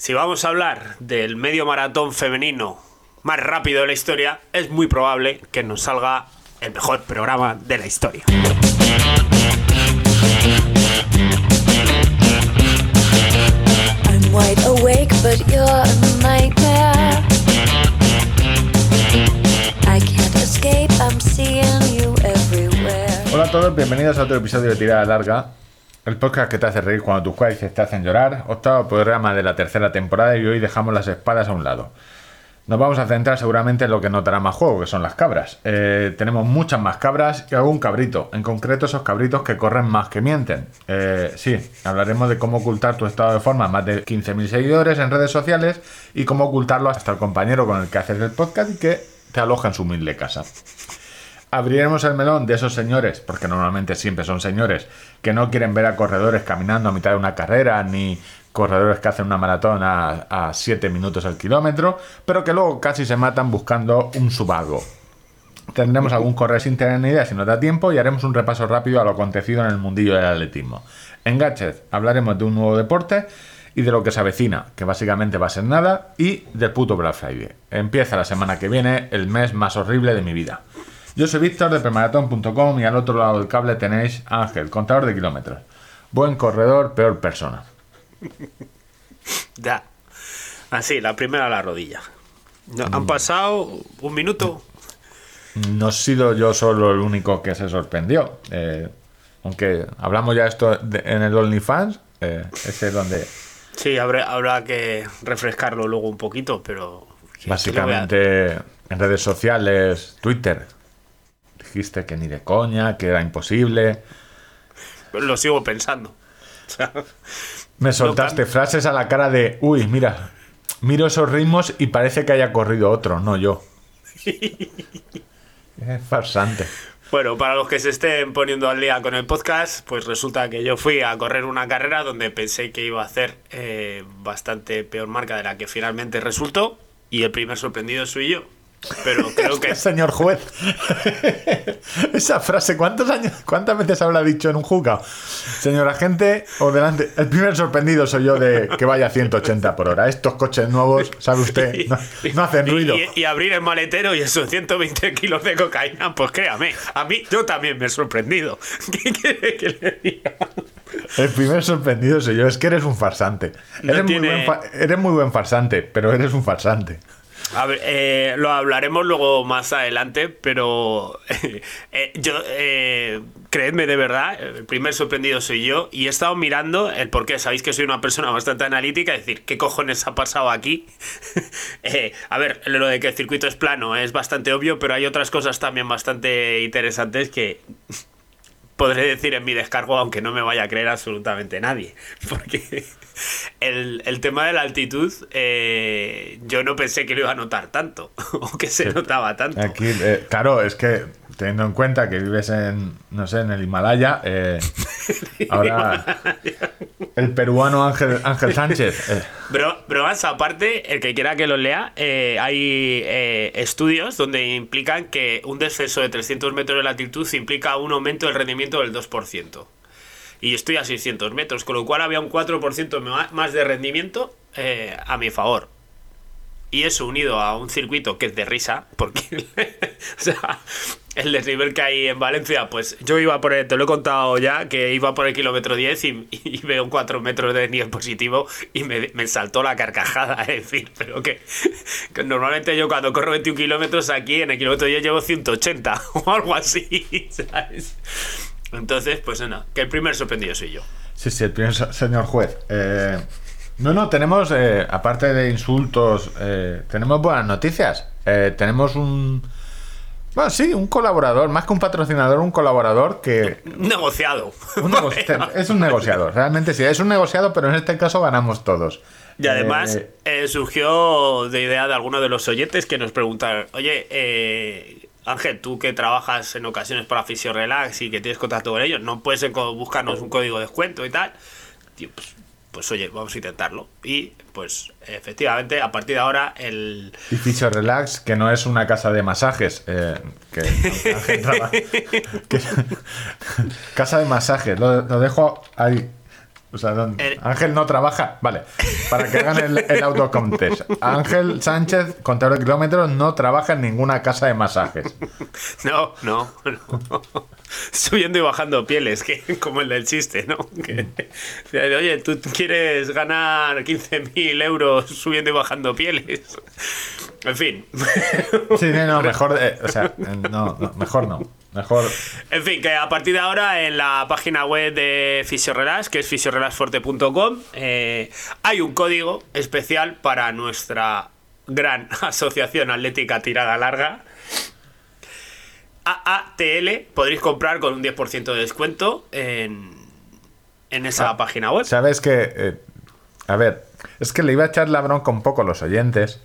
Si vamos a hablar del medio maratón femenino más rápido de la historia, es muy probable que nos salga el mejor programa de la historia. I'm wide awake, but you're a nightmare. I can't escape, I'm seeing you everywhere. Hola a todos, bienvenidos a otro episodio de Tirada Larga, el podcast que te hace reír cuando tus cuádriceps te hacen llorar, octavo programa de la tercera temporada y hoy dejamos las espadas a un lado. Nos vamos a centrar seguramente en lo que no dará más juego, que son las cabras. Eh, tenemos muchas más cabras y algún cabrito, en concreto esos cabritos que corren más que mienten. Eh, sí, hablaremos de cómo ocultar tu estado de forma más de 15.000 seguidores en redes sociales y cómo ocultarlo hasta el compañero con el que haces el podcast y que te aloja en su humilde casa. Abriremos el melón de esos señores, porque normalmente siempre son señores, que no quieren ver a corredores caminando a mitad de una carrera, ni corredores que hacen una maratón a 7 minutos al kilómetro, pero que luego casi se matan buscando un subago. Tendremos algún correr sin tener ni idea si nos da tiempo y haremos un repaso rápido a lo acontecido en el mundillo del atletismo. En Gadget hablaremos de un nuevo deporte y de lo que se avecina, que básicamente va a ser nada, y del puto Black Friday. Empieza la semana que viene, el mes más horrible de mi vida. Yo soy Víctor de premaratón.com y al otro lado del cable tenéis Ángel, contador de kilómetros. Buen corredor, peor persona. Ya. Así, la primera a la rodilla. Han pasado un minuto. No he sido yo solo el único que se sorprendió. Eh, aunque hablamos ya esto de- en el OnlyFans, eh, ese es donde Sí, habrá, habrá que refrescarlo luego un poquito, pero... básicamente en redes sociales, Twitter, dijiste que ni de coña, que era imposible. Lo sigo pensando. O sea, Me soltaste frases a la cara de, uy, mira, miro esos ritmos y parece que haya corrido otro, no yo. es farsante. Bueno, para los que se estén poniendo al día con el podcast, pues resulta que yo fui a correr una carrera donde pensé que iba a hacer eh, bastante peor marca de la que finalmente resultó y el primer sorprendido soy yo. Pero creo que Señor juez. Esa frase, ¿cuántos años, cuántas veces habrá dicho en un juzgado? Señor agente, o delante, el primer sorprendido soy yo de que vaya a 180 por hora. Estos coches nuevos, ¿sabe usted? No, no hacen y- ruido. Y, y abrir el maletero y esos 120 kilos de cocaína, pues créame, a mí yo también me he sorprendido. ¿Qué quiere que le diga? El primer sorprendido soy yo. Es que eres un farsante. No eres, tiene- muy buen fa- eres muy buen farsante, pero eres un farsante. A ver, eh, lo hablaremos luego más adelante, pero eh, yo, eh, creedme de verdad, el primer sorprendido soy yo y he estado mirando el por qué. Sabéis que soy una persona bastante analítica, es decir, ¿qué cojones ha pasado aquí? Eh, a ver, lo de que el circuito es plano es bastante obvio, pero hay otras cosas también bastante interesantes que podré decir en mi descargo, aunque no me vaya a creer absolutamente nadie. Porque el, el tema de la altitud, eh, yo no pensé que lo iba a notar tanto, o que se notaba tanto. Aquí, eh, claro, es que teniendo en cuenta que vives en, no sé, en el Himalaya, eh, ahora el peruano Ángel, Ángel Sánchez. eh, Bro, bromas aparte, el que quiera que lo lea, eh, hay eh, estudios donde implican que un descenso de 300 metros de latitud implica un aumento del rendimiento del 2%. Y estoy a 600 metros, con lo cual había un 4% ma- más de rendimiento eh, a mi favor. Y eso unido a un circuito que es de risa, porque el desnivel que hay en Valencia, pues yo iba por el, te lo he contado ya, que iba por el kilómetro 10 y, y veo un 4 metros de desnivel positivo y me, me saltó la carcajada, es decir, pero que, que normalmente yo cuando corro 21 kilómetros aquí en el kilómetro 10 llevo 180 o algo así, ¿sabes? Entonces, pues no, que el primer sorprendido soy yo. Sí, sí, el primer señor juez. Eh, no, no, tenemos, eh, aparte de insultos, eh, tenemos buenas noticias. Eh, tenemos un... Bueno, sí, un colaborador, más que un patrocinador, un colaborador que... Negociado. un negoci- es un negociador, realmente sí, es un negociado, pero en este caso ganamos todos. Y además Eh, eh, surgió de idea de alguno de los oyentes que nos preguntaron, oye, eh, Ángel, tú que trabajas en ocasiones para Fisio Relax y que tienes contacto con ellos, ¿no puedes buscarnos un código de descuento y tal? Tío, pues, pues oye, vamos a intentarlo. Y pues efectivamente, a partir de ahora, el... Y Fisio Relax, que no es una casa de masajes, eh, que, casa de masajes, lo, lo dejo ahí. O sea, Ángel no trabaja. Vale, para que hagan el, el autocontest. Ángel Sánchez, contador de kilómetros, no trabaja en ninguna casa de masajes. No, no, no. Subiendo y bajando pieles, que como el del chiste, ¿no? Que, oye, tú quieres ganar 15.000 euros subiendo y bajando pieles. En fin. Sí, no, mejor, eh, o sea, eh, no, no, mejor no. Mejor. En fin, que a partir de ahora en la página web de Fisiorelax, que es fisiorelaxforte.com, eh, hay un código especial para nuestra gran asociación atlética tirada larga. AATL, podréis comprar con un 10% de descuento en, en esa Ah, página web. Sabes que. eh, a ver, es que le iba a echar la bronca un poco a los oyentes.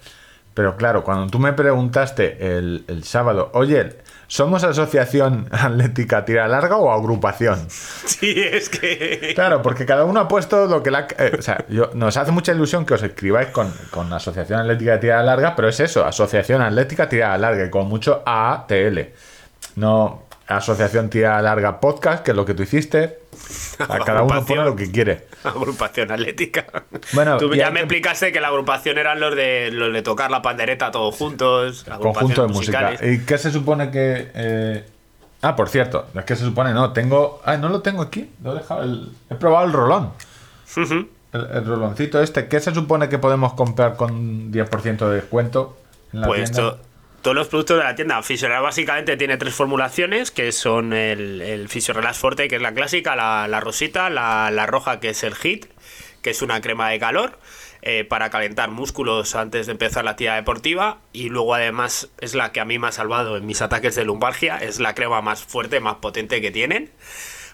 Pero claro, cuando tú me preguntaste el, el sábado, oye, ¿somos asociación atlética tira larga o agrupación? Sí, es que... Claro, porque cada uno ha puesto lo que la. eh, o sea, yo- nos hace mucha ilusión que os escribáis con, con Asociación Atlética Tirada Larga, pero es eso, Asociación Atlética Tirada Larga, y con mucho AATL. No Asociación Tirada Larga Podcast, que es lo que tú hiciste. A cada uno pone lo que quiere. Agrupación atlética. Bueno, Tú ya me que- explicaste que la agrupación eran los de los de tocar la pandereta todos juntos. Conjunto de agrupaciones música. musicales. ¿Y qué se supone que.? eh, Ah, por cierto, es que se supone, no, tengo. Ah, no lo tengo aquí. Lo he dejado. el- He probado el rolón. El, el roloncito este. ¿Qué se supone que podemos comprar con 10% de descuento en la Pues tienda? to- todos los productos de la tienda. Fisiorelax básicamente tiene tres formulaciones, que son el, el Fisiorelax Forte, que es la clásica, la, rosita, la, roja, que es el HIT, que es una crema de calor. eh, para calentar músculos antes de empezar la actividad deportiva y luego además es la que a mí me ha salvado en mis ataques de lumbalgia, es la crema más fuerte, más potente que tienen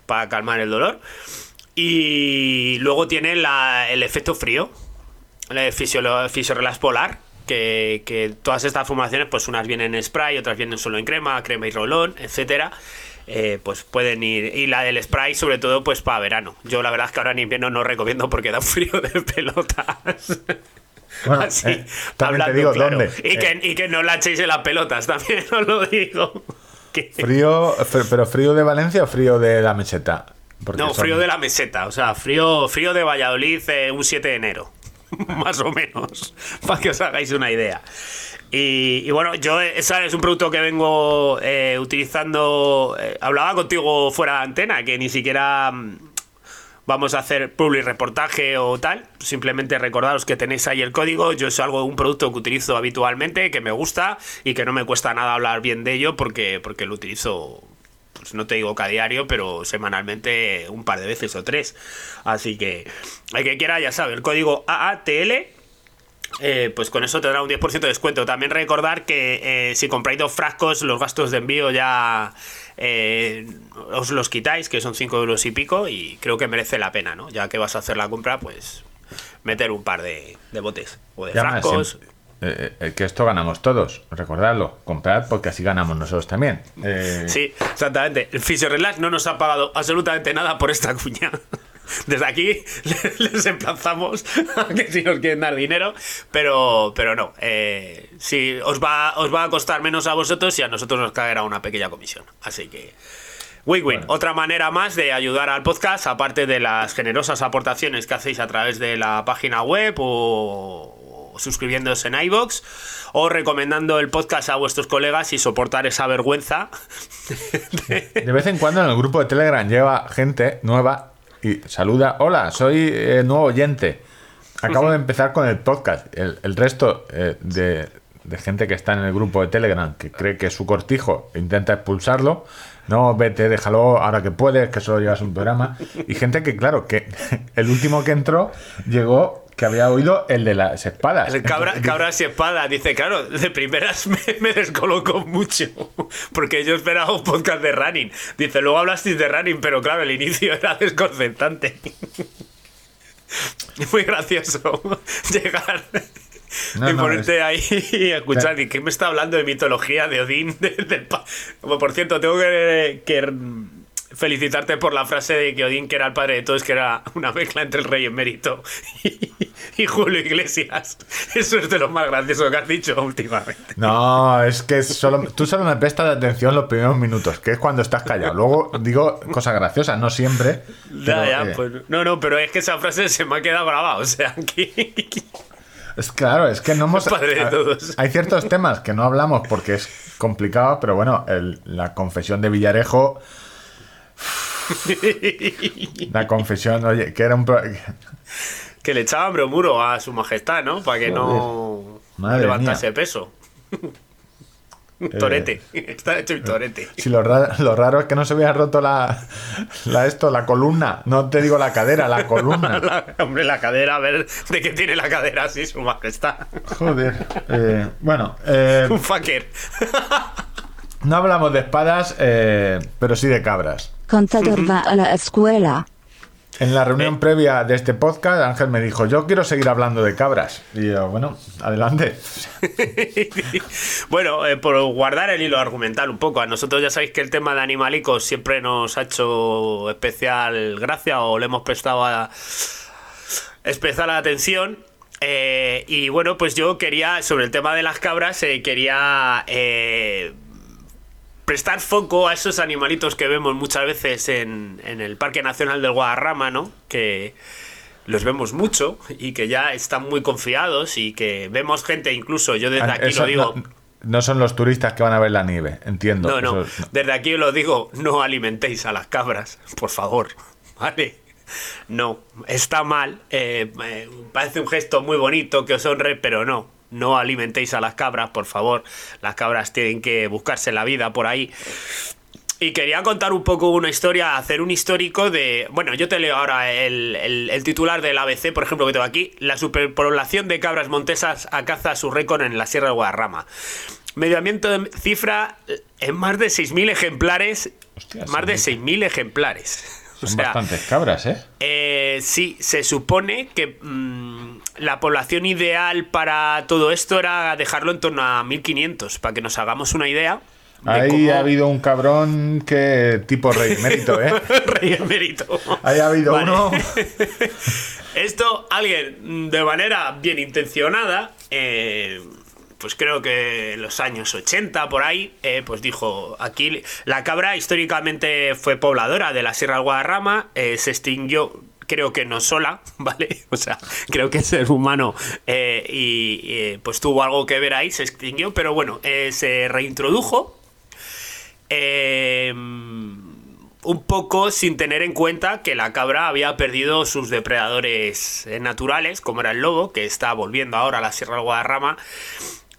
para calmar el dolor. Y luego tiene la- el efecto frío, el Fisiorelax Polar, que, que todas estas formulaciones, pues unas vienen en spray, otras vienen solo en crema, crema y rolón, etcétera. eh, pues pueden ir. Y la del spray, sobre todo, pues para verano. Yo la verdad es que ahora en invierno no recomiendo porque da un frío de pelotas. Bueno, Así, eh, también te hablando digo claro. dónde. Y, Eh, que, y que no la echéis en las pelotas, también os lo digo. Frío, fr- pero frío de Valencia o frío de la meseta. Porque no, son- frío de la meseta, o sea, frío, frío de Valladolid eh, un 7 de enero, más o menos, para que os hagáis una idea. Y, bueno, yo esa es un producto que vengo eh, utilizando, eh, hablaba contigo fuera de antena, que ni siquiera mm, vamos a hacer public reportaje o tal, simplemente recordaros que tenéis ahí el código, yo es algo, un producto que utilizo habitualmente, que me gusta y que no me cuesta nada hablar bien de ello porque, porque lo utilizo pues no te digo que a diario, pero semanalmente un par de veces o tres. Así que el que quiera ya sabe, el código AATL, eh, pues con eso tendrá un 10% de descuento. También recordar que eh, si compráis dos frascos, los gastos de envío ya eh, os los quitáis, que son 5 euros y pico, y creo que merece la pena, ¿no? Ya que vas a hacer la compra, pues meter un par de, de botes o de Ya frascos. Eh, eh, que esto ganamos todos. Recordadlo, comprad porque así ganamos nosotros también. Eh, Sí, exactamente. El Fisiorelax no nos ha pagado absolutamente nada por esta cuña. Desde aquí les emplazamos a que si nos quieren dar dinero, pero, pero no. Sí, os va, os va a costar menos a vosotros y a nosotros nos caerá una pequeña comisión. Así que. Win-win, otra manera más de ayudar al podcast, aparte de las generosas aportaciones que hacéis a través de la página web o suscribiéndose en iBox o recomendando el podcast a vuestros colegas y soportar esa vergüenza. De vez en cuando en el grupo de Telegram lleva gente nueva y saluda. Hola, soy eh, nuevo oyente. Acabo de empezar con el podcast. El, el resto eh, de, de gente que está en el grupo de Telegram que cree que es su cortijo e intenta expulsarlo. No, vete, déjalo ahora que puedes, que solo llevas un programa. Y gente que, claro, que el último que entró llegó que había oído el de las espadas. El cabra, cabras y espada dice, claro, de primeras me, me descolocó mucho, porque yo esperaba un podcast de running. Dice, luego hablasteis de running, pero claro, el inicio era desconcertante. Muy gracioso llegar No, y no, ponerte ahí y escuchar. Claro. ¿Y qué me está hablando de mitología de Odín? de- por cierto, tengo que, que felicitarte por la frase de que Odín, que era el padre de todos, que era una mezcla entre el rey emérito y, y Julio Iglesias. Eso es de lo más gracioso que has dicho últimamente. No, es que solo, tú solo me prestas atención los primeros minutos, que es cuando estás callado. Luego digo cosas graciosas, no siempre. Ya, pero, ya, eh, pues, no, no, pero es que esa frase se me ha quedado grabada. O sea, que. Es claro, es que no hemos. Padre de a- todos. Hay ciertos temas que no hablamos porque es complicado, pero bueno, el- la confesión de Villarejo. La confesión, oye, que era un. pro- que le echaban bromuro a su majestad, ¿no? Para que no Madre levantase mía. peso. Un torete. Está hecho un torete. Si lo raro, lo raro es que no se hubiera roto la, la esto, la columna. No te digo la cadera, la columna. La- hombre, la cadera, a ver de qué tiene la cadera así su majestad. Joder. eh, bueno, eh, Un fucker. No hablamos de espadas, eh, pero sí de cabras. Contador va a la escuela. En la reunión previa de este podcast, Ángel me dijo, yo quiero seguir hablando de cabras. Y yo, bueno, adelante. bueno, eh, por guardar el hilo argumental un poco, a nosotros ya sabéis que el tema de animalicos siempre nos ha hecho especial gracia o le hemos prestado a- especial atención. Eh, y bueno, pues yo quería, sobre el tema de las cabras, eh, quería eh, prestar foco a esos animalitos que vemos muchas veces en, en el Parque Nacional del Guadarrama, ¿no? Que los vemos mucho y que ya están muy confiados y que vemos gente, incluso yo desde aquí Ah, Eso lo digo... No, no son los turistas que van a ver la nieve, entiendo. No, no, Eso- desde aquí lo digo, no alimentéis a las cabras, por favor, ¿vale? No, está mal, eh, eh, parece un gesto muy bonito que os honre, pero no, no alimentéis a las cabras, por favor, las cabras tienen que buscarse la vida por ahí. Y quería contar un poco una historia, hacer un histórico de... Bueno, yo te leo ahora el, el- el titular del ABC, por ejemplo, que tengo aquí. La superpoblación de cabras montesas acaza su récord en la Sierra de Guadarrama. Medio ambiente cifra en más de 6.000 ejemplares. Hostia, más de 6.000. 6.000 ejemplares. O Son sea, bastantes cabras, ¿eh? eh, sí, se supone que mm, la población ideal para todo esto era dejarlo en torno a 1500, para que nos hagamos una idea. de Ahí cómo- ha habido un cabrón que tipo rey mérito, ¿eh? Rey emérito. Ahí ha habido Vale. uno. Esto, alguien de manera bien intencionada, eh, pues creo que en los años 80 por ahí, eh, pues dijo, aquí la cabra históricamente fue pobladora de la Sierra Guadarrama, eh, se extinguió creo que no sola, ¿vale? O sea, creo que el ser humano eh, y eh, pues tuvo algo que ver ahí, se extinguió, pero bueno, eh, se reintrodujo. Un poco sin tener en cuenta que la cabra había perdido sus depredadores naturales, como era el lobo, que está volviendo ahora a la Sierra del Guadarrama.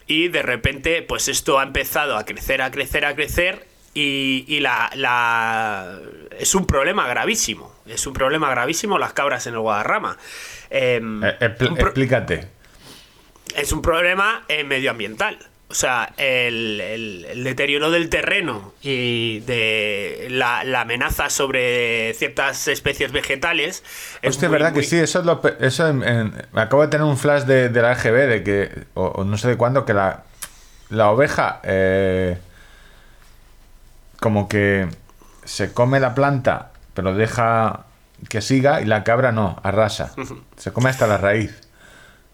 Y de repente, pues esto ha empezado a crecer, a crecer, a crecer. Y, la- es un problema gravísimo. Es un problema gravísimo las cabras en el Guadarrama. Em, Eh, explícate. es un problema eh, medioambiental. O sea, el, el- el deterioro del terreno y de la, la amenaza sobre ciertas especies vegetales. es Hostia, muy, ¿verdad muy- que sí? Eso, es lo pe- eso en- en- me acabo de tener un flash de, de la RGB de que, o, o no sé de cuándo, que la, la oveja eh, como que se come la planta, pero deja que siga y la cabra no, arrasa. Se come hasta la raíz.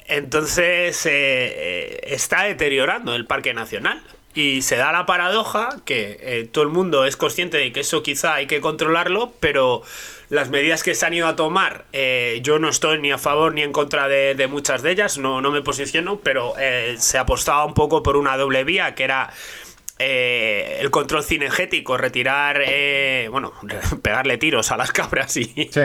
Entonces eh, eh, está deteriorando el Parque Nacional. Y se da la paradoja que eh, todo el mundo es consciente de que eso quizá hay que controlarlo, pero las medidas que se han ido a tomar, eh, yo no estoy ni a favor ni en contra de, de muchas de ellas, no, no me posiciono, pero eh, se apostaba un poco por una doble vía, que era eh, el control cinegético, retirar, eh, bueno, pegarle tiros a las cabras y, Sí.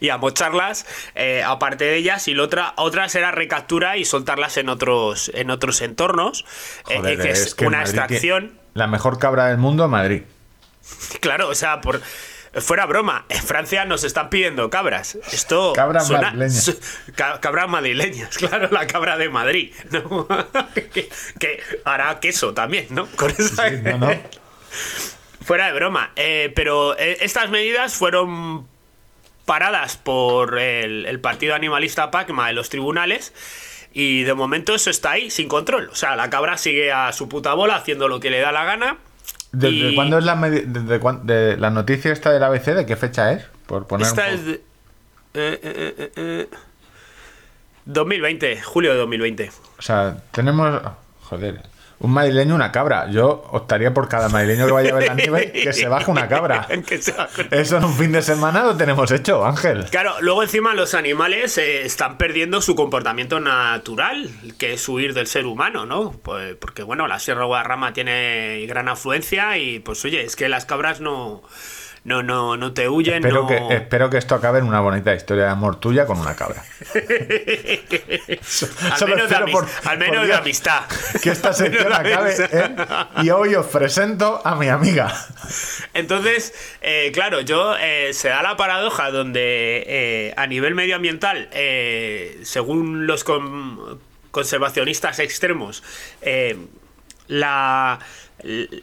y amocharlas, eh, aparte de ellas, y la otra, otras era recaptura y soltarlas en otros, en otros entornos, eh, Joder, que es, que una Madrid extracción. La mejor cabra del mundo, Madrid. Claro, o sea, por fuera broma, en Francia nos están pidiendo cabras. Esto Cabras madrileñas. su- ca- cabras madrileñas, claro, la cabra de Madrid, ¿no? que, que hará queso también, ¿no? Con esa- Sí, no, no. Fuera de broma. eh, pero eh, estas medidas fueron paradas por el, el partido animalista PACMA en los tribunales. Y de momento eso está ahí, sin control. O sea, la cabra sigue a su puta bola haciendo lo que le da la gana. ¿Desde Y cuándo es la, desde de la noticia esta del ABC? ¿De qué fecha es? Por poner Esta es de- eh, eh, eh, eh, 2020, julio de 2020. O sea, tenemos. Joder. Un madrileño, una cabra. Yo optaría por cada madrileño que vaya a ver la nieve que se baje una cabra. Eso en un fin de semana lo tenemos hecho, Ángel. Claro, luego encima los animales eh, están perdiendo su comportamiento natural, que es huir del ser humano, ¿no? Pues, porque bueno, la Sierra Guadarrama tiene gran afluencia y pues oye, es que las cabras no, no, no, no te huyen, Espero, no... que, espero que esto acabe en una bonita historia de amor tuya con una cabra. al menos, de, espero amis- por- al menos por de Dios amistad. Que esta sección acabe. ¿eh? Y hoy os presento a mi amiga. Entonces, eh, claro, yo eh, se da la paradoja donde eh, a nivel medioambiental, eh, según los con- conservacionistas extremos, la,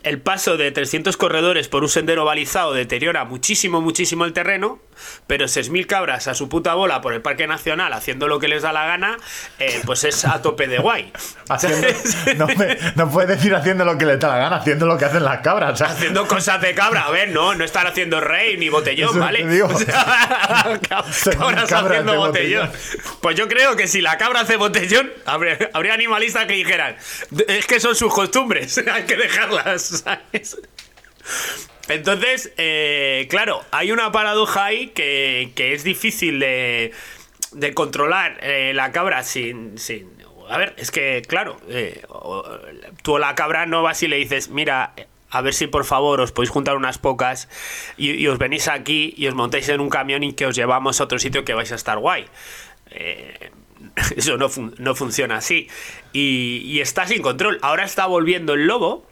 el paso de 300 corredores por un sendero balizado deteriora muchísimo, muchísimo el terreno, pero 6.000 cabras a su puta bola por el Parque Nacional haciendo lo que les da la gana, eh, pues es a tope de guay. Haciendo, no, me- no puedes decir haciendo lo que le da la gana, haciendo lo que hacen las cabras. haciendo cosas de cabra, a ver, no, no están haciendo rey ni botellón, Eso ¿vale? O sea, Son cabras cabras haciendo botellón. botellón. Pues yo creo que si la cabra hace botellón, habría, habría animalistas que dijeran, es que son sus costumbres, hay que Entonces, eh, claro, hay una paradoja ahí que, es difícil de, controlar eh, la cabra sin, sin... A ver, es que, claro, eh, tú a la cabra no vas y le dices, mira, a ver si por favor os podéis juntar unas pocas y, os venís aquí y os montáis en un camión y que os llevamos a otro sitio que vais a estar guay. Eso no, no funciona así. Y, y está sin control. Ahora está volviendo el lobo.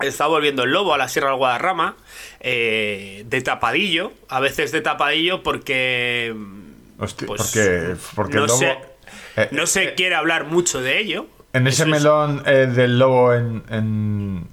Está volviendo el lobo a la Sierra del Guadarrama. eh, de tapadillo. A veces de tapadillo porque. Hostia, pues, porque, porque no el lobo. se, eh, no se eh, quiere hablar mucho de ello. En ese Eso melón eh, del lobo en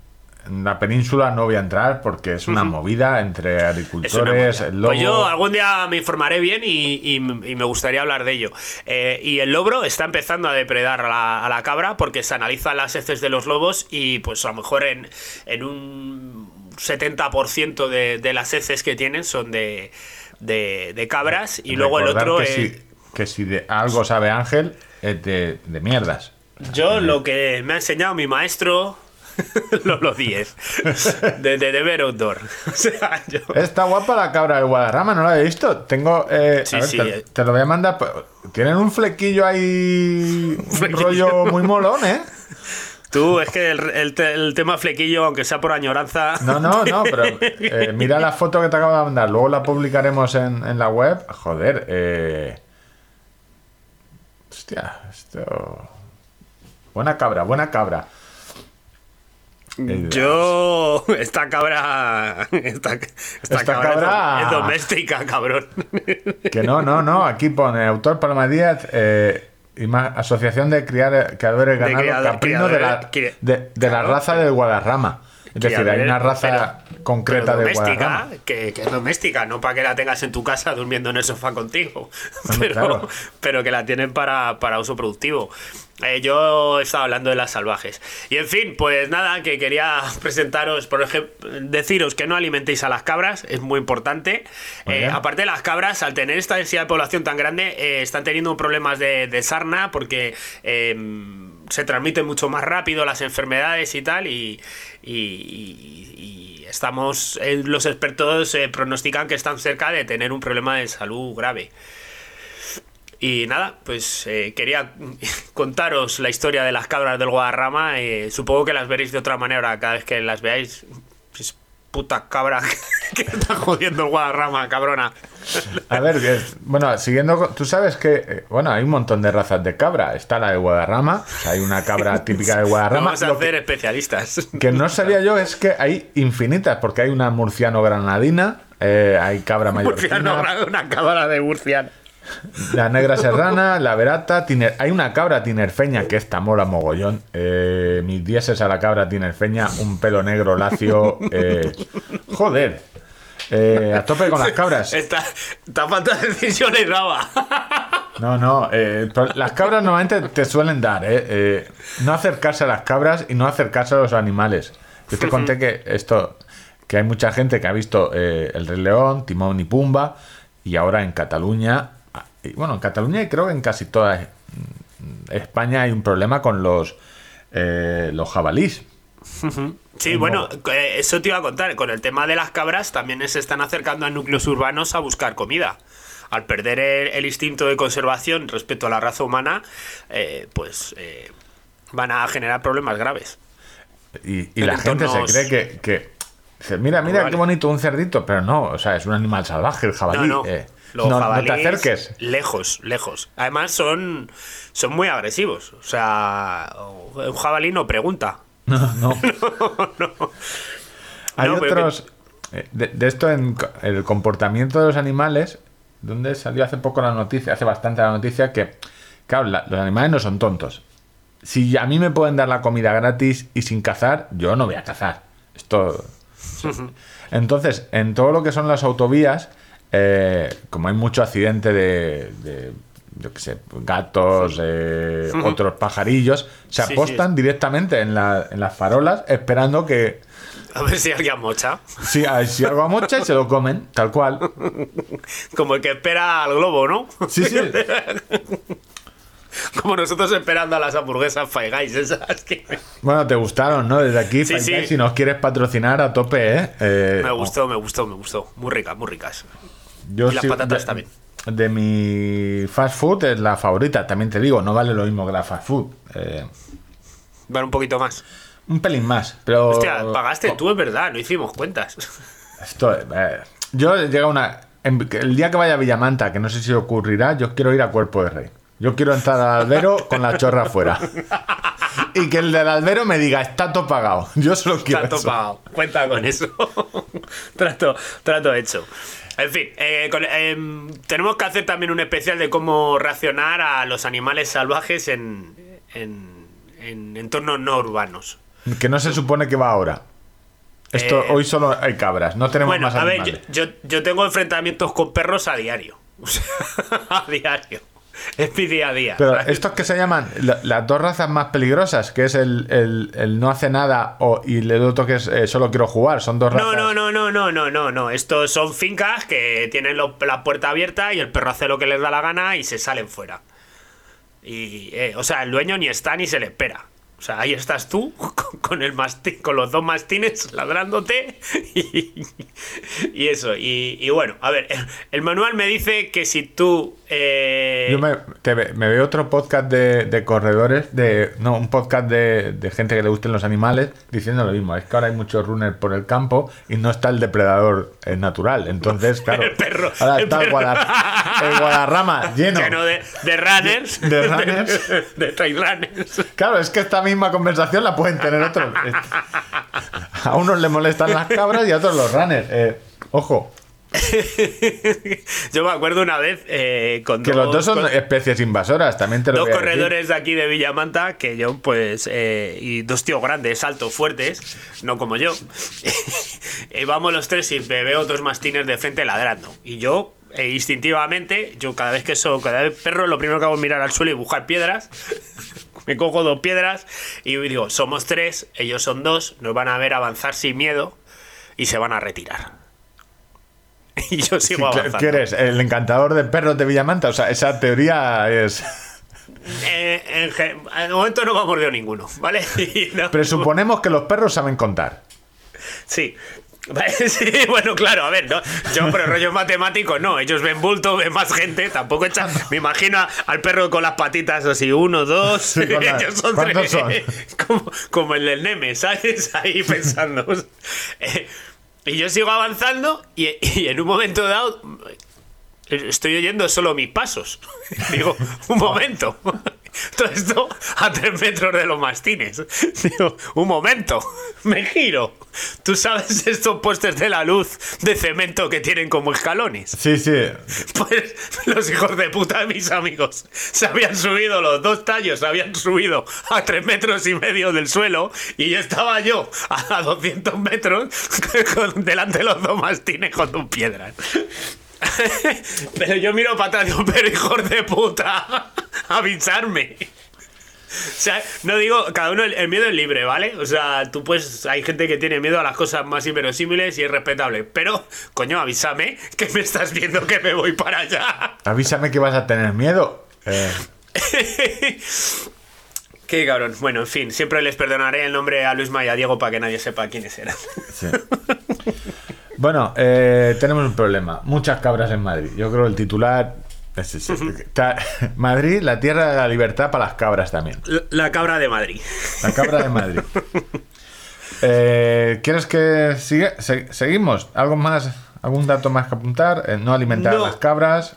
la península no voy a entrar porque es una movida entre Es agricultores, el. Pues yo algún día me informaré bien y, y- y me gustaría hablar de ello. Eh, y el lobro está empezando a depredar a la, a la cabra porque se analizan las heces de los lobos y pues a lo mejor en, en un 70% de, de las heces que tienen son de, de, de cabras y luego el otro... Que, eh, si, que si de algo sabe Ángel, es de, de mierdas. Yo lo que me ha enseñado mi maestro... Lolo 10 de, de deber outdoor o sea yo Está guapa la cabra de Guadarrama, no la he visto. Tengo. eh, Sí, a ver, sí, te, eh. te lo voy a mandar. pues, Tienen un flequillo ahí. Un flequillo. rollo muy molón, ¿eh? Tú, es que el, el tema flequillo, aunque sea por añoranza. No, no, no, pero eh, mira la foto que te acabo de mandar. Luego la publicaremos en, en la web. Joder, eh. Hostia, esto. Buena cabra, buena cabra. Yo. Esta cabra. Esta, esta Esta cabra, es do- cabra- Es, doméstica, cabrón. Que no, no, no. Aquí pone autor Paloma Díaz. eh, Asociación de criar, Criadores De Ganado criador- Caprino de la, de, la raza del Guadarrama. Es decir, hay Criadores, una raza pero- concreta pero de doméstica, Guadarrama. que, que es doméstica, no para que la tengas en tu casa durmiendo en el sofá contigo, pero, claro. pero que la tienen para, para uso productivo. Eh, yo estaba hablando de las salvajes. Y en fin, pues nada, que quería presentaros, por ejemplo, deciros que no alimentéis a las cabras, es muy importante. Muy Eh, aparte, las cabras, al tener esta densidad de población tan grande, eh, están teniendo problemas de, de sarna porque eh, se transmiten mucho más rápido las enfermedades y tal. Y, y- y- estamos, eh, los expertos eh, pronostican que están cerca de tener un problema de salud grave. Y nada, pues eh, quería contaros la historia de las cabras del Guadarrama. supongo que las veréis de otra manera cada vez que las veáis. Puta cabra que está jodiendo el Guadarrama, cabrona. A ver, bueno, siguiendo, tú sabes que, eh, bueno, hay un montón de razas de cabra. Está la de Guadarrama, o sea, hay una cabra típica de Guadarrama. Vamos a que- hacer especialistas. que no sabía yo es que hay infinitas, porque hay una murciano granadina, eh, hay cabra Murciano, mallorquina, una cabra de Murciano. La negra serrana, la verata, tiner- hay una cabra tinerfeña que esta mola mogollón. Eh, mis dieces a la cabra tinerfeña, un pelo negro lacio. eh, joder, Eh, a tope con las cabras. Está, está falta de decisión y raba. No, no, eh, las cabras normalmente te suelen dar, no hacer caso a las cabras y no hacer caso a los animales. Yo te conté que esto, que hay mucha gente que ha visto El Rey León, Timón y Pumba, y ahora en Cataluña, y bueno, en Cataluña y creo que en casi toda España hay un problema con los, eh, los jabalís. Sí, bueno, eh, eso te iba a contar. Con el tema de las cabras también se están acercando a núcleos urbanos a buscar comida. Al perder el, el instinto de conservación respecto a la raza humana, eh, pues eh, van a generar problemas graves. Y, la gente se cree que, mira, mira qué bonito un cerdito, pero no, o sea, es un animal salvaje el jabalí. No, no. eh. Los no, no te jabalíes, acerques. Lejos, lejos. Además son, son muy agresivos. O sea, un jabalí no pregunta. No, no. Hay No, otros. eh, De, de esto en el comportamiento de los animales, donde salió hace poco la noticia, hace bastante la noticia, que, claro, la- los animales no son tontos. Si a mí me pueden dar la comida gratis y sin cazar, yo no voy a cazar. Esto. Entonces, en todo lo que son las autovías, eh, como hay mucho accidente de, de, yo qué sé, gatos, eh, otros pajarillos, se Sí, sí. apostan directamente en, la- en las farolas esperando que A ver si alguien mocha. si, si algo amocha y se lo comen, tal cual. Como el que espera al globo, ¿no? Sí, sí. Como nosotros esperando a las hamburguesas Five Guys, esas que... Bueno, te gustaron, ¿no? Desde aquí, Sí, Five sí. Guys, si nos quieres patrocinar a tope, ¿eh? Eh, Me gustó, me gustó, me gustó. Muy ricas, muy ricas. Yo Y las sí- patatas de- también. De mi fast food es la favorita. También te digo, no vale lo mismo que la fast food. Eh, Van un poquito más. un pelín más, pero... Hostia, pagaste tú, es verdad, no hicimos cuentas. Esto, eh, yo llega una... en- el día que vaya a Villamanta, que no sé si ocurrirá, yo quiero ir a Cuerpo de Rey. Yo quiero entrar al albero con la chorra afuera. Y que el del albero me diga, está todo pagado. Yo solo quiero Trato eso. pagado. Cuenta con eso. trato, trato hecho. En fin, eh, con- em, tenemos que hacer también un especial de cómo reaccionar a los animales salvajes en, en, en entornos no urbanos. Que no se supone que va ahora. Esto, Eh, hoy solo hay cabras, no tenemos Bueno, más a ver, yo, animales. yo, yo tengo enfrentamientos con perros a diario. A diario. Es mi día a día. Pero ¿sabes? estos que se llaman la- las dos razas más peligrosas, que es el, el- el no hace nada o, y el otro que es eh, solo quiero jugar, son dos razas. No, no, no, no, no, no, no, no. Estos son fincas que tienen lo- la puerta abierta y el perro hace lo que les da la gana y se salen fuera. Y, eh, o sea, el dueño ni está ni se le espera. O sea, ahí estás tú con, el mastín, con los dos mastines ladrándote y, y eso. Y, y bueno, a ver, el, manual me dice que si tú... eh, Yo me, te ve- me veo otro podcast de, de corredores, de no, un podcast de, de gente que le gusten los animales, diciendo lo mismo. Es que ahora hay muchos runners por el campo y no está el depredador eh, natural. Entonces, claro. El perro, Ahora el está el, perro. Guadar- el Guadarrama lleno. lleno de, de runners. De runners. De, trail runners. Claro, es que esta misma conversación la pueden tener otros. A unos le molestan las cabras y a otros los runners. Eh, ojo, Yo me acuerdo una vez eh, con que los dos son con- especies invasoras, también te lo dos voy a decir. corredores de aquí de Villamanta que yo pues eh, y dos tíos grandes altos fuertes no como yo y vamos los tres y me veo dos mastines de frente ladrando y yo eh, instintivamente yo cada vez que soy cada vez perro lo primero que hago es mirar al suelo y buscar piedras me cojo dos piedras y digo somos tres ellos son dos nos van a ver avanzar sin miedo y se van a retirar y yo sigo ¿qué- avanzando ¿Qué eres? ¿El encantador de perros de Villamanta? O sea, esa teoría es... Eh, en de momento no me ha mordido ninguno, ¿vale? No- Presuponemos que los perros saben contar. Sí. Sí, bueno, claro, a ver, ¿no? yo, pero rollo matemático, no, ellos ven bulto, ven más gente, tampoco echan, me imagino al perro con las patitas así, uno, dos, Sí, con la- ellos son ¿cuántos tres, son? Como, como el del Neme, ¿sabes? Ahí pensando. Eh, y yo sigo avanzando y, y en un momento dado estoy oyendo solo mis pasos. Digo, un momento. Todo esto a tres metros de los mastines. Digo, un momento. Me giro. Tú sabes estos postes de la luz de cemento que tienen como escalones. Sí, sí. Pues los hijos de puta de mis amigos se habían subido los dos tallos, se habían subido a tres metros y medio del suelo y yo estaba yo a 200 metros con- delante de los dos mastines con dos piedras. Pero yo miro para atrás digo, pero hijos de puta, avisarme. O sea, no digo, cada uno, el, miedo es libre, ¿vale? O sea, tú pues, hay gente que tiene miedo a las cosas más inverosímiles y es respetable. Pero, coño, avísame que me estás viendo que me voy para allá. Avísame que vas a tener miedo. Eh, Qué cabrón. Bueno, en fin, siempre les perdonaré el nombre a Luisma y a Diego para que nadie sepa quiénes eran. sí. Bueno, eh, tenemos un problema. Muchas cabras en Madrid. Yo creo el titular. Madrid, la tierra de la libertad para las cabras también. La- cabra de Madrid. La cabra de Madrid. Eh, ¿Quieres que se- seguimos? ¿Algo más? ¿Algún dato más que apuntar? Eh, no alimentar No. a las cabras.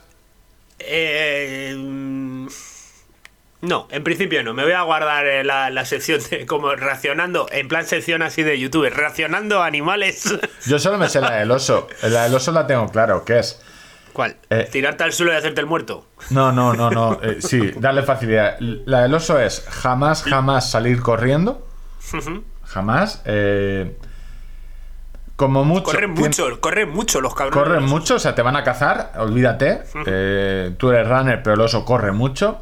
Eh, mm, no, en principio no. Me voy a guardar eh, la, la sección de como reaccionando, en plan sección así de YouTube, reaccionando a animales. Yo solo me sé la del oso. La del oso la tengo claro, que es. ¿Cuál? Eh. ¿Tirarte al suelo y hacerte el muerto? No, no, no, no. eh, sí, darle facilidad. La del oso es jamás, jamás salir corriendo. Jamás. eh, como mucho. Corren tien- mucho, corren mucho los cabrones. Corren mucho, o sea, te van a cazar, olvídate. Tú eres runner, pero el oso corre mucho.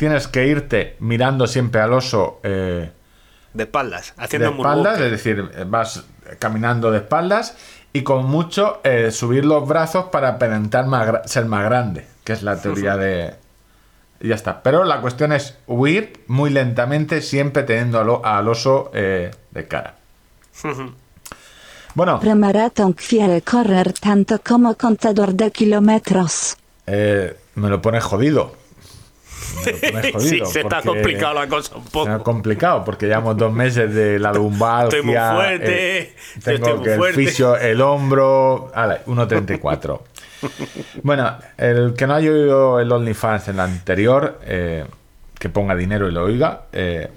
Tienes que irte mirando siempre al oso eh, De espaldas, de haciendo espaldas, moonwalk. es decir, vas caminando de espaldas y con mucho eh, subir los brazos para aparentar más ser más grande, que es la teoría de... y ya está. Pero la cuestión es huir muy lentamente, siempre teniendo al, al oso eh, de cara. Bueno, Pre-maratón quiere correr tanto como contador de kilómetros. eh, me lo pones jodido. Sí, se porque- complicado la cosa un Se me ha poco. complicado porque llevamos dos meses de la lumbalgia. Estoy muy fuerte, eh, tengo estoy muy que el fuerte. fisio, el hombro. Ala, 1.34. bueno, el que no haya oído el OnlyFans en la anterior, eh, que ponga dinero y lo oiga. eh,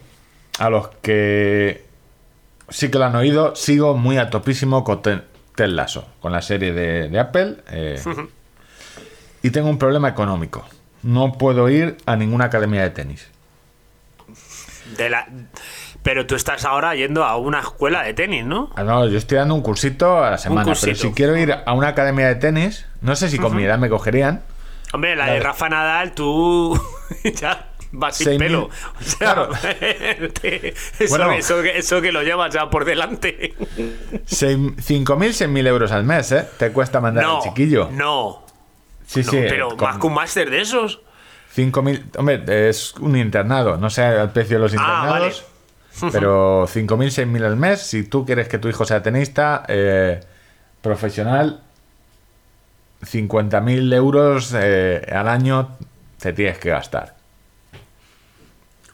a los que sí que lo han oído, sigo muy a topísimo con Ted Lasso, con la serie de, de Apple. eh, y tengo un problema económico. No puedo ir a ninguna academia de tenis. De la... Pero tú estás ahora yendo a una escuela de tenis, ¿no? Ah, no, yo estoy dando un cursito a la semana, pero si quiero ir a una academia de tenis, no sé si con mi edad me cogerían. Hombre, la de. Rafa Nadal, tú ya vas sin pelo. O sea, Claro. te- eso, Bueno. eso que- eso que lo llevas ya por delante. Seis- 5.000, 6.000 euros al mes, ¿eh? Te cuesta mandar No, al chiquillo. no. Sí, no, sí. pero con más que un máster de esos. 5.000, hombre, es un internado, no sé el precio de los Ah, vale. internados, pero 5.000, 6.000 al mes, si tú quieres que tu hijo sea tenista, eh, profesional, 50.000 euros eh, al año te tienes que gastar.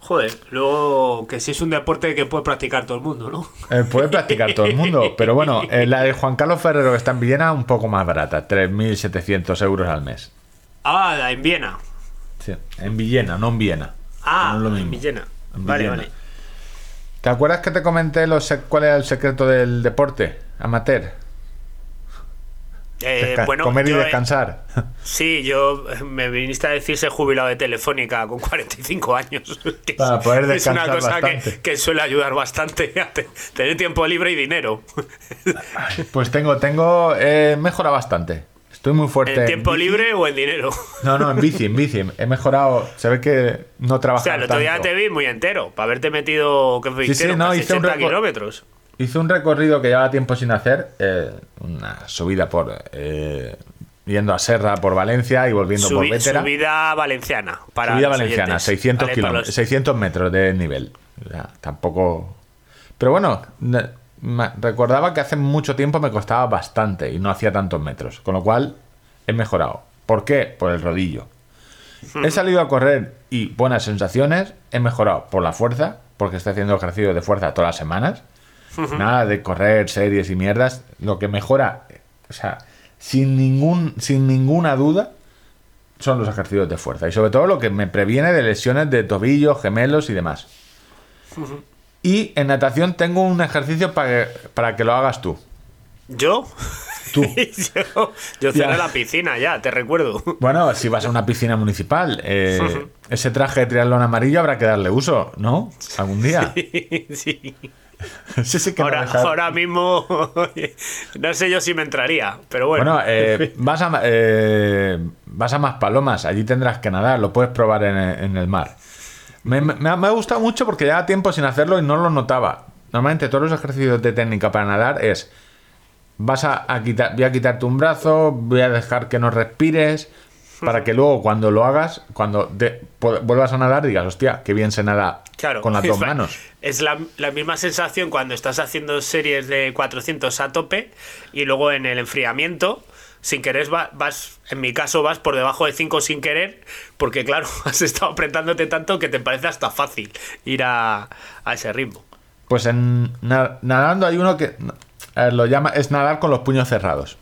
Joder, luego que si es un deporte que puede practicar todo el mundo, ¿no? Eh, puede practicar todo el mundo, pero bueno, eh, la de Juan Carlos Ferrero que está en Villena, un poco más barata, 3.700 euros al mes. Ah, en Viena. Sí, en Villena, no en Viena. Ah, No en. Villena. En Vale, Villena. vale. ¿Te acuerdas que te comenté los cuál era el secreto del deporte amateur? Eh, bueno, comer y yo, eh, descansar. Sí, yo eh, me viniste a decir ser jubilado de Telefónica con 45 años. que Para es- poder Es una descansar cosa que, bastante. que suele ayudar bastante a te- tener tiempo libre y dinero. Pues tengo, tengo, eh, mejora bastante. Estoy muy fuerte. ¿En en tiempo bici. libre o en dinero? No, no, en bici, en bici. He mejorado. Se ve que no O trabajo sea, el otro día tanto. te vi muy entero, para haberte metido, ¿qué fue? Sí, sí, no, hice un 80 récord. kilómetros. Hice un recorrido que llevaba tiempo sin hacer. eh, una subida por. eh, yendo a Serra por Valencia y volviendo por Vétera. subida valenciana. Para Subida valenciana, oyentes. 600, Vale, para kilómetros, los- 600 metros de nivel. O sea, tampoco. Pero bueno, recordaba que hace mucho tiempo me costaba bastante y no hacía tantos metros. Con lo cual he mejorado. ¿Por qué? Por el rodillo. He salido a correr y buenas sensaciones. He mejorado por la fuerza, porque estoy haciendo ejercicio de fuerza todas las semanas. Nada de correr series y mierdas. Lo que mejora, o sea, sin, ningún, sin ninguna duda, son los ejercicios de fuerza. Y sobre todo lo que me previene de lesiones de tobillo, gemelos y demás. Y en natación tengo un ejercicio para que, para que lo hagas tú. ¿Yo? Tú. yo yo cerré la piscina ya, te recuerdo. Bueno, si vas a una piscina municipal, eh, ese traje de triatlón amarillo habrá que darle uso, ¿no? Algún día. sí. Sí, sí que no Ahora, ahora mismo no sé yo si me entraría, pero bueno. Bueno, eh, vas, a, eh, vas a más palomas, allí tendrás que nadar, lo puedes probar en, en el mar. Me, me- me ha, gustado mucho porque lleva tiempo sin hacerlo y no lo notaba. Normalmente todos los ejercicios de técnica para nadar es vas a, a quitar, voy a quitarte un brazo, voy a dejar que no respires, para que luego cuando lo hagas, cuando vuelvas a nadar, digas, hostia, qué bien se nada Claro, con las dos manos. Es la, la misma sensación cuando estás haciendo series de 400 a tope y luego en el enfriamiento, sin querer, va- vas, en mi caso, vas por debajo de 5 sin querer, porque claro, has estado apretándote tanto que te parece hasta fácil ir a, a ese ritmo. Pues en na- nadando hay uno que lo llama, es nadar con los puños cerrados.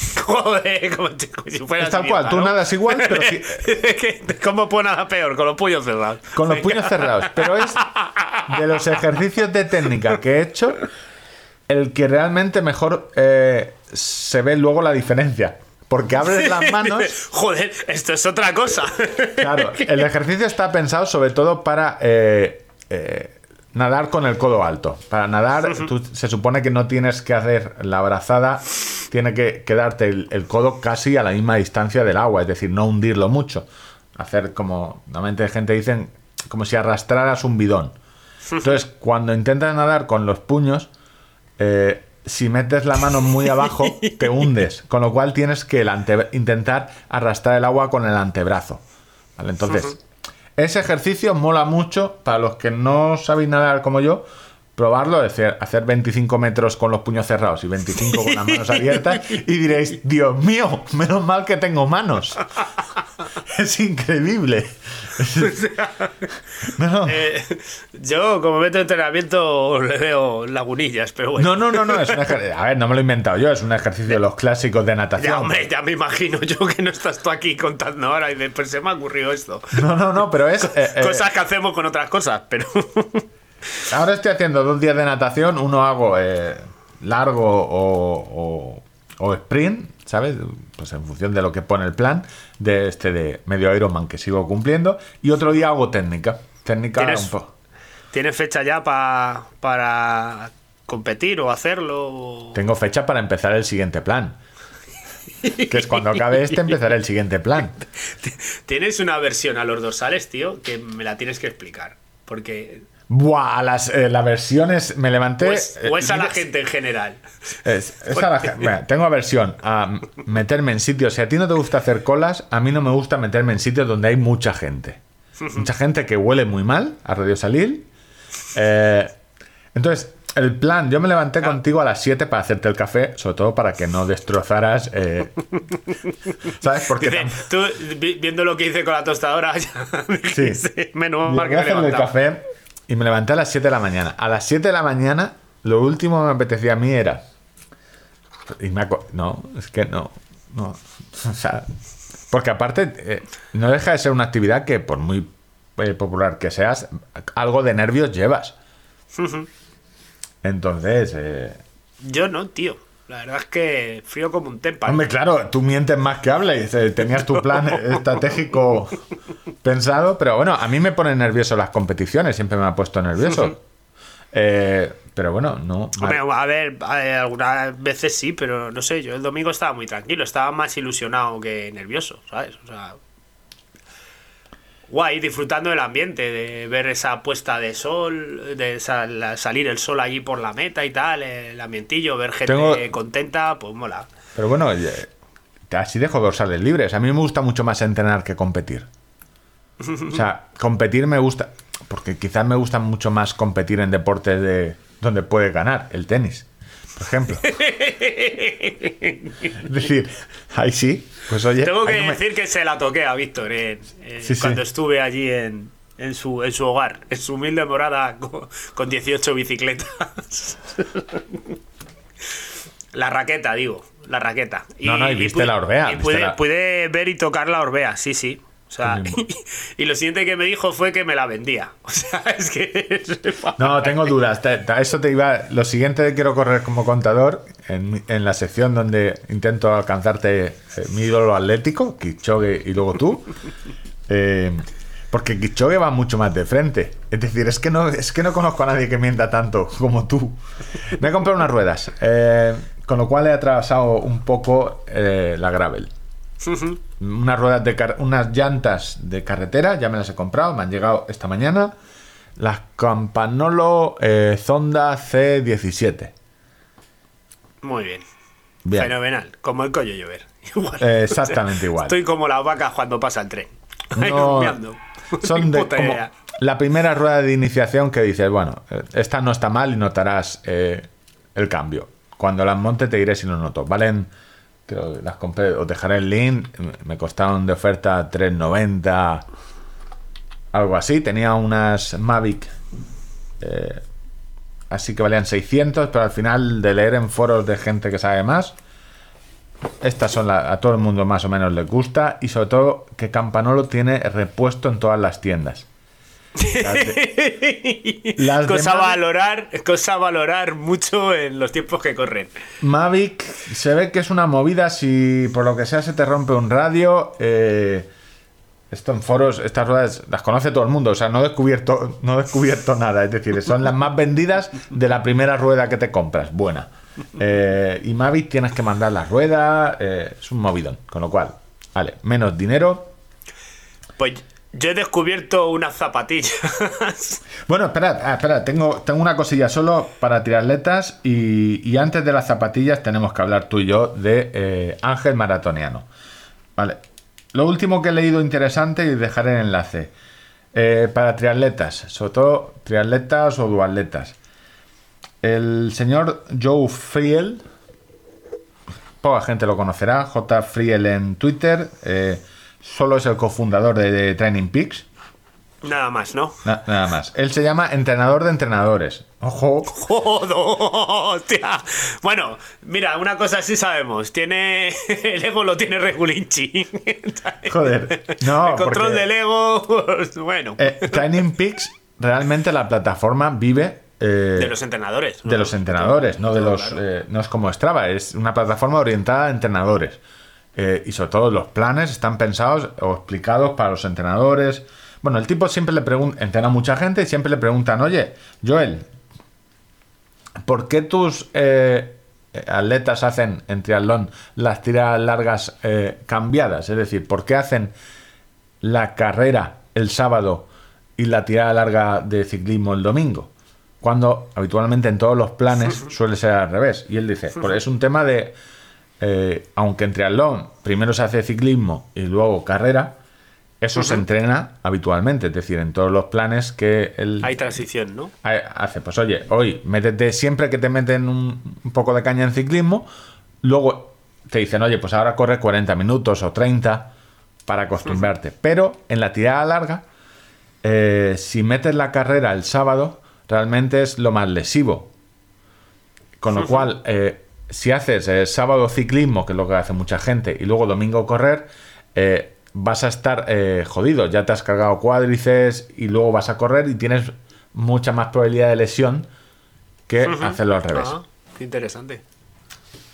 Joder, como, si- si fueras Es tal cual, tú ¿no? nadas igual, pero ¿Qué- ¿Cómo puedo nada peor? Con los puños cerrados. Con los puños cerrados. Pero es de los ejercicios de técnica que he hecho el que realmente mejor eh, se ve luego la diferencia. Porque abres las manos. Joder, esto es otra cosa. Claro, el ejercicio está pensado sobre todo para eh, eh, nadar con el codo alto. Para nadar, tú- se supone que no tienes que hacer la brazada, tiene que quedarte el, el codo casi a la misma distancia del agua, es decir, no hundirlo mucho. Hacer como, normalmente gente dicen, como si arrastraras un bidón. Entonces, cuando intentas nadar con los puños, eh, si metes la mano muy abajo, te hundes. Con lo cual tienes que el ante- intentar arrastrar el agua con el antebrazo. ¿Vale? Entonces, ese ejercicio mola mucho para los que no sabéis nadar como yo. Probarlo, es decir, hacer 25 metros con los puños cerrados y 25 con las manos abiertas y diréis, Dios mío, menos mal que tengo manos. Es increíble. No, no. Eh, yo, como método de entrenamiento, le veo lagunillas, pero bueno. No, no, no, no, es un ejercicio. A ver, no me lo he inventado yo, es un ejercicio de los clásicos de natación. Ya, hombre, ya me imagino yo que no estás tú aquí contando ahora y después se me ha ocurrido esto. No, no, no, pero es. eh, eh, Cosas que hacemos con otras cosas, pero. Ahora estoy haciendo dos días de natación, uno hago eh, largo o, o- o sprint, ¿sabes? Pues en función de lo que pone el plan de este de medio Ironman que sigo cumpliendo, y otro día hago técnica. Técnica ¿Tienes- un poco. ¿Tienes fecha ya pa- para competir o hacerlo? o- Tengo fecha para empezar el siguiente plan. Que es cuando acabe este, empezaré el siguiente plan. Tienes una versión a los dorsales, tío, que me la tienes que explicar. Porque. Buah, las, eh, las versiones me levanté. O es, o es a la eh, gente en general. Es, es a la mira, tengo aversión a meterme en sitios. Si a ti no te gusta hacer colas, a mí no me gusta meterme en sitios donde hay mucha gente. Mucha gente que huele muy mal a Radio Salil. Eh, entonces, el plan, yo me levanté contigo a las 7 para hacerte el café, sobre todo para que no destrozaras. eh, ¿Sabes? Porque Dice, tú, vi- viendo lo que hice con la tostadora, ya dijiste, menos mal que me el café y me levanté a las 7 de la mañana. A las 7 de la mañana, lo último que me apetecía a mí era. Y me no, es que no. no. O sea, porque aparte, eh, no deja de ser una actividad que, por muy eh, popular que seas, algo de nervios llevas. Entonces, eh, Yo no, tío. La verdad es que frío como un témpano. Hombre, claro, tú mientes más que hables. Tenías tu plan estratégico pensado, pero bueno, a mí me ponen nervioso las competiciones, siempre me ha puesto nervioso. Eh, pero bueno, no. Hombre, a ver, a ver, algunas veces sí, pero no sé, yo el domingo estaba muy tranquilo, estaba más ilusionado que nervioso, ¿sabes? O sea, guay, disfrutando del ambiente, de ver esa puesta de sol, de sal- salir el sol allí por la meta y tal, el ambientillo, ver gente Tengo- contenta, pues mola. Pero bueno, eh, así dejo dorsales libres. A mí me gusta mucho más entrenar que competir. O sea, competir me gusta. Porque quizás me gusta mucho más competir en deportes de donde puedes ganar, el tenis, por ejemplo. es decir, ahí sí, pues oye. Tengo que me- decir que se la toqué a Víctor Sí, sí. cuando estuve allí en, en su, en su hogar, en su humilde morada con, con 18 bicicletas. la raqueta, digo, la raqueta. No, no, y viste pude- la Orbea, Y pude, la- pude ver y tocar la Orbea, sí, sí. O sea, Qué y, lo siguiente que me dijo fue que me la vendía. O sea, es que... No, tengo dudas. Eso te iba. Lo siguiente que quiero correr como contador, en, en la sección donde intento alcanzarte eh, mi ídolo atlético, Kipchoge y luego tú. eh, porque Kipchoge va mucho más de frente. Es decir, es que no, es que no conozco a nadie que mienta tanto como tú. Me he comprado unas ruedas, eh, con lo cual he atravesado un poco la gravel. Unas ruedas de unas llantas de carretera, ya me las he comprado, me han llegado esta mañana. Las Campanolo eh, Zonda C17. Muy bien. Bien. Fenomenal. Como el collo llover. Igual. Eh, exactamente igual. Estoy como las vacas cuando pasa el tren. No, son de como la primera rueda de iniciación que dices, bueno, eh, esta no está mal y notarás eh, el cambio. Cuando las monte te diré si lo noto. Valen, que las compré, os dejaré el link, me costaron de oferta 3.90, algo así. Tenía unas Mavic, eh, así que valían 600, pero al final de leer en foros de gente que sabe más, estas son las a todo el mundo más o menos les gusta y sobre todo que Campanolo tiene repuesto en todas las tiendas. Las de- las de cosa a valorar, cosa a valorar mucho en los tiempos que corren. Mavic se ve que es una movida si por lo que sea se te rompe un radio. eh, esto en foros, estas ruedas las conoce todo el mundo, o sea, no he descubierto, no he descubierto nada, es decir, son las más vendidas de la primera rueda que te compras, buena. Eh, y Mavic tienes que mandar la rueda, eh, es un movidón, con lo cual, vale, menos dinero, Pues yo he descubierto unas zapatillas. Bueno, espera, ah, espera, tengo, tengo una cosilla solo para tirarletas y, y antes de las zapatillas tenemos que hablar tú y yo de eh, Ángel Maratoniano. Vale, lo último que he leído interesante y dejaré el enlace. Eh, para triatletas, sobre todo triatletas o duatletas. El señor Joe Friel, poca gente lo conocerá, J. Friel en Twitter, eh, solo es el cofundador de, de Training Peaks. Nada más, ¿no? Na- nada más. Él se llama entrenador de entrenadores. Ojo. ¡Joder! hostia. Bueno, mira, una cosa sí sabemos. Tiene. El ego lo tiene Regulinchi. Joder. No, El control porque, del ego. pues, bueno. eh, Training Peaks, realmente la plataforma vive eh, de los entrenadores. de los entrenadores, no de los. eh, no es como Strava, es una plataforma orientada a entrenadores. Eh, y sobre todo los planes están pensados o explicados para los entrenadores. Bueno, el tipo siempre le pregunta, entrena a mucha gente y siempre le preguntan, oye, Joel, ¿por qué tus eh, atletas hacen en triatlón las tiras largas eh, cambiadas? Es decir, ¿por qué hacen la carrera el sábado y la tirada larga de ciclismo el domingo? Cuando habitualmente en todos los planes suele ser al revés. Y él dice, pues es un tema de, eh, aunque en triatlón primero se hace ciclismo y luego carrera, eso se entrena habitualmente. Es decir, en todos los planes que él Hay transición, ¿no? ha- hace, pues oye, hoy métete siempre que te meten un, un poco de caña en ciclismo, luego te dicen, oye, pues ahora corre 40 minutos o 30 para acostumbrarte. Pero en la tirada larga, eh, si metes la carrera el sábado, realmente es lo más lesivo. Con lo cual, eh, si haces eh, sábado ciclismo, que es lo que hace mucha gente, y luego domingo correr, eh, vas a estar eh, jodido. Ya te has cargado cuádriceps y luego vas a correr y tienes mucha más probabilidad de lesión que hacerlo al revés. Ah, qué interesante.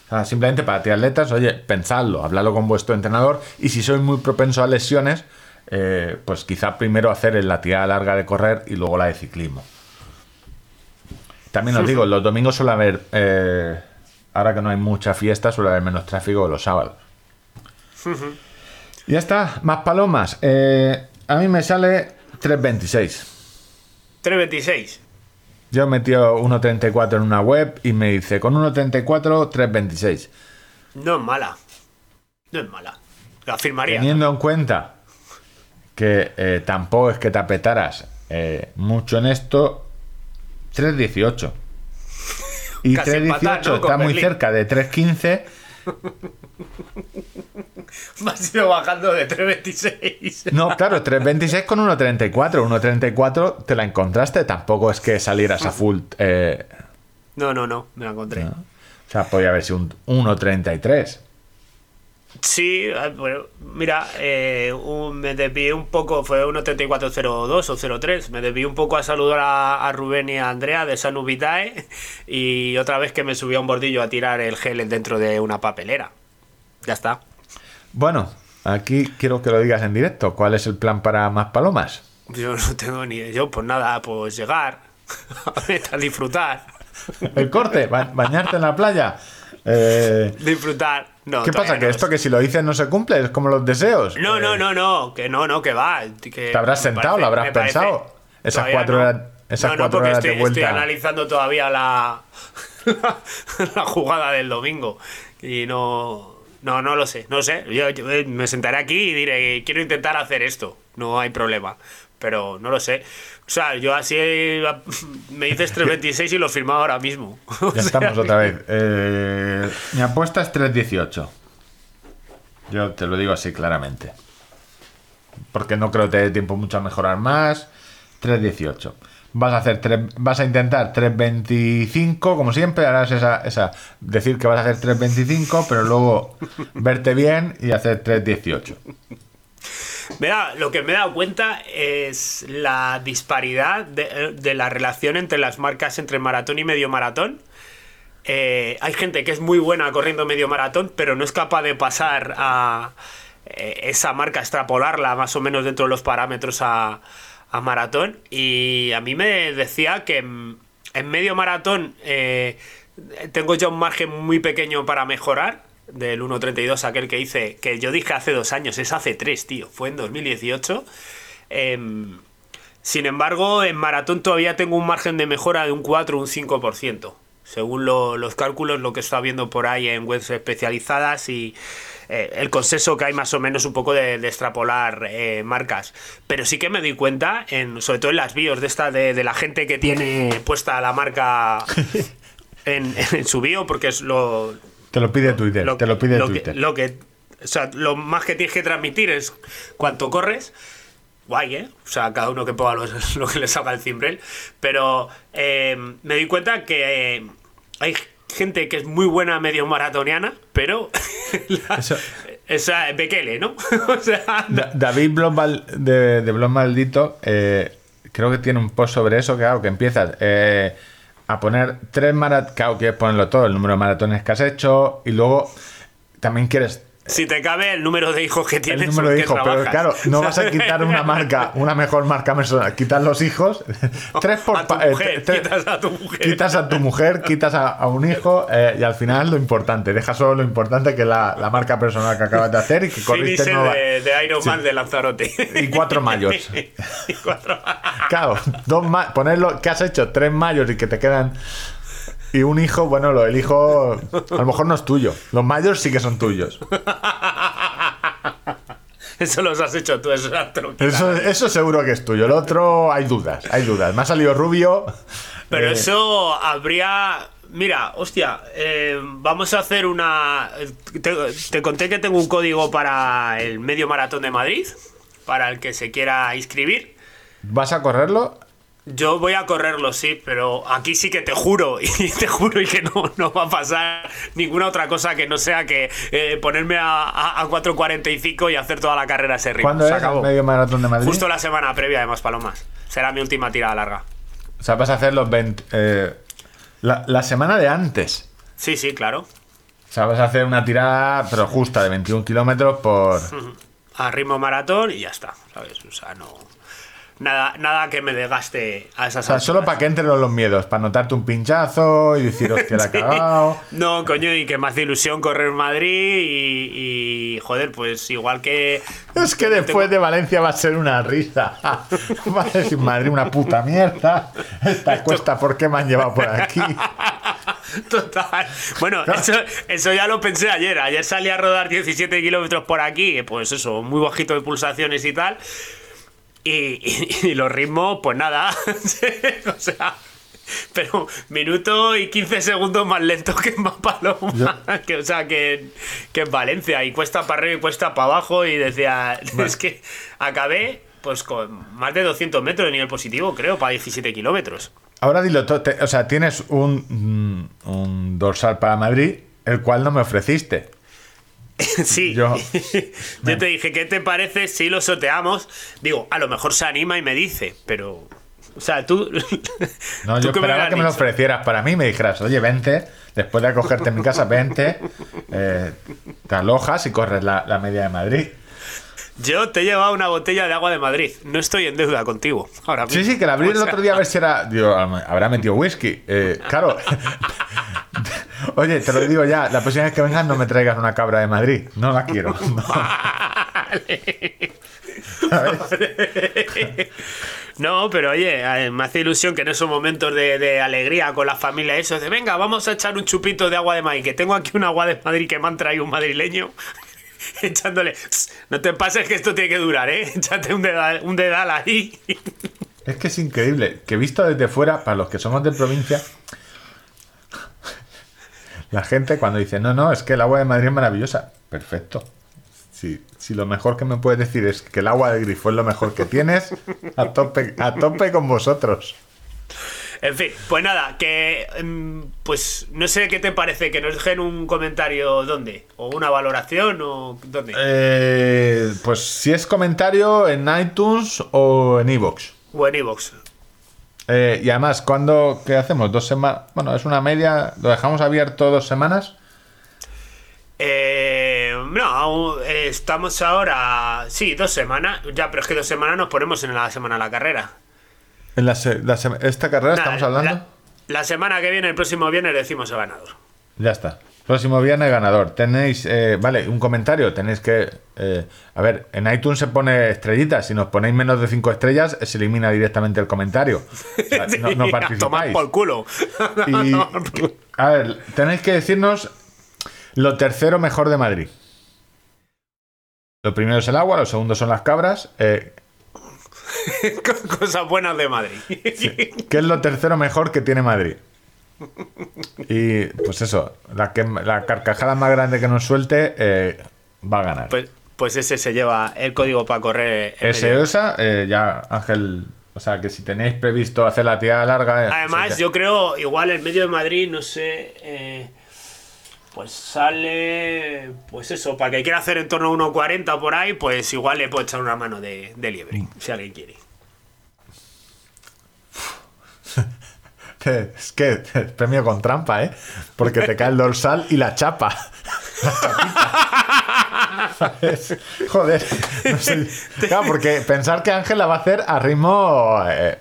O sea, simplemente para ti atletas, oye, pensadlo, habladlo con vuestro entrenador y si sois muy propenso a lesiones, eh, pues quizá primero hacer la tirada larga de correr y luego la de ciclismo. También os digo, los domingos suele haber, eh, ahora que no hay mucha fiesta, suele haber menos tráfico los sábados. Y ya está, más palomas. Eh, a mí me sale 3.26. 326. Yo he metido 1.34 en una web y me dice, con 1.34, 3.26. No es mala. No es mala. La afirmaría. Teniendo en cuenta que eh, tampoco es que te apetaras eh, mucho en esto, 3.18. Y Casi 3.18 empatar, ¿no? está muy Berlín. cerca de 3.15. Me has ido bajando de 326. No, claro, 3.26 con 1.34. 1.34 te la encontraste, tampoco es que salieras a full. eh, No, no, no. Me la encontré. o sea, podría haber sido un 1.33. Sí, ah, bueno, mira, eh, un- me desvié un poco, fue 1.3402 o 03, me desvié un poco a saludar a, a Rubén y a Andrea de Sanu Vitae y otra vez que me subí a un bordillo a tirar el gel dentro de una papelera. Ya está. Bueno, aquí quiero que lo digas en directo. ¿Cuál es el plan para más palomas? Yo no tengo ni... Yo pues nada, pues llegar, a disfrutar, El corte, ba- bañarte en la playa. Eh, disfrutar. No, ¿Qué pasa? ¿Que no. esto que si lo dices no se cumple? ¿Es como los deseos? No, Eh, no, no, no, que no, no, que va. Que ¿Te habrás sentado? ¿Lo habrás parece- pensado? Esas Todavía cuatro no. horas- esas no, no, cuatro porque horas de estoy, estoy analizando todavía la, la jugada del domingo. Y no. No, no lo sé, no sé. Yo, yo, eh, me sentaré aquí y diré, quiero intentar hacer esto. No hay problema. Pero no lo sé. O sea, yo así me dices 3.26 y lo firmado ahora mismo. O Ya sea, estamos otra vez. Eh, mi apuesta es 3.18. Yo te lo digo así claramente. Porque no creo que te dé tiempo mucho a mejorar más. 3.18. Vas a hacer tres- vas a intentar 3.25, como siempre, harás esa, esa decir que vas a hacer 3.25, pero luego verte bien y hacer 3.18. Lo que me he dado cuenta es la disparidad de, la relación entre las marcas entre maratón y medio maratón. Eh, hay gente que es muy buena corriendo medio maratón, pero no es capaz de pasar a eh, esa marca, extrapolarla más o menos dentro de los parámetros a, maratón. Y a mí me decía que en, en medio maratón eh, tengo ya un margen muy pequeño para mejorar. Del 1.32, aquel que hice, que yo dije hace dos años, es hace tres, tío, fue en 2018. Em, sin embargo, en maratón todavía tengo un margen de mejora de un 4 o un 5%, según lo- los cálculos, lo que está viendo por ahí en webs especializadas y eh, el consenso que hay más o menos un poco de, de extrapolar eh, marcas. Pero sí que me doy cuenta, en, sobre todo en las bios de esta de, de la gente que tiene puesta la marca en, en su bio, porque es lo, Te lo pide Twitter. te lo pide lo Twitter. Que, lo que, o sea, lo más que tienes que transmitir es cuánto corres. Guay, ¿eh? O sea, cada uno que ponga lo, lo que le salga el cimbrel. Pero eh, me doy cuenta que eh, hay gente que es muy buena medio maratoniana, pero. la- Eso- esa Bekele, ¿no? o sea. Da- David Blom de, de Blom Maldito, eh, creo que tiene un post sobre eso, claro, que empiezas eh, a poner tres maratones, claro, quieres ponerlo todo, el número de maratones que has hecho, y luego también quieres Si te cabe el número de hijos que tienes. el número de hijos, pero claro, no vas a quitar una marca, una mejor marca personal, quitas los hijos, tres por A tu eh, quitas a tu mujer. quitas a tu mujer, quitas a, a un hijo, eh, y al final lo importante, deja solo lo importante que es la, la marca personal que acabas de hacer y que corriste nueva- de, de Iron Sí. Man de Lanzarote. Y cuatro mayos. y cuatro Claro, dos ma- ponerlo que has hecho tres mayos y que te quedan y un hijo, bueno, lo el hijo a lo mejor no es tuyo. Los mayos sí que son tuyos. Eso los has hecho tú, eso es. Eso, eso seguro que es tuyo. El otro hay dudas, hay dudas. Me ha salido rubio. Pero eh, eso habría. Mira, hostia, eh, vamos a hacer una. Te, te conté que tengo un código para el medio maratón de Madrid, para el que se quiera inscribir. ¿Vas a correrlo? Yo voy a correrlo, sí, pero aquí sí que te juro, y te juro y que no, no va a pasar ninguna otra cosa que no sea que eh, ponerme a, a, a 4.45 y hacer toda la carrera a ese ritmo. ¿Cuándo Se es el acabó. medio maratón de Madrid? Justo la semana previa de Maspalomas. Será mi última tirada larga. O sea, vas a hacer los 20. eh, la, la semana de antes. Sí, sí, claro. O sea, vas a hacer una tirada, pero justa, de 21 kilómetros por. a ritmo maratón y ya está, ¿sabes? O sea, no. Nada, nada que me desgaste a esas O sea, solo para que entren los miedos, para notarte un pinchazo y decir, hostia, la he cagado. No, coño, y que me hace ilusión correr en Madrid y, y, joder, pues igual que. Es que después de Valencia va a ser una risa. Va a decir Madrid una puta mierda. Esta cuesta, ¿por qué me han llevado por aquí? Total. Bueno, eso, eso ya lo pensé ayer. Ayer salí a rodar 17 kilómetros por aquí, pues eso, muy bajito de pulsaciones y tal. Y, y- y los ritmos, pues nada. o sea. Pero minuto y 15 segundos más lento que en Maspalomas. Que, o sea, que, que en Valencia. Y cuesta para arriba y cuesta para abajo. Y decía, es que acabé pues con más de 200 metros de nivel positivo, creo, para 17 kilómetros. Ahora dilo todo. te- o sea, tienes un, mm, un dorsal para Madrid, el cual no me ofreciste. Sí, Yo- yo, te dije, ¿qué te parece si lo soteamos? Digo, a lo mejor se anima y me dice, pero. O sea, tú. No, ¿tú yo esperaba que me lo ofrecieras para mí. Me dijeras, oye, vente, después de acogerte en mi casa, vente, eh, te alojas y corres la, la media de Madrid. Yo te he llevado una botella de agua de Madrid. No estoy en deuda contigo. Ahora Sí, mismo. sí, que la abrí O el otro día a ver si era. Digo, habrá metido whisky. Eh, claro. Oye, te lo digo ya, la próxima vez que vengas no me traigas una cabra de Madrid. No la quiero. No. No, pero oye, eh, me hace ilusión que en esos momentos de, de alegría con la familia, eso de venga, vamos a echar un chupito de agua de Madrid, que tengo aquí un agua de Madrid que me han traído un madrileño. Echándole, "Tss, no te pases que esto tiene que durar, ¿eh? Échate un dedal, un dedal ahí. Es que es increíble que visto desde fuera, para los que somos de provincia, la gente cuando dice, no, no, es que el agua de Madrid es maravillosa. Perfecto. Si, si lo mejor que me puedes decir es que el agua de grifo es lo mejor que tienes, a tope, a tope con vosotros. En fin, pues nada, que mm, pues no sé qué te parece, que nos dejen un comentario dónde, o una valoración, o dónde. Eh, pues si es comentario en iTunes o en iVoox. O en iVoox. Eh, y además, cuando ¿qué hacemos? Dos semanas. Bueno, es una media. ¿Lo dejamos abierto dos semanas? Eh, no, eh, estamos ahora. Sí, dos semanas. Ya, pero es que dos semanas nos ponemos en la semana de la carrera. En la esta carrera estamos hablando. La, la semana que viene, el próximo viernes, decimos el ganador. Ya está. Próximo viernes ganador. Tenéis, eh, vale, un comentario. Tenéis que. eh, a ver, en iTunes se pone estrellitas. Si nos ponéis menos de 5 estrellas, se elimina directamente el comentario. O sea, no, no participáis. por culo. Y, a ver, tenéis que decirnos lo tercero mejor de Madrid. Lo primero es el agua, lo segundo son las cabras. eh, Cosas buenas de Madrid. ¿Qué es lo tercero mejor que tiene Madrid? Y pues eso, la, que, la carcajada más grande que nos suelte eh, va a ganar. Pues, pues ese se lleva el código para correr. Ese esa, eh, ya Ángel, o sea que si tenéis previsto hacer la tirada larga... eh, Además, sí yo creo, igual en medio de Madrid, no sé, eh, pues sale, pues eso, para que quiera hacer en torno a 1.40 por ahí, pues igual le puedo echar una mano de, de liebre, Mm. si alguien quiere. Es que es premio con trampa, ¿eh? Porque te cae el dorsal y la chapa. La. Joder. no sé. Claro, porque pensar que Ángel la va a hacer a ritmo. eh,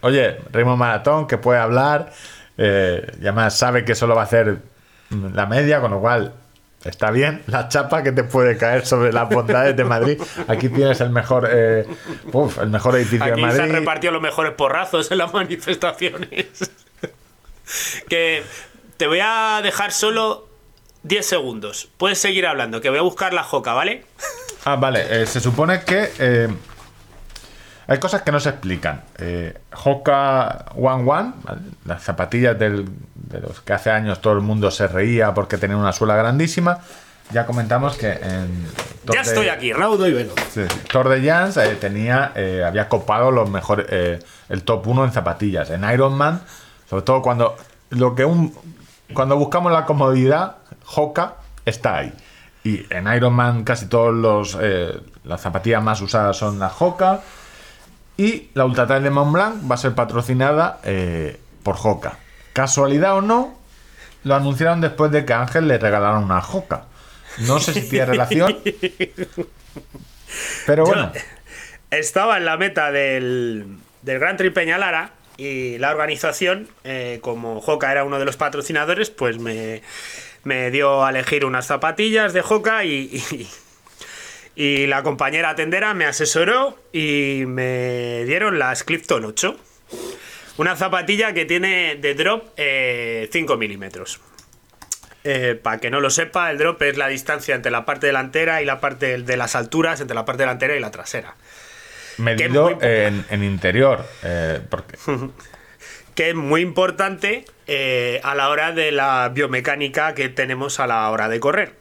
oye, ritmo maratón, que puede hablar. eh, y además sabe que solo va a hacer la media, con lo cual está bien. La chapa que te puede caer sobre las bondades de Madrid. Aquí tienes el mejor. eh, uf, el mejor edificio de Aquí Madrid. se han repartido los mejores porrazos en las manifestaciones. que te voy a dejar solo 10 segundos. Puedes seguir hablando, que voy a buscar la joca, ¿vale? Ah, vale. eh, se supone que eh, hay cosas que no se explican. Eh, Hoka One One, ¿vale? las zapatillas del- de los que hace años todo el mundo se reía porque tenían una suela grandísima. Ya comentamos que en Ya de- estoy aquí, raudo y veloz. Sí. Tour de Jans eh, tenía, eh, había copado los mejores, eh, el top 1 en zapatillas. En Iron Man, sobre todo cuando lo que un cuando buscamos la comodidad, Hoka está ahí. Y en Iron Man casi todos los las zapatillas más usadas son las Hoka. Y la Ultra Trail de Mont Blanc va a ser patrocinada eh, por Hoka. Casualidad o no, lo anunciaron después de que a Ángel le regalaron una Hoka. No sé si tiene relación. Pero bueno. Estaba en la meta del, del Gran Trip Peñalara y la organización, eh, como Joca era uno de los patrocinadores, pues me, me dio a elegir unas zapatillas de Joca y, y, y la compañera tendera me asesoró y me dieron las Clifton 8. Una zapatilla que tiene de drop eh, 5 milímetros. para que no lo sepa, el drop es la distancia entre la parte delantera y la parte de las alturas, entre la parte delantera y la trasera. medido en interior. eh, porque que es muy importante eh, a la hora de la biomecánica que tenemos a la hora de correr.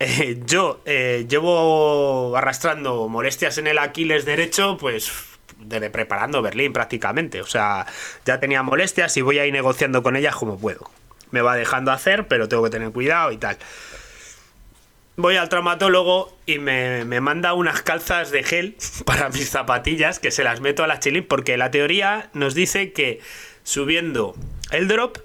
Eh, yo eh, llevo arrastrando molestias en el Aquiles derecho, pues desde preparando Berlín prácticamente. O sea, ya tenía molestias y voy a ir negociando con ellas como puedo. Me va dejando hacer, pero tengo que tener cuidado y tal. Voy al traumatólogo y me, me manda unas calzas de gel para mis zapatillas que se las meto a la chilín porque la teoría nos dice que subiendo el drop,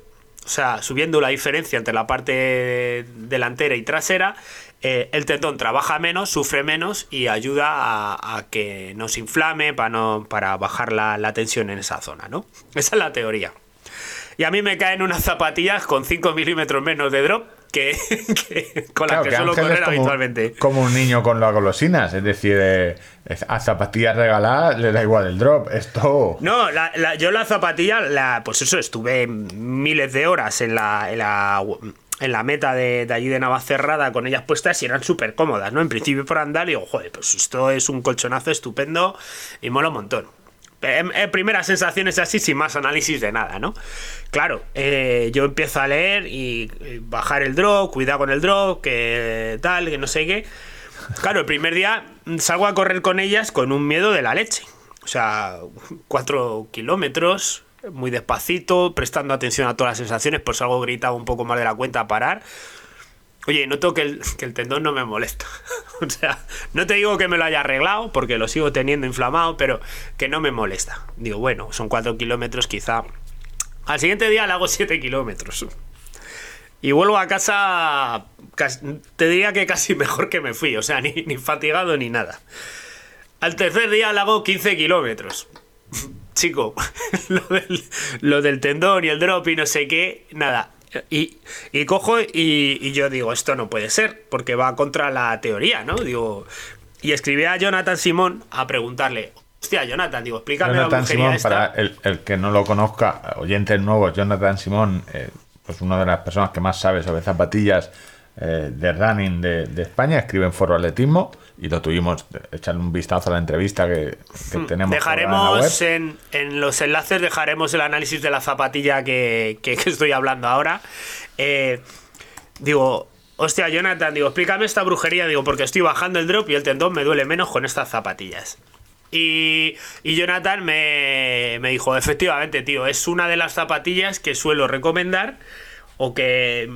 o sea, subiendo la diferencia entre la parte delantera y trasera, eh, el tendón trabaja menos, sufre menos y ayuda a, que no se inflame para, no, para bajar la, la tensión en esa zona, ¿no? Esa es la teoría. Y a mí me caen unas zapatillas con 5 milímetros menos de drop que, que con las Claro, que, que suelo correr como, habitualmente. como un niño con las golosinas, es decir, eh, a zapatillas regaladas le da igual el drop. Esto. No, la- la- yo la zapatilla, la, pues eso, estuve miles de horas en la, en la, en la meta de, de allí de Navacerrada con ellas puestas y eran súper cómodas, ¿no? En principio por andar y digo, joder, pues esto es un colchonazo estupendo y mola un montón. En, en primeras sensaciones así, sin más análisis de nada, ¿no? Claro, eh, yo empiezo a leer y, bajar el drop, cuidado con el drop, que tal, que no sé qué. Claro, el primer día salgo a correr con ellas con un miedo de la leche. O sea, cuatro kilómetros, muy despacito, prestando atención a todas las sensaciones, por si algo gritaba un poco más de la cuenta a parar. Oye, noto que el, que tendón no me molesta. o sea, no te digo que me lo haya arreglado, porque lo sigo teniendo inflamado, pero que no me molesta. Digo, bueno, son cuatro kilómetros, quizá. Al siguiente día le hago siete kilómetros. Y vuelvo a casa, cas- te diría que casi mejor que me fui, o sea, ni, ni fatigado ni nada. Al tercer día le hago 15 kilómetros. Chico, lo del, lo del tendón y el drop y no sé qué, nada. Y, y cojo y, y yo digo, esto no puede ser, porque va contra la teoría, ¿no? Digo, y escribí a Jonathan Simón a preguntarle, hostia, Jonathan, digo, explícame la Jonathan brujería Simón, esta. para el, el que no lo conozca, oyentes nuevos, Jonathan Simón, eh, pues una de las personas que más sabe sobre zapatillas eh, de running de, de España, escribe en Foro Atletismo y lo tuvimos, echarle un vistazo a la entrevista que, que tenemos. Hmm. Dejaremos en, en los enlaces, dejaremos el análisis de la zapatilla que, que- que estoy hablando ahora. Eh, digo, hostia, Jonathan, digo, explícame esta brujería, digo, porque estoy bajando el drop y el tendón me duele menos con estas zapatillas. Y, y Jonathan me, me dijo, efectivamente, tío, es una de las zapatillas que suelo recomendar o que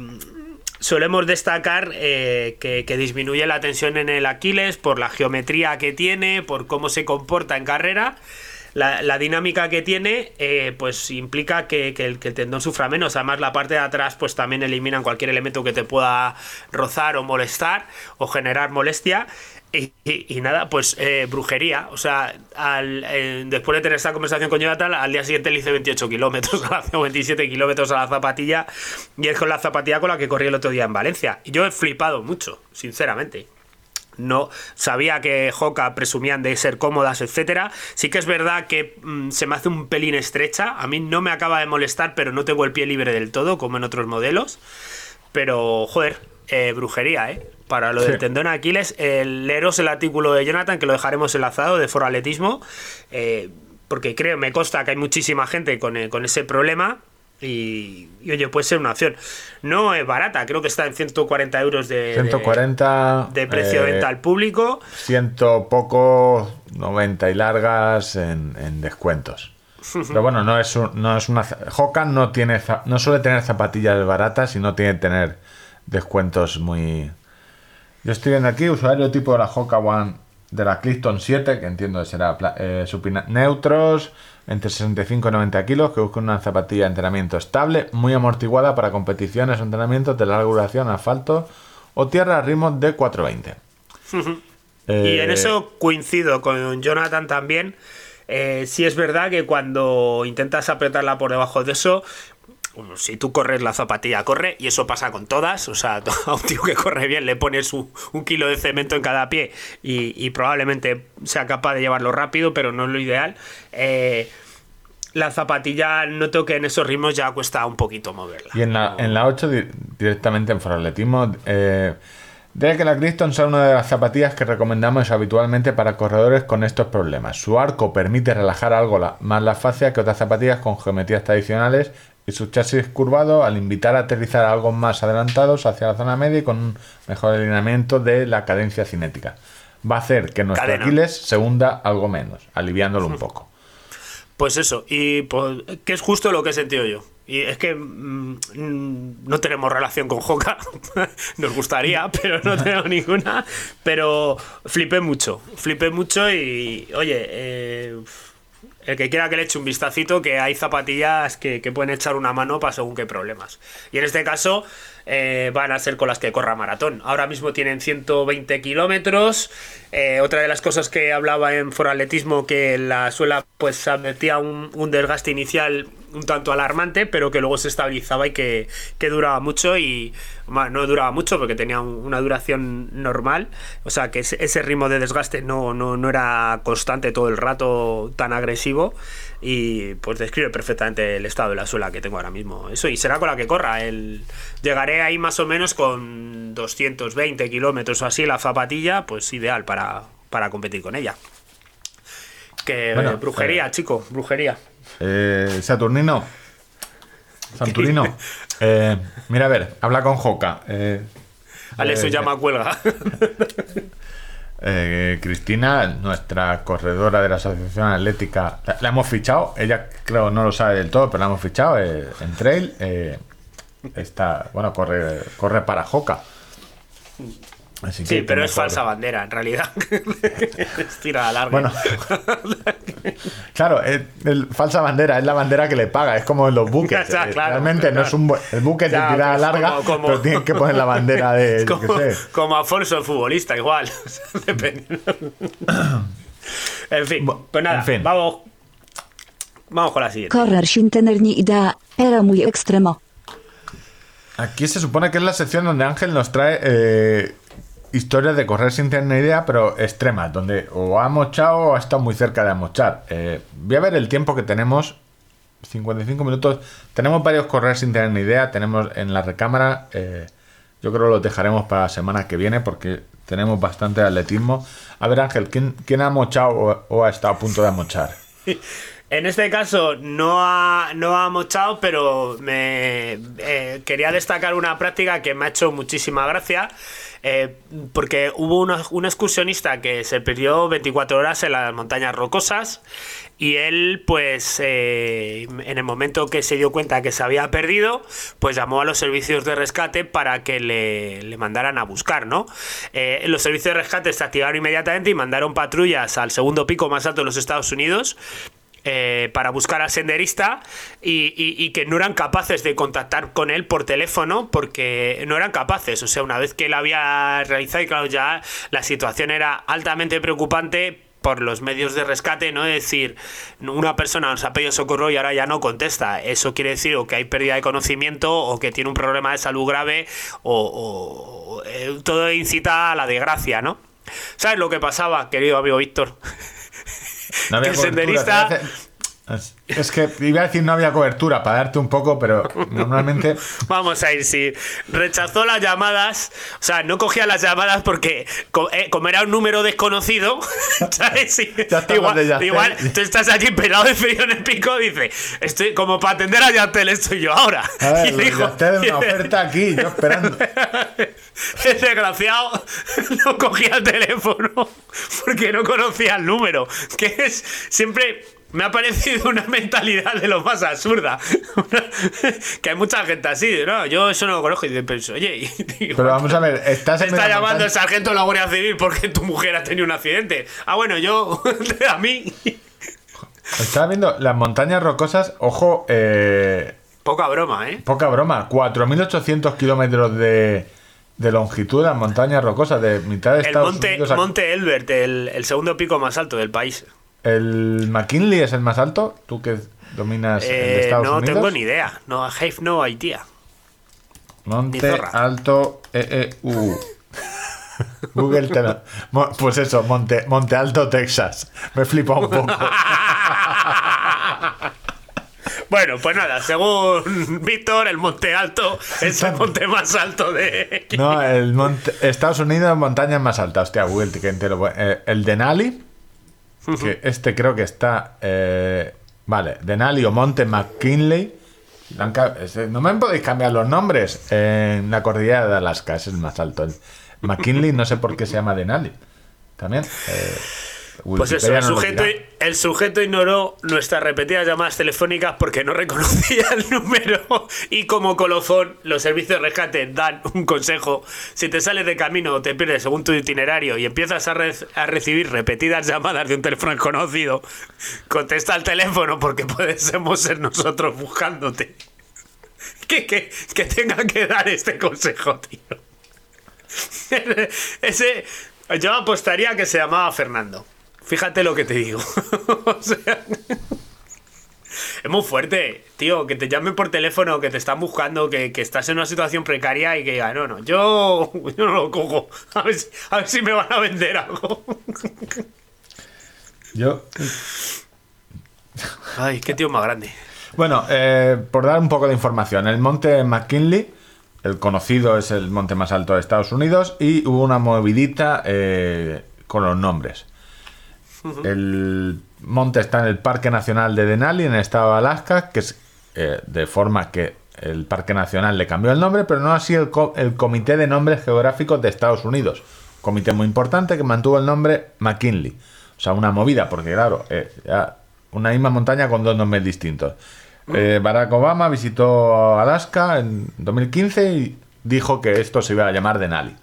solemos destacar eh, que, disminuye la tensión en el Aquiles por la geometría que tiene, por cómo se comporta en carrera. La, dinámica que tiene, eh, pues implica que, que el, que el tendón sufra menos. Además, la parte de atrás, pues también eliminan cualquier elemento que te pueda rozar o molestar o generar molestia. Y, nada, pues eh, brujería. O sea, al- eh, después de tener esta conversación con Jonathan, al día siguiente le hice 28 kilómetros a la- o 27 kilómetros a la zapatilla. Y es con la zapatilla con la que corrí el otro día en Valencia. Y yo he flipado mucho, sinceramente. No sabía que Hoka presumían de ser cómodas, etcétera. Sí que es verdad que mm, se me hace un pelín estrecha. A mí no me acaba de molestar, pero no tengo el pie libre del todo, como en otros modelos. Pero, joder, eh, brujería, ¿eh? Para lo del Sí. tendón Aquiles, el leeros el artículo de Jonathan, que lo dejaremos enlazado, de Foro Atletismo, eh, porque creo, me consta que hay muchísima gente con, eh, con ese problema. Y, y, oye, puede ser una opción. No es barata, creo que está en 140 euros de, de- 140 de precio de eh, venta al público. ciento poco 90 y largas en, en descuentos pero bueno no es un- no es una Hoka no tiene no suele tener zapatillas baratas y no tiene tener descuentos muy yo estoy viendo aquí usuario tipo de la Hoka One de la Clifton 7 que entiendo que será eh, supina- neutros entre 65 y 90 kilos que buscan una zapatilla de entrenamiento estable muy amortiguada para competiciones o entrenamientos de larga duración asfalto o tierra a ritmos de 420 Y en Eh, eso coincido con Jonathan también. Eh, sí es verdad que cuando intentas apretarla por debajo de eso, si tú corres la zapatilla, corre, y eso pasa con todas. O sea, a un tío que corre bien le pones un, un kilo de cemento en cada pie y, y probablemente sea capaz de llevarlo rápido, pero no es lo ideal. Eh, la zapatilla noto que en esos ritmos ya cuesta un poquito moverla. Y en la, en la 8 di- directamente en Foratletismo, eh, de que la Clifton son una de las zapatillas que recomendamos habitualmente para corredores con estos problemas. Su arco permite relajar algo la- más la fascia que otras zapatillas con geometrías tradicionales y su chasis curvado al invitar a aterrizar algo más adelantados hacia la zona media y con un mejor alineamiento de la cadencia cinética. Va a hacer que nuestro Cadena. Aquiles se hunda algo menos, aliviándolo un poco. Pues eso, y pues, que es justo lo que he sentido yo. Y es que mm, no tenemos relación con Hoka, nos gustaría, pero no tenemos ninguna. Pero flipé mucho, flipé mucho y, oye, eh, el que quiera que le eche un vistacito, que hay zapatillas que, que pueden echar una mano para según qué problemas. Y en este caso eh, van a ser con las que corra maratón. Ahora mismo tienen 120 kilómetros. Eh, otra de las cosas que hablaba en Foraletismo, que la suela pues advertía un, un desgaste inicial un tanto alarmante, pero que luego se estabilizaba y que, que duraba mucho y ma, no duraba mucho porque tenía un- una duración normal, o sea que ese, ese ritmo de desgaste no, no, no era constante todo el rato tan agresivo y pues describe perfectamente el estado de la suela que tengo ahora mismo. Eso y será con la que corra. El, llegaré ahí más o menos con 220 kilómetros o así la zapatilla, pues ideal para, para competir con ella. Que Bueno, eh, brujería, eh, chico, brujería. Eh, Saturnino. Santurino. Eh, mira, a ver, habla con Joca. Eh, Alex eh, llama cuelga. eh, Cristina, nuestra corredora de la Asociación Atlética, la, hemos fichado. Ella, creo, no lo sabe del todo, pero la hemos fichado eh, en trail. eh, está, bueno, corre, corre para Joca. Así Sí, pero es mejor. falsa bandera, en realidad. es tira larga. Bueno, claro, es, el- falsa bandera es la bandera que le paga, es como en los buques. Ya, eh, claro, Realmente no es un el buque Ya, de tirada larga, como- como- pero tienen que poner la bandera de, como, sé. como Afonso el futbolista, igual. En fin, pues nada, en fin. vamos. Vamos con la siguiente. Correr sin tener ni idea era muy extremo. Aquí se supone que es la sección donde Ángel nos trae eh, historias de correr sin tener ni idea, pero extremas, donde o ha mochado o ha estado muy cerca de amochar. Eh, voy a ver el tiempo que tenemos. 55 minutos. Tenemos varios correr sin tener ni idea. Tenemos en la recámara. eh, yo creo que los dejaremos para la semana que viene porque tenemos bastante atletismo. A ver, Ángel, ¿quién, quién ha mochado o, o ha estado a punto de amochar? En este caso no ha, no ha mochado, pero me eh, quería destacar una práctica que me ha hecho muchísima gracia. eh, porque hubo una- un excursionista que se perdió 24 horas en las montañas rocosas y él pues eh, en el momento que se dio cuenta que se había perdido pues llamó a los servicios de rescate para que le, le mandaran a buscar no los servicios de rescate se activaron inmediatamente y mandaron patrullas al segundo pico más alto de los Estados Unidos eh, para buscar al senderista y, que no eran capaces de contactar con él por teléfono porque no eran capaces. O sea, una vez que él había realizado, y claro, ya la situación era altamente preocupante por los medios de rescate, ¿no? Es decir, una persona nos ha pedido socorro y ahora ya no contesta. Eso quiere decir o que hay pérdida de conocimiento o que tiene un problema de salud grave o, eh, todo incita a la desgracia, ¿no? ¿Sabes lo que pasaba, querido amigo Víctor? No había el senderista- Es, que iba a decir no había cobertura para darte un poco, pero normalmente Vamos a ir, si rechazó las llamadas, o sea, no cogía las llamadas porque eh, como era un número desconocido, ¿sabes? Sí, Ya igual, de igual tú estás allí pelado de frío en el pico, dice, estoy como para atender a Yastel estoy yo ahora. A ver, Y dijo- una oferta aquí, yo esperando. el desgraciado no cogía el teléfono porque no conocía el número. Que es siempre. Me ha parecido una mentalidad de lo más absurda. Que hay mucha gente así, ¿no? Yo eso no lo conozco y pero, oye, digo, Pero vamos a ver, estás en Está llamando el sargento de la Guardia Civil porque tu mujer ha tenido un accidente. Ah, bueno, yo, a mí. Estaba viendo las montañas rocosas, ojo, eh, Poca broma, ¿eh? poca broma, 4.800 kilómetros de, de longitud las montañas rocosas de mitad de El Estados monte, Unidos. a- monte Elbert, el, el segundo pico más alto del país. ¿El McKinley es el más alto? ¿Tú que dominas el de Eh, Estados no Unidos? tengo ni idea. No, I have no idea. ni Monte. Alto EEU. Google te lo- Pues eso, Monte, Monte Alto, Texas. Me flipa un poco. Bueno, pues nada, según Víctor, el monte alto es el monte más alto de. No, el monte, Estados Unidos, montañas más altas. Hostia, Google, que. Eh, el Denali, que este creo que está. eh, vale, Denali o Monte McKinley. No me podéis cambiar los nombres. En la cordillera de Alaska es el más alto. McKinley, no sé por qué se llama Denali. También. eh, Pues eso, el sujeto, dirá. el sujeto ignoró nuestras repetidas llamadas telefónicas porque no reconocía el número y como colofón los servicios de rescate dan un consejo. Si te sales de camino o te pierdes según tu itinerario y empiezas a, re- a recibir repetidas llamadas de un teléfono desconocido, contesta al teléfono porque podemos ser nosotros buscándote. Que, que, que tenga que dar este consejo, tío. Ese, yo apostaría que se llamaba Fernando. Fíjate lo que te digo. O sea, Es muy fuerte, tío, que te llamen por teléfono, que te están buscando, que, que estás en una situación precaria y que diga, no, no, yo, yo no lo cojo. A ver, si, a ver si me van a vender algo. Yo, Ay, qué tío más grande. Bueno, eh, por dar un poco de información, el monte McKinley, el conocido es el monte más alto de Estados Unidos, y hubo una movidita eh, con los nombres. El monte está en el Parque Nacional de Denali, en el estado de Alaska, que es eh, de forma que el Parque Nacional le cambió el nombre, pero no así el, co- el Comité de Nombres Geográficos de Estados Unidos. Comité muy importante que mantuvo el nombre McKinley. O sea, una movida, porque claro, eh, ya una misma montaña con dos nombres distintos. Eh, Barack Obama visitó Alaska en 2015 y dijo que esto se iba a llamar Denali.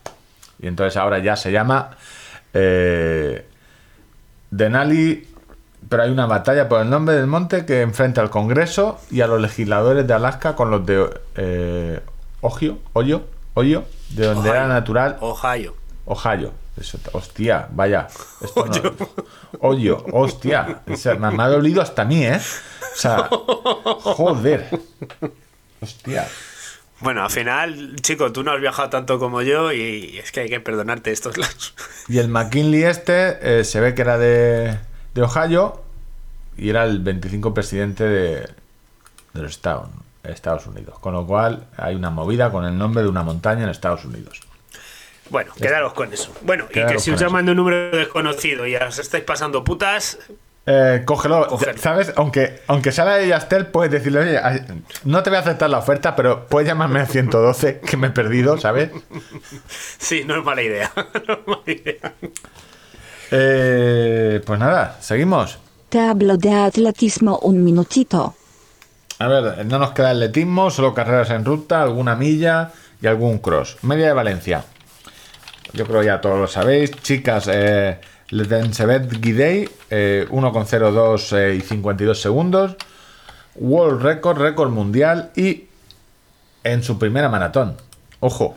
Y entonces ahora ya se llama eh, Denali, pero hay una batalla por el nombre del monte que enfrenta al Congreso y a los legisladores de Alaska con los de eh, Ohio, Ohio, Ohio, de donde era natural Ohio. Ohio. Eso, hostia, vaya. Esto no- Ohio, hostia. O sea, me, me ha dolido hasta a mí, ¿eh? O sea, joder. Hostia. Bueno, al final, chico, tú no has viajado tanto como yo y es que hay que perdonarte estos lados. Y el McKinley este eh, se ve que era de, de Ohio y era el 25 presidente de, de los Estados, Estados Unidos. Con lo cual hay una movida con el nombre de una montaña en Estados Unidos. Bueno, quedaros con eso. Bueno, y que si os llaman de un número desconocido y os estáis pasando putas, Eh, cógelo, Cógelo. ¿sabes? Aunque, aunque sea la de Yastel, puedes decirle, oye, no te voy a aceptar la oferta, pero puedes llamarme al 112, que me he perdido, ¿sabes? sí, no es mala idea. no es mala idea. Eh, pues nada, seguimos. Te hablo de atletismo un minutito. A ver, no nos queda atletismo, solo carreras en ruta, alguna milla y algún cross. Media de Valencia. Yo creo ya todos lo sabéis. Chicas, eh, Letensebet Guidey, eh, 1,02 eh, y 52 segundos. World Record, récord mundial y en su primera maratón. Ojo,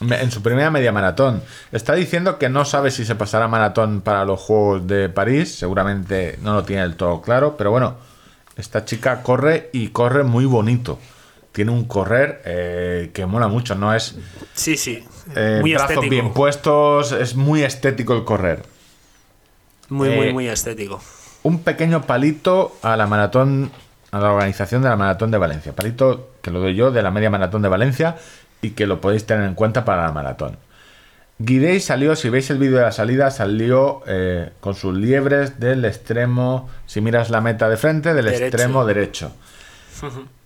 en su primera media maratón. Está diciendo que no sabe si se pasará maratón para los Juegos de París. Seguramente no lo tiene del todo claro. Pero bueno, esta chica corre y corre muy bonito. Tiene un correr eh, que mola mucho. No es Sí, sí. eh, muy brazos estético. bien puestos. Es muy estético el correr. Muy, muy, Eh, muy estético. un pequeño palito a la maratón, a la organización de la maratón de Valencia. Palito que lo doy yo de la media maratón de Valencia y que lo podéis tener en cuenta para la maratón. Guidey salió, si veis el vídeo de la salida, salió eh, con sus liebres del extremo, si miras la meta de frente, del Derecho. extremo derecho.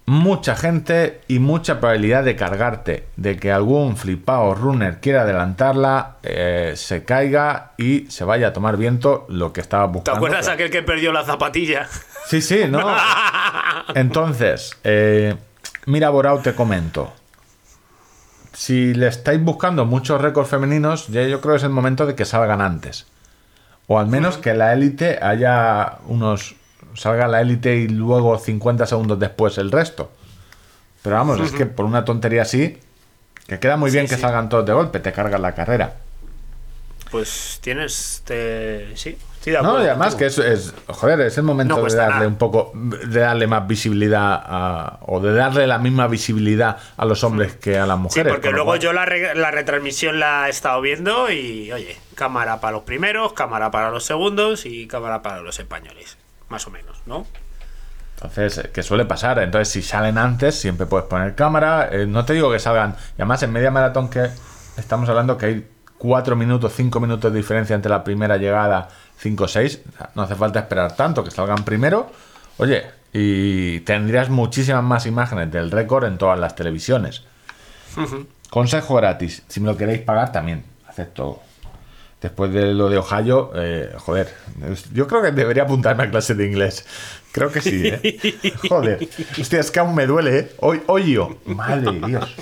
Mucha gente y mucha probabilidad de cargarte, de que algún flipado runner quiera adelantarla, eh, se caiga y se vaya a tomar viento lo que estaba ¿Te buscando. acuerdas aquel que perdió la zapatilla? Sí, sí, no. Entonces, eh, mira, Borao, te comento. Si le estáis buscando muchos récords femeninos, ya yo creo que es el momento de que salgan antes. O al menos que la élite haya unos. Salga la élite y luego 50 segundos después el resto. Pero vamos, es que por una tontería así, que queda muy bien que sí. salgan todos de golpe, te cargas la carrera. Pues tienes. Te... Sí, estoy de No, acuerdo y además que es, es- joder, es el momento No de darle nada. un poco, de darle más visibilidad a- o de darle la misma visibilidad a los hombres que a las Sí, mujeres. porque luego cual- yo la, re- la retransmisión la he estado viendo y, oye, cámara para los primeros, cámara para los segundos y cámara para los españoles. Más o menos, ¿no? Entonces, eh, que suele pasar. Entonces, si salen antes, siempre puedes poner cámara. Eh, no te digo que salgan. Y además, en media maratón que estamos hablando que hay 4 minutos, 5 minutos de diferencia entre la primera llegada, 5 o 6. No hace falta esperar tanto, que salgan primero. Oye, y tendrías muchísimas más imágenes del récord en todas las televisiones. Consejo gratis. Si me lo queréis pagar, también acepto. Después de lo de Ohio, eh, joder, yo creo que debería apuntarme a clase de inglés. Creo que sí, ¿eh? Joder. Hostia, es que aún me duele, ¿eh? Hoy, Ohio. Madre Dios.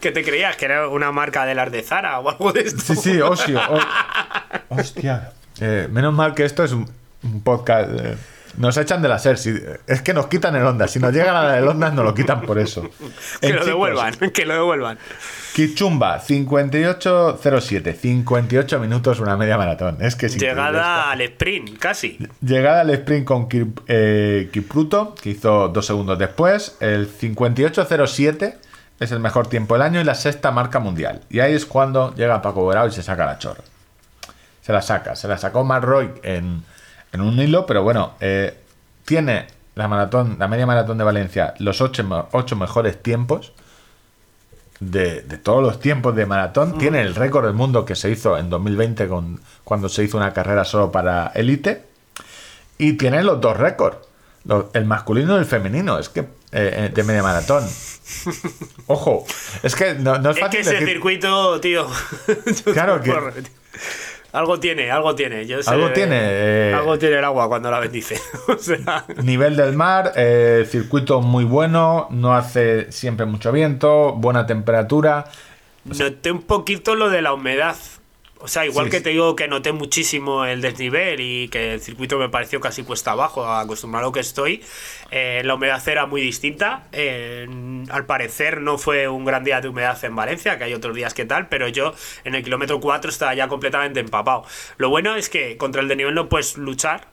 ¿Qué te creías? ¿Que era una marca de las de Zara o algo de esto? Sí, sí, Osio. o- Hostia. Eh, menos mal que esto es un, un podcast. eh, Nos echan de la SER. si- es que nos quitan el Ondas. Si nos llega la del Ondas, nos lo quitan por eso. Que En lo chicos, devuelvan, que lo devuelvan. Kichumba, 58.07. 58 minutos, una media maratón. Es que Llegada al sprint, casi. Llegada al sprint con Kip- eh, Kipruto, que hizo dos segundos después. El 58.07 es el mejor tiempo del año y la sexta marca mundial. Y ahí es cuando llega Paco Borao y se saca la chorra. Se la saca. Se la sacó Mark Roy en, en un hilo, pero bueno, eh, tiene la maratón, la media maratón de Valencia, los ocho, ocho mejores tiempos de, de todos los tiempos de maratón. Tiene el récord del mundo que se hizo en 2020 con, cuando se hizo una carrera solo para élite. Y tiene los dos récords. el masculino y el femenino. Es que eh, eh, de media maratón. Ojo, es que no, no es Es fácil que ese decir- circuito, tío. Claro que-. Algo tiene, algo tiene. Yo sé- Algo tiene, eh. Algo tiene el agua cuando la bendice. o sea, Nivel del mar, eh, circuito muy bueno, no hace siempre mucho viento, buena temperatura. noté un poquito lo de la humedad. O sea, igual Sí, que te digo que noté muchísimo el desnivel y que el circuito me pareció casi cuesta abajo, acostumbrado que estoy, eh, la humedad era muy distinta. Eh, al parecer no fue un gran día de humedad en Valencia, que hay otros días que tal, pero yo en el kilómetro 4 estaba ya completamente empapado. Lo bueno es que contra el desnivel no puedes luchar,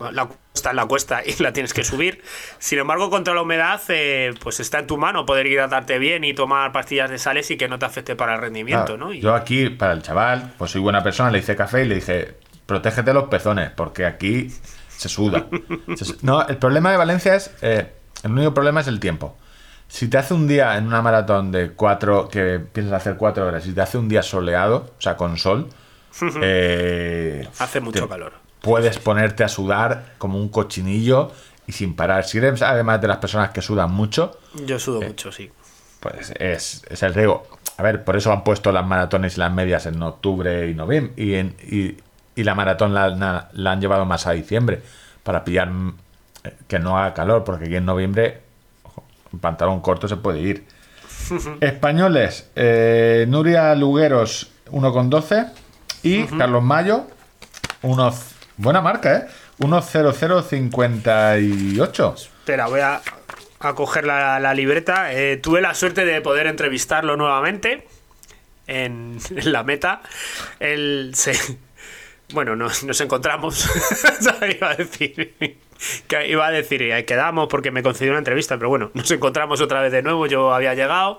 la cuesta es la cuesta y la tienes que subir. Sin embargo, contra la humedad, eh, pues está en tu mano poder hidratarte bien y tomar pastillas de sales y que no te afecte para el rendimiento, Claro, ¿no? Y- Yo aquí, para el chaval, pues soy buena persona, le hice café y le dije, protégete los pezones, porque aquí se suda. Se no, el problema de Valencia es, eh, el único problema es el tiempo. Si te hace un día en una maratón de cuatro, que piensas hacer cuatro horas, si te hace un día soleado, o sea, con sol, eh, Hace mucho te- calor. Puedes ponerte a sudar como un cochinillo y sin parar. Si eres además de las personas que sudan mucho, Yo sudo mucho, sí. pues es, es el riesgo. A ver, por eso han puesto las maratones y las medias en octubre y noviembre. Y, en- y, y la maratón la, la- la han llevado más a diciembre. Para pillar mm, eh, que no haga calor. Porque aquí en noviembre, ojo, pantalón corto se puede ir. Españoles, eh, Nuria Lugueros 1,12 y Carlos Mayo, unos, buena marca, ¿eh? 1,0058. Espera, voy a, coger la, libreta. Eh, tuve la suerte de poder entrevistarlo nuevamente en, en la meta. Él se. Bueno, nos, nos encontramos. iba a decir. Que iba a decir, eh, quedamos porque me concedió una entrevista, pero bueno, nos encontramos otra vez de nuevo. Yo había llegado.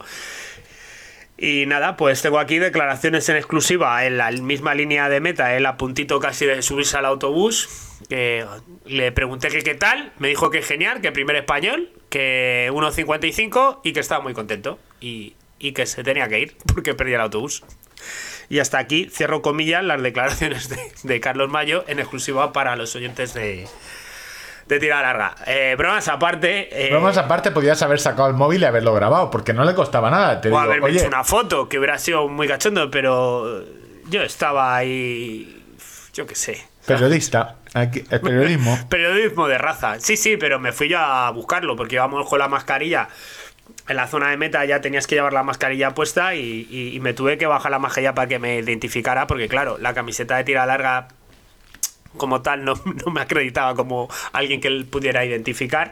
Y nada, pues tengo aquí declaraciones en exclusiva en la misma línea de meta, él a puntito casi de subirse al autobús. Que le pregunté que qué tal, me dijo que genial, que primer español, que 1.55 y que estaba muy contento. Y, y que se tenía que ir porque perdía el autobús. Y hasta aquí cierro comillas las declaraciones de, de Carlos Mayo en exclusiva para los oyentes de, de tira larga. Eh, bromas aparte. eh, Bromas aparte, podías haber sacado el móvil y haberlo grabado, porque no le costaba nada. Te o digo, haberme oye, hecho una foto, que hubiera sido muy cachondo, pero yo estaba ahí. Yo qué sé. periodista, aquí, el periodismo. Periodismo de raza. Sí, sí, pero me fui yo a buscarlo porque íbamos con la mascarilla. En la zona de meta ya tenías que llevar la mascarilla puesta y, y- y me tuve que bajar la mascarilla para que me identificara porque claro, la camiseta de tira larga como tal no, no me acreditaba como alguien que él pudiera identificar.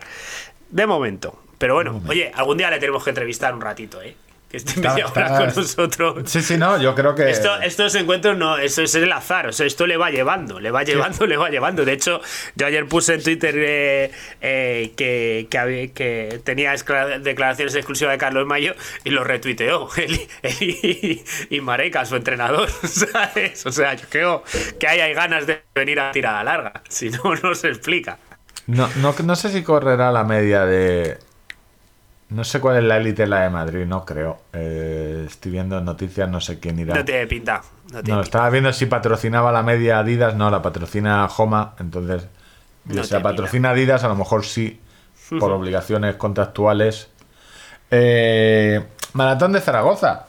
De momento. Pero bueno, oye, algún día le tenemos que entrevistar un ratito, ¿eh? Que esté Está- media hora está- con nosotros. Sí, sí, no, yo creo que. Esto, estos encuentros no, eso es el azar, o sea, esto le va llevando, le va llevando, le va llevando. De hecho, yo ayer puse en Twitter eh, eh, que, que, tenía declaraciones exclusivas de Carlos Mayo y lo retuiteó él, él y, y Mareca, su entrenador, ¿sabes? O sea, yo creo que ahí hay ganas de venir a tirada larga, si no, no se explica. No, no, no sé si correrá la media de. No sé cuál es la élite la de Madrid, no creo. Eh, estoy viendo noticias, no sé quién irá. No tiene pinta. No tiene No, pinta. estaba viendo si patrocinaba la media Adidas, no, la patrocina Homa, entonces. No si la patrocina Adidas, a lo mejor sí, por obligaciones contractuales. Eh, maratón de Zaragoza.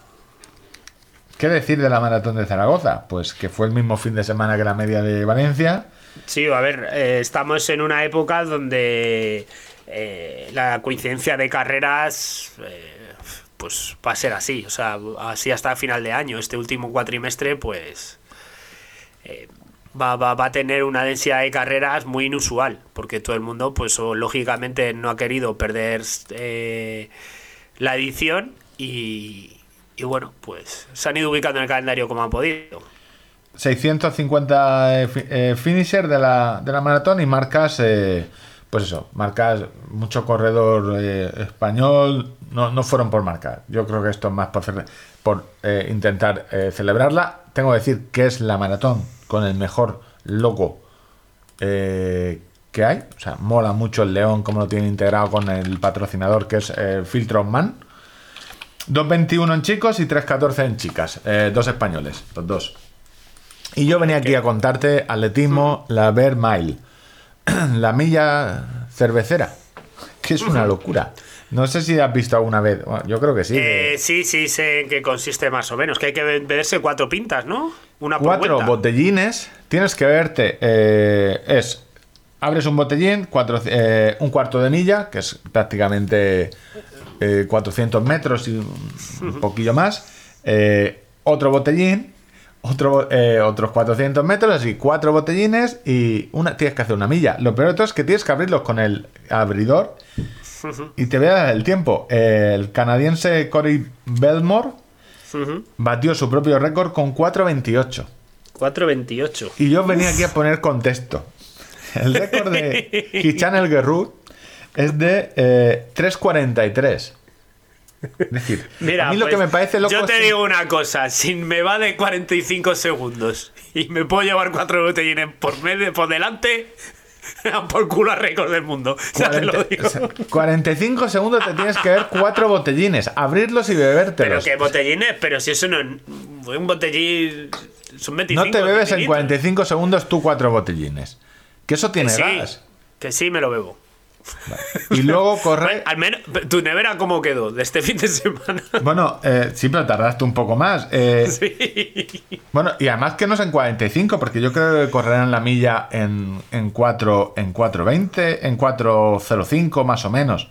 ¿Qué decir de la maratón de Zaragoza? Pues que fue el mismo fin de semana que la media de Valencia. Sí, a ver, eh, estamos en una época donde eh, la coincidencia de carreras eh, pues va a ser así, o sea, así hasta final de año. Este último cuatrimestre, pues va, va, va a tener una densidad de carreras muy inusual, porque todo el mundo, pues lógicamente, no ha querido perder la edición y, y bueno, pues se han ido ubicando en el calendario como han podido. 650 eh, eh, finisher de la, de la maratón y marcas, eh, pues eso, marcas mucho corredor eh, español, no, no fueron por marcar. Yo creo que esto es más por, por eh, intentar celebrarla. Tengo que decir que es la maratón con el mejor logo que hay. O sea, mola mucho el león, como lo tiene integrado con el patrocinador que es Filtron Man. 2.21 en chicos y 3.14 en chicas. Eh, dos españoles, los dos. Y yo venía aquí a contarte atletismo, la Bear Mile, la milla cervecera, que es una locura. No sé si has visto alguna vez, bueno, yo creo que sí. Eh, sí, sí, sé en qué consiste más o menos, que hay que be- beberse cuatro pintas, ¿no? Una por cuatro botellines, tienes que verte, eh, es, abres un botellín, cuatro, eh, un cuarto de milla, que es prácticamente eh, 400 metros y un, poquillo más, eh, otro botellín, otro, eh, otros 400 metros, así cuatro botellines y una, tienes que hacer una milla. Lo peor de todo es que tienes que abrirlos con el abridor y te veas el tiempo. El canadiense Cory Belmore batió su propio récord con 4.28. 4.28. Y yo venía aquí a poner contexto. El récord de Hichan El es de eh, 3.43. Es decir, Mira, a mí lo pues, que me parece loco yo te es- digo una cosa, si me va de 45 segundos y me puedo llevar cuatro botellines por medio, por delante, por culo a récord del mundo. Ya te lo 40 digo. o sea, 45 segundos te tienes que ver cuatro botellines, abrirlos y Pero bebértelos. que botellines, pero si eso no es un botellín son 25 No te bebes en centilitros. 45 segundos tú cuatro botellines. Que eso Que tiene sí, gas. que sí me lo bebo. Y luego corre. Al menos tu nevera cómo quedó de este fin de semana. Bueno, eh, sí, pero tardaste un poco más. Eh, Sí. Bueno, y además que no es en 45, porque yo creo que correrán la milla en, en 4 en 4.20, en 4.05 más o menos.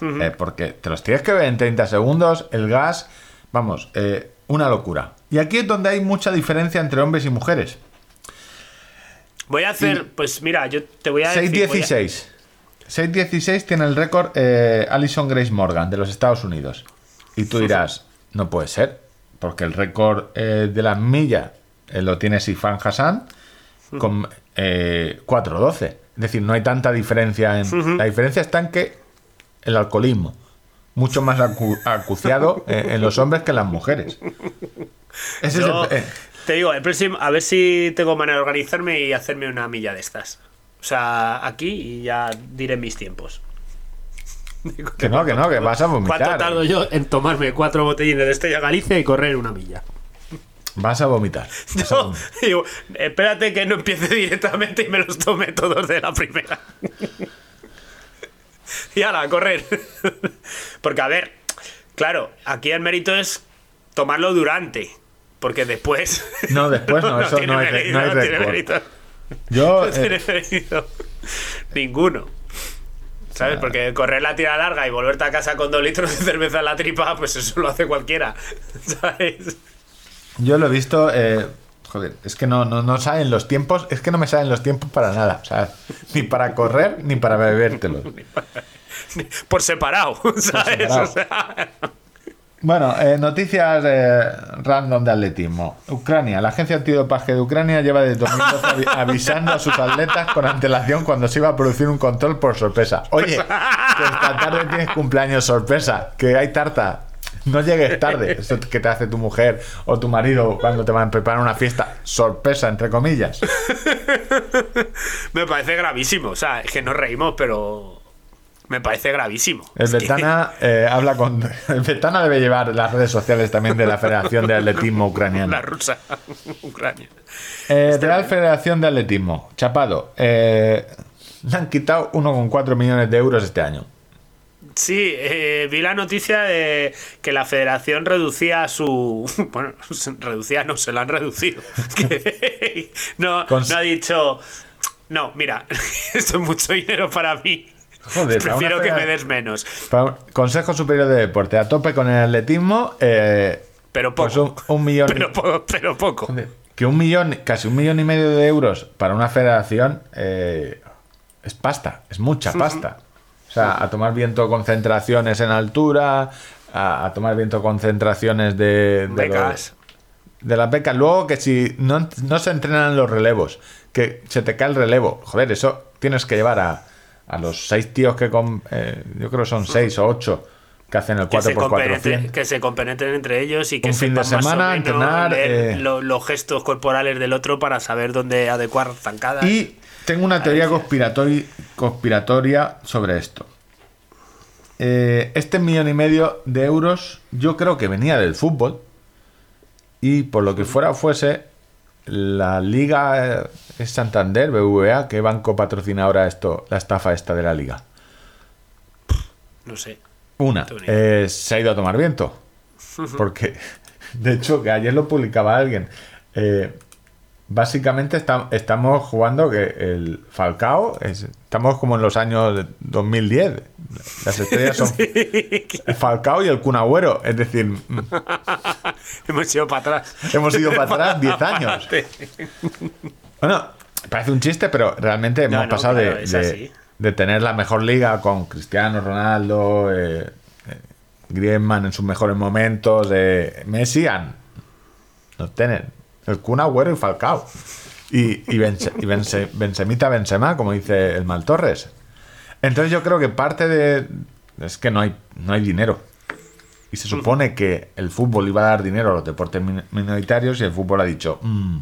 Eh, porque te los tienes que ver en 30 segundos, el gas, vamos, eh, una locura. Y aquí es donde hay mucha diferencia entre hombres y mujeres. Voy a hacer, pues mira, yo te voy a decir. voy a- 6.16. 6.16 tiene el récord eh, Alison Grace Morgan de los Estados Unidos. Y tú dirás, no puede ser, porque el récord eh, de las millas eh, lo tiene Sifan Hassan con eh, 4.12. Es decir, no hay tanta diferencia. En, La diferencia está en que el alcoholismo, mucho más acu- acuciado en los hombres que en las mujeres. Ese Yo es el, te digo, el próximo, a ver si tengo manera de organizarme y hacerme una milla de estas. O sea, aquí y ya diré mis tiempos. que no, que no, que vas a vomitar. ¿Cuánto tardo yo en tomarme cuatro botellines de Estrella Galicia y correr una milla? Vas a vomitar. vas a vomitar. digo, espérate que no empiece directamente y me los tome todos de la primera. y ala, a correr. Porque, a ver, claro, aquí el mérito es tomarlo durante. Porque después. No, después no, eso tiene no hay no hay tiene récord. mérito. Yo, No tiene eh. Ninguno. ¿Sabes? Porque correr la tira larga y volverte a casa con dos litros de cerveza en la tripa, pues eso lo hace cualquiera. ¿Sabes? yo lo he visto. eh, joder, es que no, no, no saben los tiempos. Es que no me saben los tiempos para nada. O sea, ni para correr ni para bebértelo. Por separado, ¿sabes? separado. O sea, Bueno, eh, noticias eh, random de atletismo. Ucrania. La agencia antidopaje de Ucrania lleva desde 2012 avi- avisando a sus atletas con antelación cuando se iba a producir un control por sorpresa. Oye, que esta tarde tienes cumpleaños sorpresa, que hay tarta. No llegues tarde. Eso que te hace tu mujer o tu marido cuando te van a preparar una fiesta sorpresa, entre comillas. me parece gravísimo. O sea, es que nos reímos, pero me parece gravísimo. El que- Betana eh, habla con. El Betana debe llevar las redes sociales también de la Federación de Atletismo Ucraniano. La rusa, Ucrania. Eh, Real Federación de Atletismo, Chapado. eh, le han quitado 1,4 millones de euros este año. Sí, eh, vi la noticia de que la federación reducía su... Bueno, reducía, no, se la han reducido. Que no, no ha dicho... No, mira, esto es mucho dinero para mí. Joder, Prefiero que me des menos. Consejo Superior de Deporte, a tope con el atletismo. eh, Pero poco. pues un, un millón. Pero, po- pero poco. Que un millón, casi un millón y medio de euros para una federación eh, es pasta, es mucha pasta. O sea, a tomar viento concentraciones en altura, a, a tomar viento concentraciones de, de Becas. los- de las becas. Luego que si no, no se entrenan los relevos, que se te cae el relevo, joder, eso tienes que llevar a, a los seis tíos que con, eh, yo creo que son seis o ocho que hacen el Que se, 4x4 compenetren, 100. que se compenetren entre ellos y que Un fin de semana, entrenar, eh. lo- los gestos corporales del otro para saber dónde adecuar zancadas. Y tengo una teoría conspiratori- conspiratoria sobre esto. Eh, este millón y medio de euros yo creo que venía del fútbol y por lo que fuera fuese la liga eh, es Santander, BVA, ¿qué banco patrocina ahora esto, la estafa esta de la liga? No sé. Una, eh, se ha ido a tomar viento. Porque, de hecho, que ayer lo publicaba alguien. eh, básicamente está- estamos jugando que el Falcao, es- estamos como en los años de 2010. Las estrellas son el Falcao y el Kun Agüero. Es decir, mm, Hemos ido para atrás. hemos ido para atrás 10 años. Bueno, parece un chiste, pero realmente hemos no, pasado claro, de, es de- así. de tener la mejor liga con Cristiano Ronaldo, eh, eh, Griezmann en sus mejores momentos, eh, Messi, a no tener el Kun Agüero y Falcao. Y, y, Benzemita Benzema, como dice el Mal Torres. Entonces yo creo que parte de... Es que no hay, no hay dinero. Y se supone que el fútbol iba a dar dinero a los deportes min- minoritarios y el fútbol ha dicho, "Mm,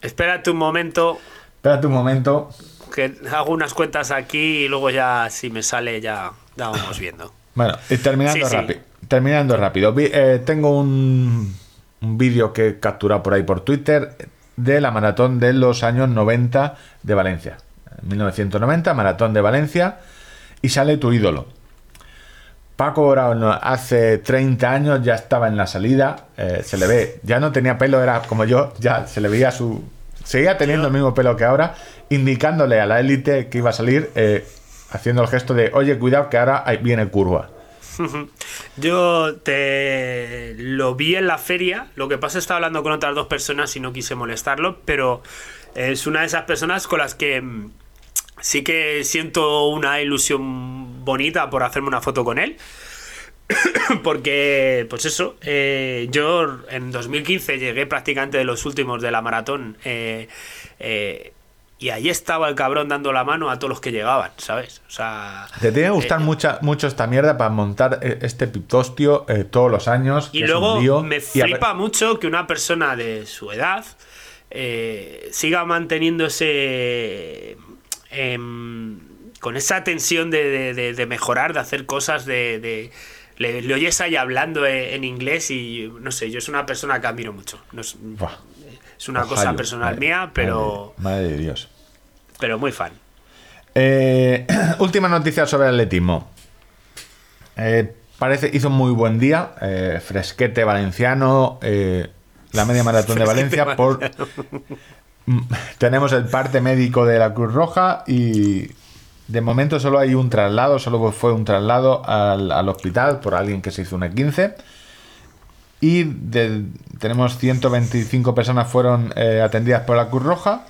Espérate un momento, espérate un momento, que hago unas cuentas aquí y luego ya, si me sale, ya, vamos viendo. Bueno, y terminando Sí, sí. rápido. Terminando rápido. Eh, tengo un, un vídeo que he capturado por ahí por Twitter de la maratón de los años 90 de Valencia. 1990, maratón de Valencia. Y sale tu ídolo. Paco Brown hace 30 años ya estaba en la salida. eh, se le ve, ya no tenía pelo, era como yo, ya se le veía su. Seguía teniendo el mismo pelo que ahora, indicándole a la élite que iba a salir, eh, haciendo el gesto de, oye, cuidado que ahora viene curva. Yo te lo vi en la feria. Lo que pasa es que estaba hablando con otras dos personas y no quise molestarlo, pero es una de esas personas con las que mm, sí que siento una ilusión bonita por hacerme una foto con él. Porque, pues eso, eh, yo en 2015 llegué prácticamente de los últimos de la maratón eh, eh, y ahí estaba el cabrón dando la mano a todos los que llegaban, ¿sabes? O sea, Te tiene que gustar eh, mucha, mucho esta mierda para montar eh, este piptostio eh, todos los años. Y luego lío, me y a ver- flipa mucho que una persona de su edad eh, siga manteniéndose em, con esa tensión de, de- de- de mejorar, de hacer cosas, de... le, le oyes ahí hablando en inglés y no sé, yo es una persona que admiro mucho. No es, es una cosa personal madre- mía, pero, Madre, de Dios. pero muy fan. Eh, última noticia sobre el atletismo. Eh, parece hizo muy buen día. eh, fresquete valenciano. eh, la media maratón de Valencia. Por, Mm, tenemos el parte médico de la Cruz Roja y de momento solo hay un traslado. Solo fue un traslado al, al hospital por alguien que se hizo un 15 Y de- tenemos 125 personas fueron eh, atendidas por la Cruz Roja.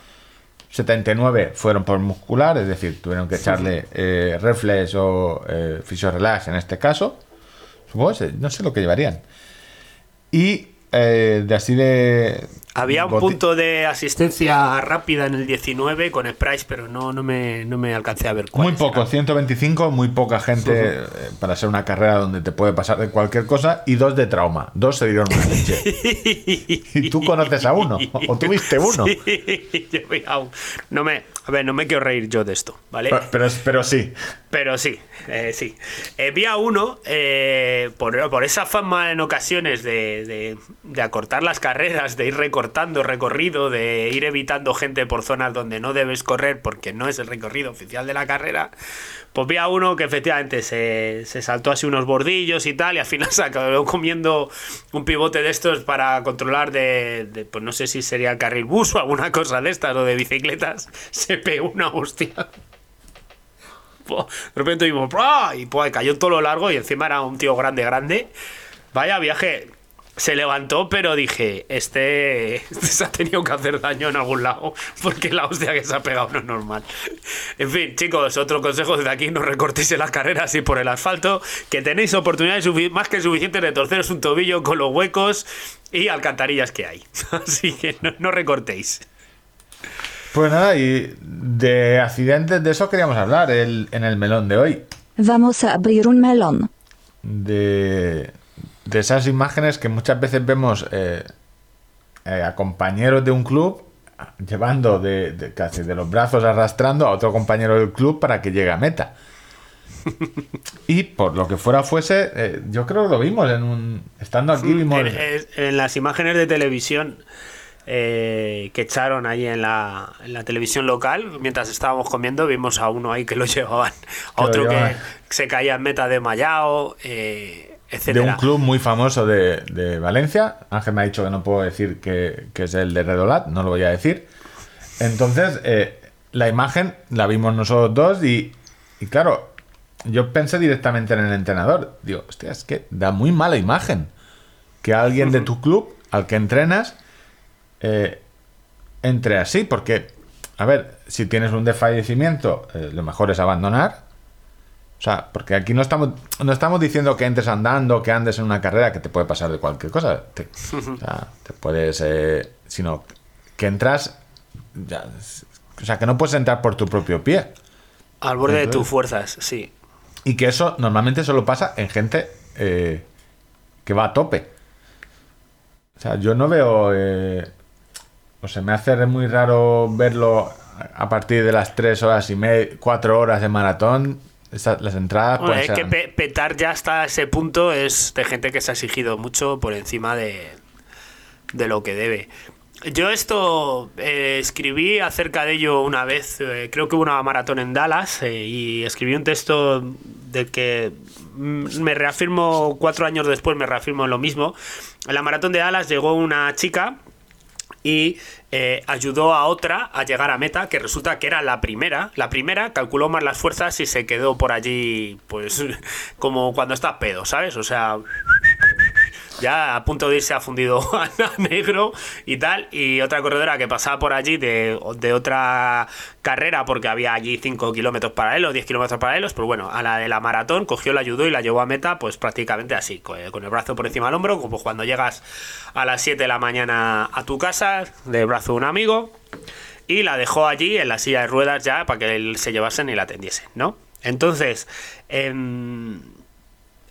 79 fueron por muscular, es decir, tuvieron que echarle eh, reflex o eh, relax en este caso. Supongo, no sé lo que llevarían. Y eh, de así de... Había un punto de asistencia rápida en el 19 con sprays, pero no, no, me, no me alcancé a ver cuál. Muy poco, 125, muy poca gente eh, para ser una carrera donde te puede pasar de cualquier cosa y dos de trauma. Dos se dieron una leche. y tú conoces a uno, o tú viste uno. Sí, yo no me, a ver, no me quiero reír yo de esto, ¿vale? Pero, pero, pero sí. Pero sí, eh, sí. Eh, vi a uno, eh, por, por esa fama en ocasiones de, de- de acortar las carreras, de ir recortando recorrido, de ir evitando gente por zonas donde no debes correr porque no es el recorrido oficial de la carrera, pues vi a uno que efectivamente se, se saltó así unos bordillos y tal, y al final se acabó comiendo un pivote de estos para controlar de, pues no sé si sería el carril bus o alguna cosa de estas o de bicicletas, se pegó una hostia. De repente vimos, ¡bra! y pues cayó todo lo largo y encima era un tío grande, grande. Vaya viaje. Se levantó, pero dije, este, este se ha tenido que hacer daño en algún lado, porque la hostia que se ha pegado no es normal. En fin, chicos, otro consejo desde aquí, no recortéis en las carreras y por el asfalto, que tenéis oportunidades más que suficientes de torceros un tobillo con los huecos y alcantarillas que hay. Así que no, no recortéis. Pues nada, y de accidentes de eso queríamos hablar el- en el melón de hoy. Vamos a abrir un melón. De, de esas imágenes que muchas veces vemos eh, eh, a compañeros de un club llevando de, de- casi de los brazos arrastrando a otro compañero del club para que llegue a meta. Y por lo que fuera fuese, eh, yo creo que lo vimos en un. Estando aquí, vimos. En, en- en las imágenes de televisión eh, que echaron ahí en la, en la televisión local, mientras estábamos comiendo, vimos a uno ahí que lo llevaban, a otro que se caía en meta de Mayao, eh, de un club muy famoso de, de Valencia. Ángel me ha dicho que no puedo decir que, que es el de Redolat, no lo voy a decir. Entonces, eh, la imagen la vimos nosotros dos y, y claro, yo pensé directamente en el entrenador. Digo, hostia, es que da muy mala imagen que alguien de tu club al que entrenas eh, entre así, porque, a ver, si tienes un desfallecimiento, eh, lo mejor es abandonar. O sea, porque aquí no estamos, no estamos diciendo que entres andando, que andes en una carrera, que te puede pasar de cualquier cosa. Te, o sea, te puedes. eh, sino que entras. ya, o sea, que no puedes entrar por tu propio pie. Al borde de tus fuerzas, sí. Y que eso normalmente solo pasa en gente eh, que va a tope. O sea, yo no veo. eh, o se me hace muy raro verlo a partir de las 3 horas y media, 4 horas de maratón. Esa- las entradas Bueno, pueden es ser- que pe- petar ya hasta ese punto es de gente que se ha exigido mucho por encima de, de lo que debe. Yo esto eh, escribí acerca de ello una vez, eh, creo que hubo una maratón en Dallas eh, y escribí un texto del que me reafirmo cuatro años después, me reafirmo en lo mismo. En la maratón de Dallas llegó una chica y eh, ayudó a otra a llegar a meta, que resulta que era la primera. La primera calculó más las fuerzas y se quedó por allí, pues, como cuando estás pedo, ¿sabes? O sea, ya a punto de irse a fundido a negro y tal. Y otra corredora que pasaba por allí de, de otra carrera, porque había allí 5 kilómetros paralelos, 10 kilómetros paralelos, pero bueno, a la de la maratón cogió, la ayudó y la llevó a meta, pues prácticamente así, con el, con el brazo por encima del hombro, como cuando llegas a las 7 de la mañana a tu casa, de brazo de un amigo, y la dejó allí en la silla de ruedas ya para que él se llevasen y la atendiesen, ¿no? Entonces, em,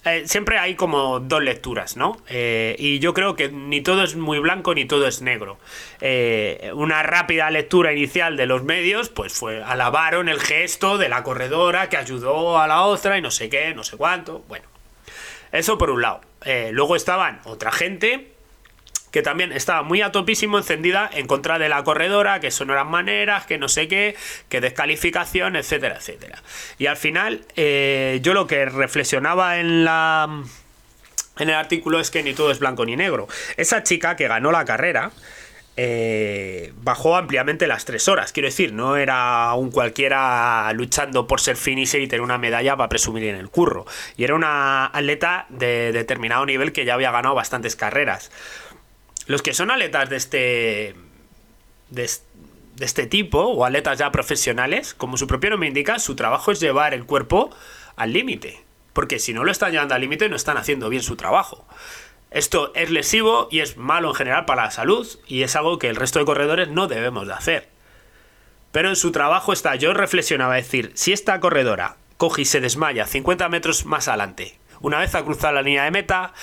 eh, siempre hay como dos lecturas, ¿no? Eh, y yo creo que ni todo es muy blanco ni todo es negro. Eh, una rápida lectura inicial de los medios, pues fue alabaron el gesto de la corredora que ayudó a la otra y no sé qué, no sé cuánto. Bueno, eso por un lado. Luego estaban otra gente que también estaba muy a topísimo encendida en contra de la corredora, que no eran maneras, que no sé qué, que descalificación, etcétera, etcétera. Y al final, eh, yo lo que reflexionaba en la. En el artículo es que ni todo es blanco ni negro. Esa chica que ganó la carrera eh, bajó ampliamente las tres horas. Quiero decir, no era un cualquiera luchando por ser finisher y tener una medalla para presumir en el curro. Y era una atleta de determinado nivel que ya había ganado bastantes carreras. Los que son atletas de este. de, es- de este tipo, o atletas ya profesionales, como su propio nombre indica, su trabajo es llevar el cuerpo al límite. Porque si no lo están llevando al límite, no están haciendo bien su trabajo. Esto es lesivo y es malo en general para la salud, y es algo que el resto de corredores no debemos de hacer. Pero en su trabajo está, yo reflexionaba decir, si esta corredora coge y se desmaya 50 metros más adelante, una vez ha cruzado la línea de meta,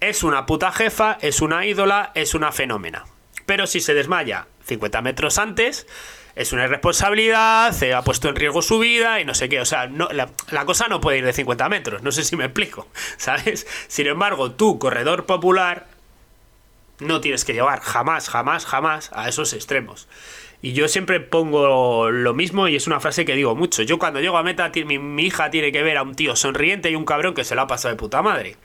es una puta jefa, es una ídola, es una fenómena. Pero si se desmaya 50 metros antes, es una irresponsabilidad, se ha puesto en riesgo su vida y no sé qué. O sea, la, la cosa no puede ir de 50 metros, no sé si me explico, ¿sabes? Sin embargo, tú, corredor popular, no tienes que llevar jamás, jamás, jamás a esos extremos. Y yo siempre pongo lo mismo y es una frase que digo mucho. Yo cuando llego a meta, mi, mi hija tiene que ver a un tío sonriente y un cabrón que se lo ha pasado de puta madre.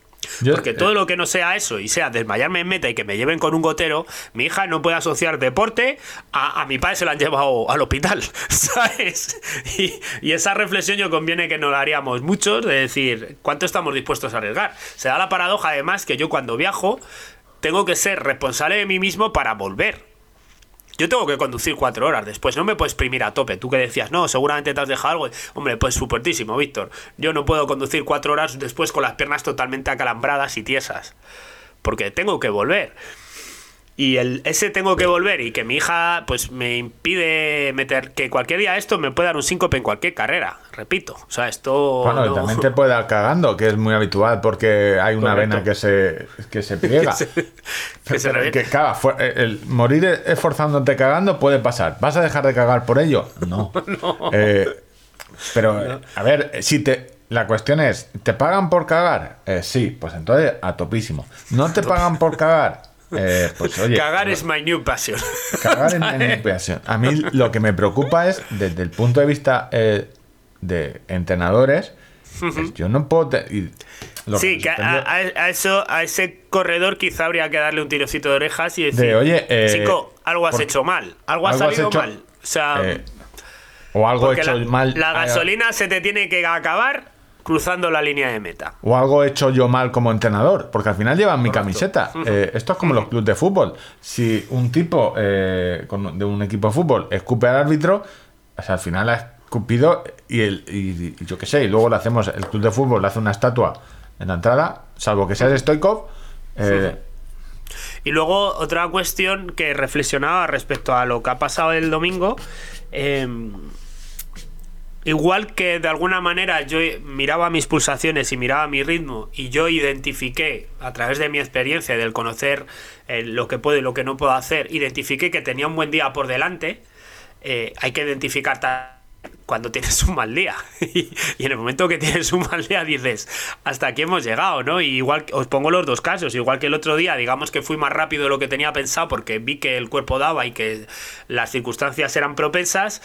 Yo- Porque todo lo que no sea eso y sea desmayarme en meta y que me lleven con un gotero, mi hija no puede asociar deporte a, a mi padre se la han llevado al hospital, ¿sabes? Y, y esa reflexión yo conviene que nos la haríamos muchos, de decir, ¿cuánto estamos dispuestos a arriesgar? Se da la paradoja además que yo cuando viajo, tengo que ser responsable de mí mismo para volver. Yo tengo que conducir cuatro horas después, no me puedes exprimir a tope. Tú que decías, no, seguramente te has dejado algo. Hombre, pues supuestísimo, Víctor. Yo no puedo conducir cuatro horas después con las piernas totalmente acalambradas y tiesas. Porque tengo que volver. Y el, ese tengo que volver y que mi hija pues me impide meter que cualquier día esto me puede dar un síncope en cualquier carrera, repito. O sea, esto... Bueno, y no- también te puede dar cagando, que es muy habitual porque hay una Correcto. vena que se, que se pliega. que se Pero que caga, el, el morir esforzándote cagando puede pasar. ¿Vas a dejar de cagar por ello? No. Eh, pero, a ver, si te. La cuestión es, ¿te pagan por cagar? Eh, sí, pues entonces a topísimo. ¿No te pagan por cagar? Eh, pues oye. Cagar es my new passion. Cagar en manipulación. A mí lo que me preocupa es, desde el punto de vista eh, de entrenadores, es yo no puedo. y sí, que a, sorprendió- a- a eso, a ese corredor quizá habría que darle un tirocito de orejas y decir, De, oye, eh, chico, algo has hecho mal, algo ha algo has salido hecho- mal. O sea, o algo hecho la, mal. la gasolina se te tiene que acabar cruzando la línea de meta. O algo hecho yo mal como entrenador, porque al final llevan mi camiseta. Eh, esto es como los clubes de fútbol. Si un tipo eh, con- de un equipo de fútbol escupe al árbitro, o sea, al final ha escupido y, el, y, y yo qué sé, y luego le hacemos, el club de fútbol le hace una estatua en la entrada, salvo que seas Stoikov. eh, Y luego otra cuestión que reflexionaba respecto a lo que ha pasado el domingo. eh, igual que de alguna manera yo miraba mis pulsaciones y miraba mi ritmo y yo identifiqué a través de mi experiencia del conocer eh, lo que puedo y lo que no puedo hacer, identifiqué que tenía un buen día por delante, eh, hay que identificar cuando tienes un mal día. y en el momento que tienes un mal día dices, hasta aquí hemos llegado, ¿no? Y igual, os pongo los dos casos, igual que el otro día, digamos que fui más rápido de lo que tenía pensado porque vi que el cuerpo daba y que las circunstancias eran propensas.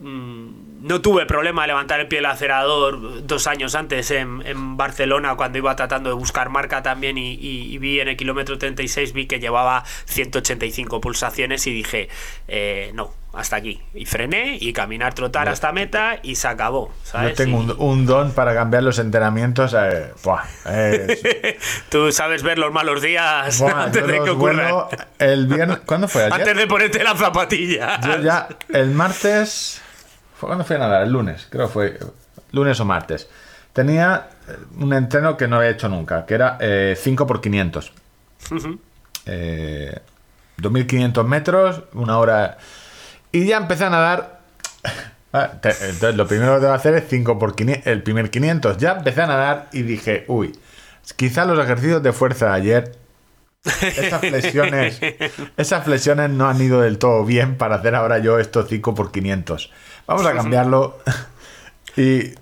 Mm, No tuve problema de levantar el pie del acelerador dos años antes en, en Barcelona cuando iba tratando de buscar marca también y, y- y vi en el kilómetro 36 vi que llevaba 185 pulsaciones y dije eh, no, hasta aquí. Y frené y caminar, trotar hasta meta y se acabó. yo ¿sabes? tengo Y- un, un don para cambiar los entrenamientos. eh, buah, eh, Tú sabes ver los malos días buah, antes yo de que ocurran. el viernes. ¿Cuándo fue? ¿Ayer? Antes de ponerte la zapatilla. Yo ya, el martes. ¿Fue cuando fui a nadar? El lunes, creo que fue. Lunes o martes. Tenía eh, un entreno que no había hecho nunca, que era 5 por 500 Eh, 2500 metros, una hora. Y ya empecé a nadar. Ah, Entonces, lo primero que tengo que hacer es 5 por 500, el primer 500. Ya empecé a nadar y dije, uy, quizá los ejercicios de fuerza de ayer esas flexiones, esas flexiones no han ido del todo bien para hacer ahora yo estos 5 por 500. Vamos a cambiarlo. y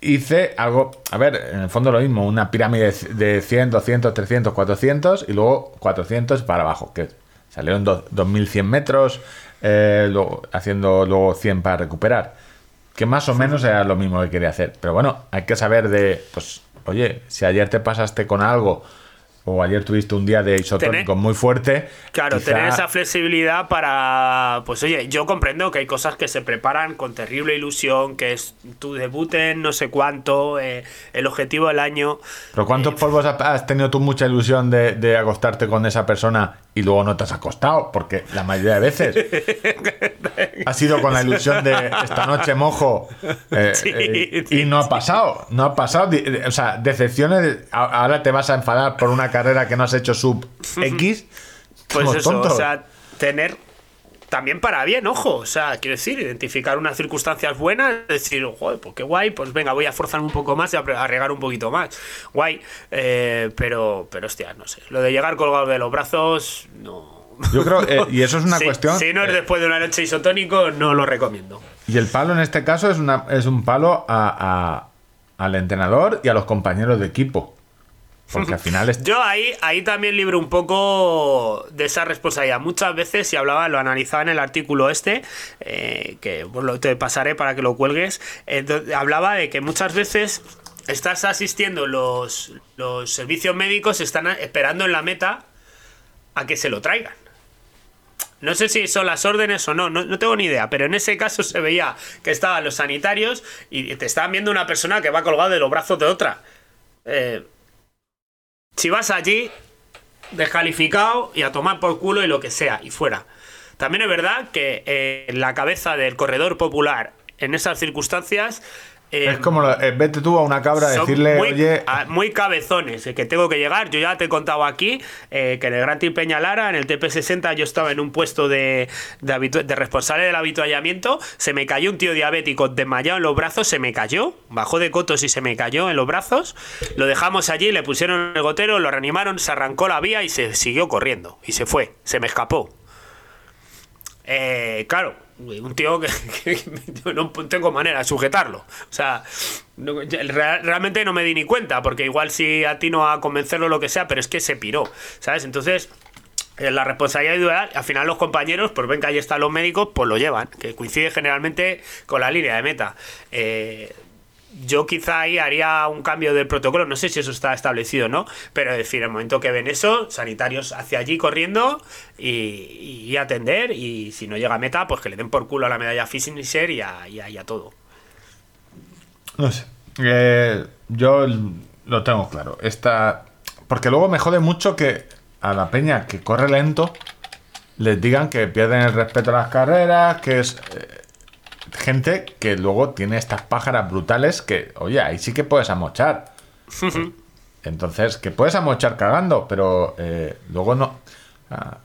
hice algo, a ver, en el fondo lo mismo, una pirámide de 100, 200, 300, 400 y luego 400 para abajo, que salieron dos- 2100 metros, eh, luego, haciendo luego 100 para recuperar. Que más o menos era lo mismo que quería hacer. Pero bueno, hay que saber de, pues, oye, si ayer te pasaste con algo o ayer tuviste un día de isotónico Tener- muy fuerte. Claro, quizá- tener esa flexibilidad para. Pues oye, yo comprendo que hay cosas que se preparan con terrible ilusión, que es tu debut en no sé cuánto, eh, el objetivo del año. Pero ¿cuántos polvos ha- has tenido tú mucha ilusión de, de acostarte con esa persona y luego no te has acostado? Porque la mayoría de veces ha sido con la ilusión de esta noche mojo eh, Sí, eh, sí, y no ha pasado, no ha pasado. O sea, decepciones, ahora te vas a enfadar por una carrera que no has hecho sub X. Pues eso, tonto. o sea, tener. También para bien, ojo. O sea, quiero decir, identificar unas circunstancias buenas, decir, joder, pues qué guay, pues venga, voy a forzarme un poco más y a regar un poquito más. Guay. eh, pero, pero hostia, no sé. Lo de llegar colgado de los brazos, no. Yo creo, eh, y eso es una Sí, cuestión. Si no es eh, después de una noche isotónico, no lo recomiendo. Y el palo en este caso es, una, es un palo a- a- al entrenador y a los compañeros de equipo. Porque al final Yo ahí, ahí también libro un poco de esa responsabilidad. Muchas veces, y hablaba, lo analizaba en el artículo este, eh, que te pasaré para que lo cuelgues, hablaba de que muchas veces estás asistiendo, los, los servicios médicos están esperando en la meta a que se lo traigan. No sé si son las órdenes o no, no, no tengo ni idea, pero en ese caso se veía que estaban los sanitarios y te estaban viendo una persona que va colgada de los brazos de otra. Eh, si vas allí, descalificado y a tomar por culo y lo que sea, y fuera. También es verdad que eh, la cabeza del corredor popular en esas circunstancias eh, Es como, lo- eh, vete tú a una cabra a decirle, muy, oye, a- muy cabezones, eh, que tengo que llegar. Yo ya te he contado aquí eh, que en el Gran Team Peñalara, en el TP60, yo estaba en un puesto de, de, responsable del habituallamiento. Se me cayó un tío diabético desmayado en los brazos, se me cayó, bajó de cotos y se me cayó en los brazos. Lo dejamos allí, le pusieron el gotero, lo reanimaron, se arrancó la vía y se siguió corriendo. Y se fue, se me escapó. Claro, un tío que, que no tengo manera de sujetarlo. O sea, realmente no me di ni cuenta, porque igual si atino a convencerlo lo que sea, pero es que se piró, ¿sabes? Entonces, eh, la responsabilidad individual, al final los compañeros, pues ven que ahí están los médicos, pues lo llevan, que coincide generalmente con la línea de meta. Eh, yo quizá ahí haría un cambio del protocolo, no sé si eso está establecido o no, pero es decir, el momento que ven eso, sanitarios hacia allí corriendo y, atender, y si no llega a meta, pues que le den por culo a la medalla Fischer y a, y todo. no sé. Eh, yo lo tengo claro. Esta, porque luego me jode mucho que a la peña que corre lento les digan que pierden el respeto a las carreras, que es eh, gente que luego tiene estas pájaras brutales que, oye, ahí sí que puedes amochar. Entonces, que puedes amochar cagando, pero eh, luego no. ah,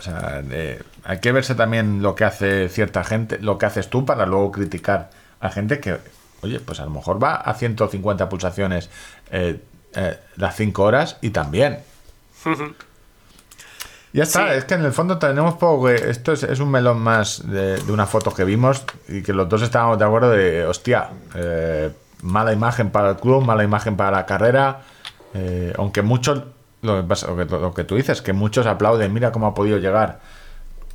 o sea, eh, hay que verse también lo que hace cierta gente, lo que haces tú para luego criticar a gente que, oye, pues a lo mejor va a 150 pulsaciones eh, eh, las 5 horas y también. Ya está, Sí. es que en el fondo tenemos poco que. Esto es, es un melón más de, de una foto que vimos y que los dos estábamos de acuerdo de, hostia, eh, mala imagen para el club, mala imagen para la carrera. eh, aunque muchos, lo lo, lo que tú dices, que muchos aplauden, mira cómo ha podido llegar.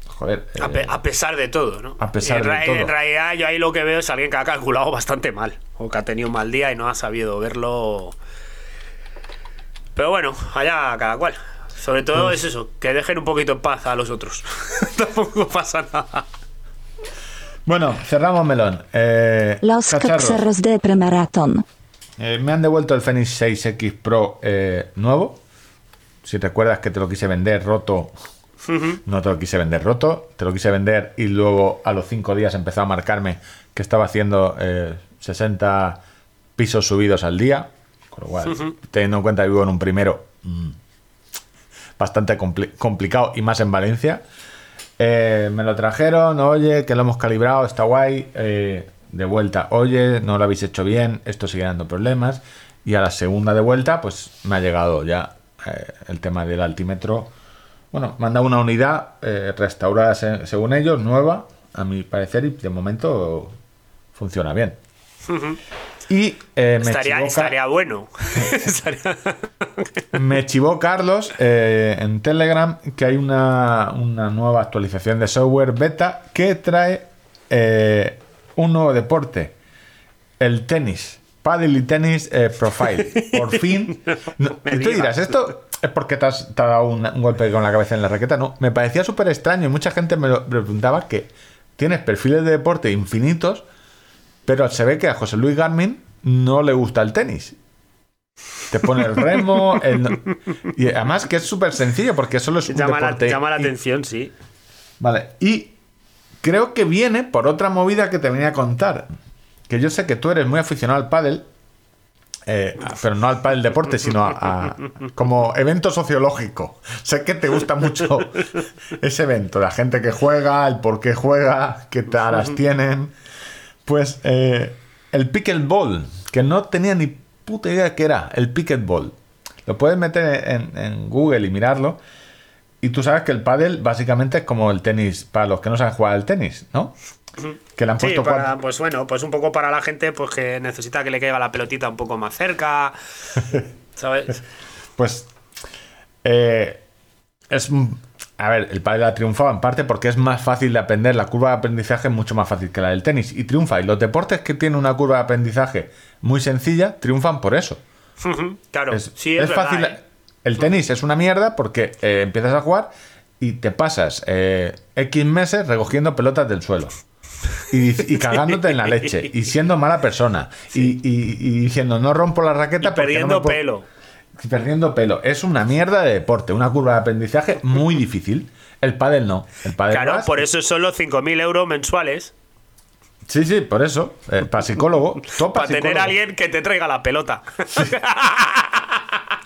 Joder. A, eh, pe- a pesar de todo, ¿no? a pesar en, de todo. En realidad, yo ahí lo que veo es alguien que ha calculado bastante mal, o que ha tenido un mal día y no ha sabido verlo. Pero bueno, allá cada cual. Sobre todo Pues es eso, que dejen un poquito en paz a los otros. Tampoco pasa nada. Bueno, cerramos melón. Eh, Los cacharros. De Premaratón. Eh, me han devuelto el Fenix 6X Pro eh, nuevo. Si recuerdas que te lo quise vender roto, no te lo quise vender roto, te lo quise vender y luego a los 5 días empezó a marcarme que estaba haciendo eh, 60 pisos subidos al día. Con lo cual, teniendo en cuenta que vivo en un primero mm, bastante compli- complicado y más en Valencia. Eh, me lo trajeron, oye, que lo hemos calibrado, está guay. eh, de vuelta, oye, no lo habéis hecho bien, esto sigue dando problemas. Y a la segunda de vuelta, pues me ha llegado ya eh, el tema del altímetro. Bueno, manda una unidad restaurada se- según ellos, nueva, a mi parecer, y de momento funciona bien. Y eh, me Estaría, equivoca- estaría bueno. Me chivó Carlos eh, en Telegram que hay una, una nueva actualización de software beta que trae eh, un nuevo deporte, el tenis. Paddle y tenis eh, profile. Por fin. No, y tú dirás, ¿esto es porque te has, te dado un, un golpe con la cabeza en la raqueta? No, me parecía súper extraño y mucha gente me lo me preguntaba que tienes perfiles de deporte infinitos, pero se ve que a José Luis Garmin no le gusta el tenis. Te pone el remo. el Y además que es súper sencillo porque solo es un llama, la, llama la y- atención, sí. Vale. Y creo que viene por otra movida que te venía a contar. Que yo sé que tú eres muy aficionado al pádel. eh, pero no al pádel deporte, sino a, a- como evento sociológico. Sé que te gusta mucho ese evento, la gente que juega, el por qué juega, qué taras tienen. Pues eh, el pickleball, que no tenía ni puta idea de qué era, el pickleball. Lo puedes meter en, en Google y mirarlo. Y tú sabes que el pádel básicamente es como el tenis para los que no saben jugar al tenis, ¿no? Que le han Sí, puesto para- cuatro- pues bueno, pues un poco para la gente pues que necesita que le caiga la pelotita un poco más cerca. ¿Sabes? Pues eh, es a ver, el pádel ha triunfado en parte porque es más fácil de aprender, la curva de aprendizaje es mucho más fácil que la del tenis y triunfa. Y los deportes que tienen una curva de aprendizaje muy sencilla triunfan por eso. Claro, Es, sí, es, es verdad, fácil. ¿eh? El tenis es una mierda porque eh, empiezas a jugar y te pasas eh, X meses recogiendo pelotas del suelo. Y, y cagándote en la leche. Y siendo mala persona. Y, y- y diciendo, no rompo la raqueta Y porque no perdiendo me puedo-". pelo. Perdiendo pelo. Es una mierda de deporte, una curva de aprendizaje muy difícil. El pádel no. El pádel Claro, por eso son los 5.000 euros mensuales. Sí, sí, por eso. Eh, para psicólogo. Para tener a alguien que te traiga la pelota.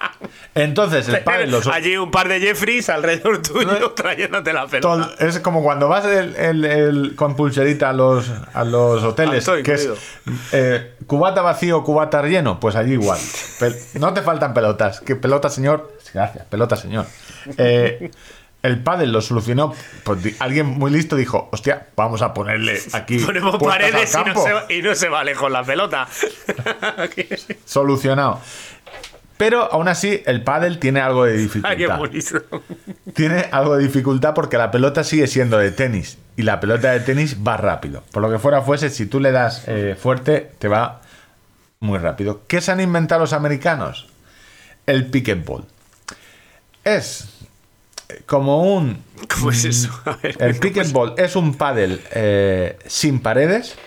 Entonces, el pádel lo Allí un par de Jeffries alrededor tuyo trayéndote la pelota. Tol- es como cuando vas el, el- el- con pulserita a los, a los hoteles, Alto que es eh, cubata vacío, cubata lleno, pues allí igual. Pel- no te faltan pelotas. ¿Qué pelota, señor? Gracias, pelota, señor. Eh, el pádel lo solucionó. Pues alguien muy listo dijo: Hostia, vamos a ponerle aquí. Ponemos paredes y no, campo". se va, y no se va lejos la pelota. Solucionado. Pero aún así, el pádel tiene algo de Ay, qué dificultad. bonito. tiene algo de dificultad porque la pelota sigue siendo de tenis y la pelota de tenis va rápido. Por lo que fuera fuese, si tú le das eh, fuerte, te va muy rápido. ¿Qué se han inventado los americanos? El pickleball. Es eh, como un... ¿Cómo es eso? A ver, El pickleball es un pádel eh, sin paredes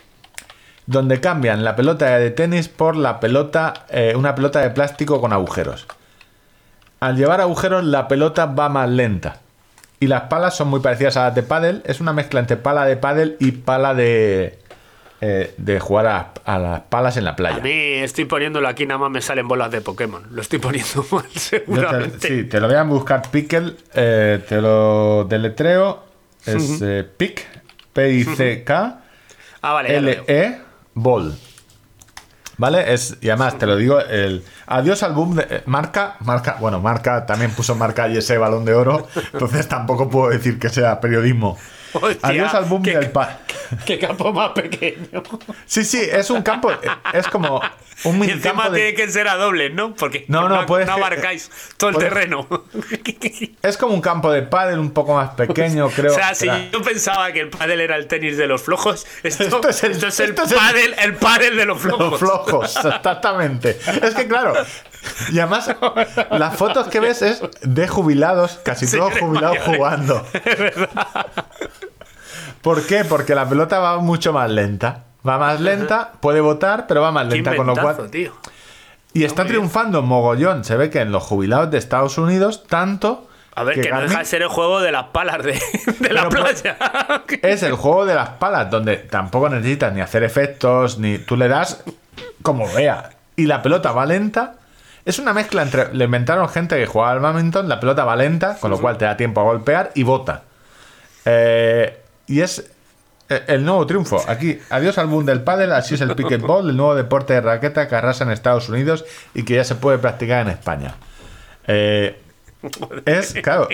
donde cambian la pelota de tenis por la pelota, eh, una pelota de plástico con agujeros. Al llevar agujeros, la pelota va más lenta. Y las palas son muy parecidas a las de pádel. Es una mezcla entre pala de pádel y pala de, eh, de jugar a, a las palas en la A playa. mí estoy poniéndolo aquí, nada más me salen bolas de Pokémon. Lo estoy poniendo mal, te, seguramente. sí, te lo voy a buscar pickle, eh, te lo deletreo. Es eh, pic, P-I-C-K. Ah, vale. L-E Ball. ¿Vale? Es, y además te lo digo, el adiós al boom de eh, marca, marca, bueno, marca también puso marca y ese balón de oro, entonces tampoco puedo decir que sea periodismo. Hostia, adiós al boom qué- del pa. Qué campo más pequeño. Sí, sí, es un campo, es como un Y mini encima campo tiene que ser a doble, ¿no? Porque No, no, no, puedes no que- abarcáis todo el puedes- terreno. es como un campo de pádel un poco más pequeño, creo. o sea, si yo pensaba que el pádel era el tenis de los flojos, esto, Esto es el- esto es el, esto es el- pádel, el pádel de los flojos. Los flojos, exactamente. Es que claro. Y además, las fotos que ves es de jubilados, casi todos jubilados jugando. ¿Por qué? Porque la pelota va mucho más lenta. Va más lenta, puede votar, pero va más Qué lenta, con lo cual. tío. Y está triunfando mogollón. Se ve que en los jubilados de Estados Unidos, tanto. A ver, que, no Garmin- deja de ser el juego de las palas de, de la playa. Es el juego de las palas, donde tampoco necesitas ni hacer efectos, ni tú le das como vea. Y la pelota va lenta. Es una mezcla entre. Le inventaron gente que jugaba al badminton, la pelota va lenta, con lo cual te da tiempo a golpear y bota. Eh, y es eh, el nuevo triunfo. Aquí, adiós al boom del pádel, así es el pickleball, el nuevo deporte de raqueta que arrasa en Estados Unidos y que ya se puede practicar en España. Eh, es, claro,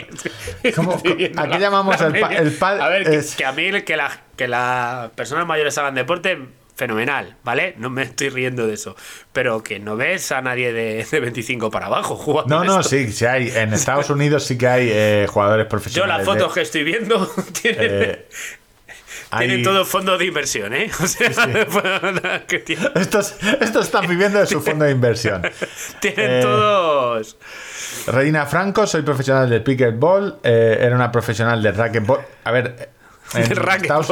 como- aquí la- llamamos la el, el pádel. A ver, que, es- que a mí que, la- que las personas mayores hagan deporte, fenomenal, ¿vale? No me estoy riendo de eso. Pero que no ves a nadie de, de 25 para abajo jugando. No, no, esto. sí, sí hay. En Estados Unidos sí que hay eh, jugadores Yo profesionales. las fotos de- que estoy viendo tienen, eh, tienen todo fondo de inversión, ¿eh? O sea, que tienen, Estos, estos están viviendo de su fondo de inversión. tienen Eh, todos. Reina Franco, soy profesional de pickleball, eh, era una profesional de racquetball. A ver, en. Estados,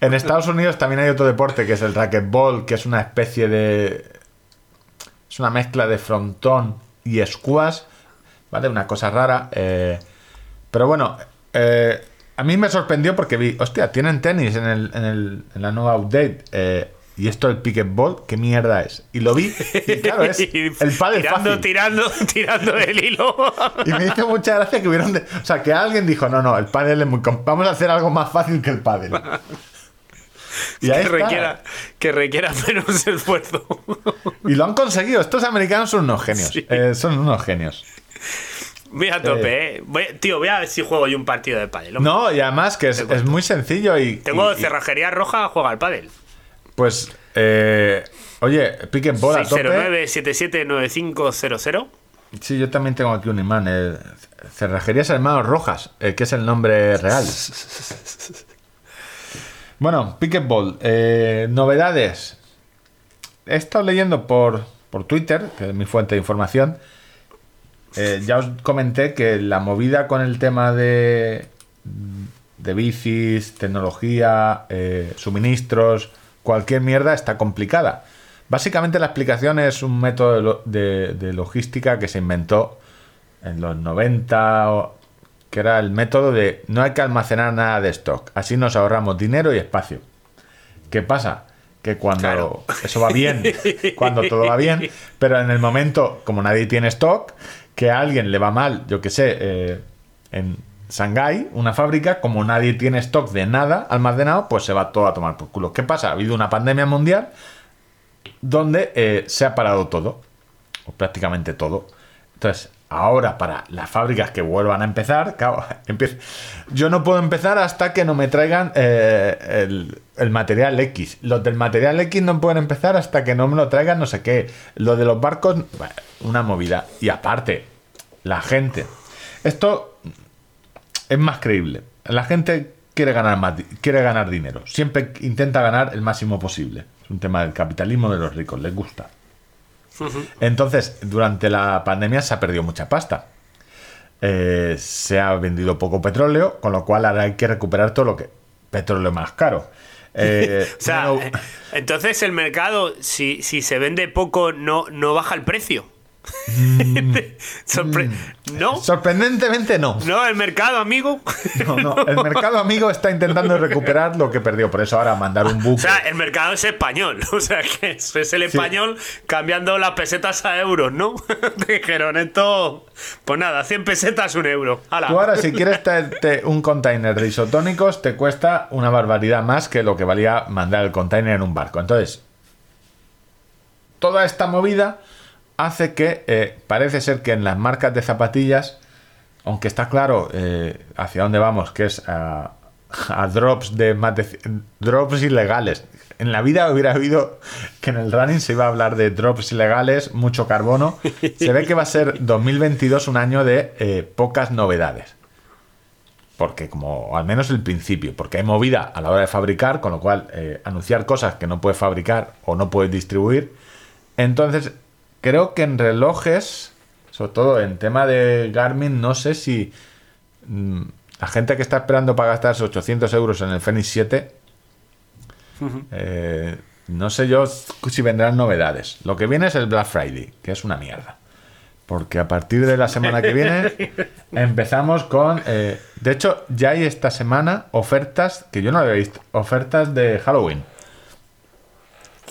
en Estados Unidos también hay otro deporte que es el racquetball, que es una especie de. Es una mezcla de frontón y squash, ¿vale? Una cosa rara. eh, pero bueno, eh, a mí me sorprendió porque vi, hostia, tienen tenis en, el, en, el- en la nueva update. eh, y esto el pickleball, ¿qué mierda es? Y lo vi, y claro, es el pádel tirando, fácil. tirando, tirando el hilo. Y me hizo mucha gracia que hubieran. de- o sea, que alguien dijo: No, no, el pádel es muy. Vamos a hacer algo más fácil que el pádel. Y que requiera, que requiera menos esfuerzo. Y lo han conseguido. Estos americanos son unos genios. Sí. Eh, son unos genios. Voy a tope, eh. Voy- tío, voy a ver si juego yo un partido de pádel. hombre. No, y además que es, es muy sencillo y. Tengo y- y, cerrajería roja, juega al pádel. Pues. eh, oye, pick and ball a tope. 609-779500. Sí, yo también tengo aquí un imán. eh, Cerrajerías Hermanos Rojas, eh, que es el nombre real. Bueno, Pickleball. Eh, novedades. He estado leyendo por, por Twitter, que es mi fuente de información. Eh, ya os comenté que la movida con el tema de, de bicis, tecnología, suministros, cualquier mierda está complicada. Básicamente la explicación es un método de, lo- de- de logística que se inventó en los 90, o- que era el método de no hay que almacenar nada de stock, así nos ahorramos dinero y espacio. ¿Qué pasa? Que cuando Claro. eso va bien, cuando todo va bien, pero en el momento, como nadie tiene stock, que a alguien le va mal, yo que sé, eh, en Shanghái, una fábrica, como nadie tiene stock de nada almacenado, pues se va todo a tomar por culo. ¿Qué pasa? Ha habido una pandemia mundial donde eh, se ha parado todo, o prácticamente todo. Entonces, ahora para las fábricas que vuelvan a empezar, claro, empie- yo no puedo empezar hasta que no me traigan eh, el, el material X. Los del material X no pueden empezar hasta que no me lo traigan no sé qué. Lo de los barcos, una movida. Y aparte, la gente. Esto es más creíble. La gente quiere ganar más, quiere ganar dinero. Siempre intenta ganar el máximo posible. Es un tema del capitalismo de los ricos, les gusta. Entonces, durante la pandemia se ha perdido mucha pasta. Eh, se ha vendido poco petróleo, con lo cual ahora hay que recuperar todo lo que petróleo más caro. Eh, O sea, eh, entonces el mercado, si, si se vende poco, no, no baja el precio. Sorpre- no, sorprendentemente no. no, el mercado, amigo. No, no. El mercado amigo está intentando recuperar lo que perdió. Por eso ahora mandar un O buque. sea, el mercado es español. O sea, que es, el español cambiando las pesetas a euros, ¿no? Dijeron esto. Pues nada, 100 pesetas, un euro. ¡Hala! Tú ahora, si quieres traerte un container de isotónicos, te cuesta una barbaridad más que lo que valía mandar el container en un barco. Entonces, toda esta movida hace que eh, parece ser que en las marcas de zapatillas, aunque está claro eh, hacia dónde vamos, que es a, a drops de drops ilegales. En la vida hubiera oído que en el running se iba a hablar de drops ilegales, mucho carbono. Se ve que va a ser 2022 un año de eh, pocas novedades. Porque como al menos el principio, porque hay movida a la hora de fabricar, con lo cual anunciar cosas que no puedes fabricar o no puedes distribuir. Entonces, creo que en relojes, sobre todo en tema de Garmin, no sé si mm, la gente que está esperando para gastarse 800 euros en el Fenix 7, eh, no sé yo si vendrán novedades. Lo que viene es el Black Friday, que es una mierda. Porque a partir de la semana que viene empezamos con... eh, de hecho, ya hay esta semana ofertas, que yo no había visto, ofertas de Halloween.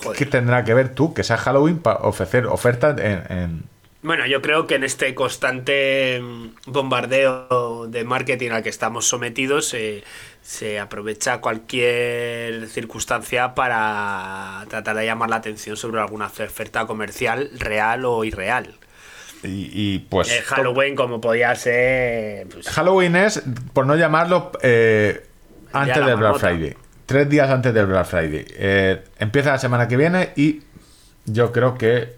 Joder. ¿Qué tendrá que ver tú, que sea Halloween, para ofrecer ofertas en... en- Bueno, yo creo que en este constante mm, bombardeo de marketing al que estamos sometidos eh, se aprovecha cualquier circunstancia para tratar de llamar la atención sobre alguna oferta comercial real o irreal. y, y, pues... El Halloween, como podía ser. pues, Halloween es, por no llamarlo, eh, antes del Black. Friday. Tres días antes del Black Friday. Eh, empieza la semana que viene y yo creo que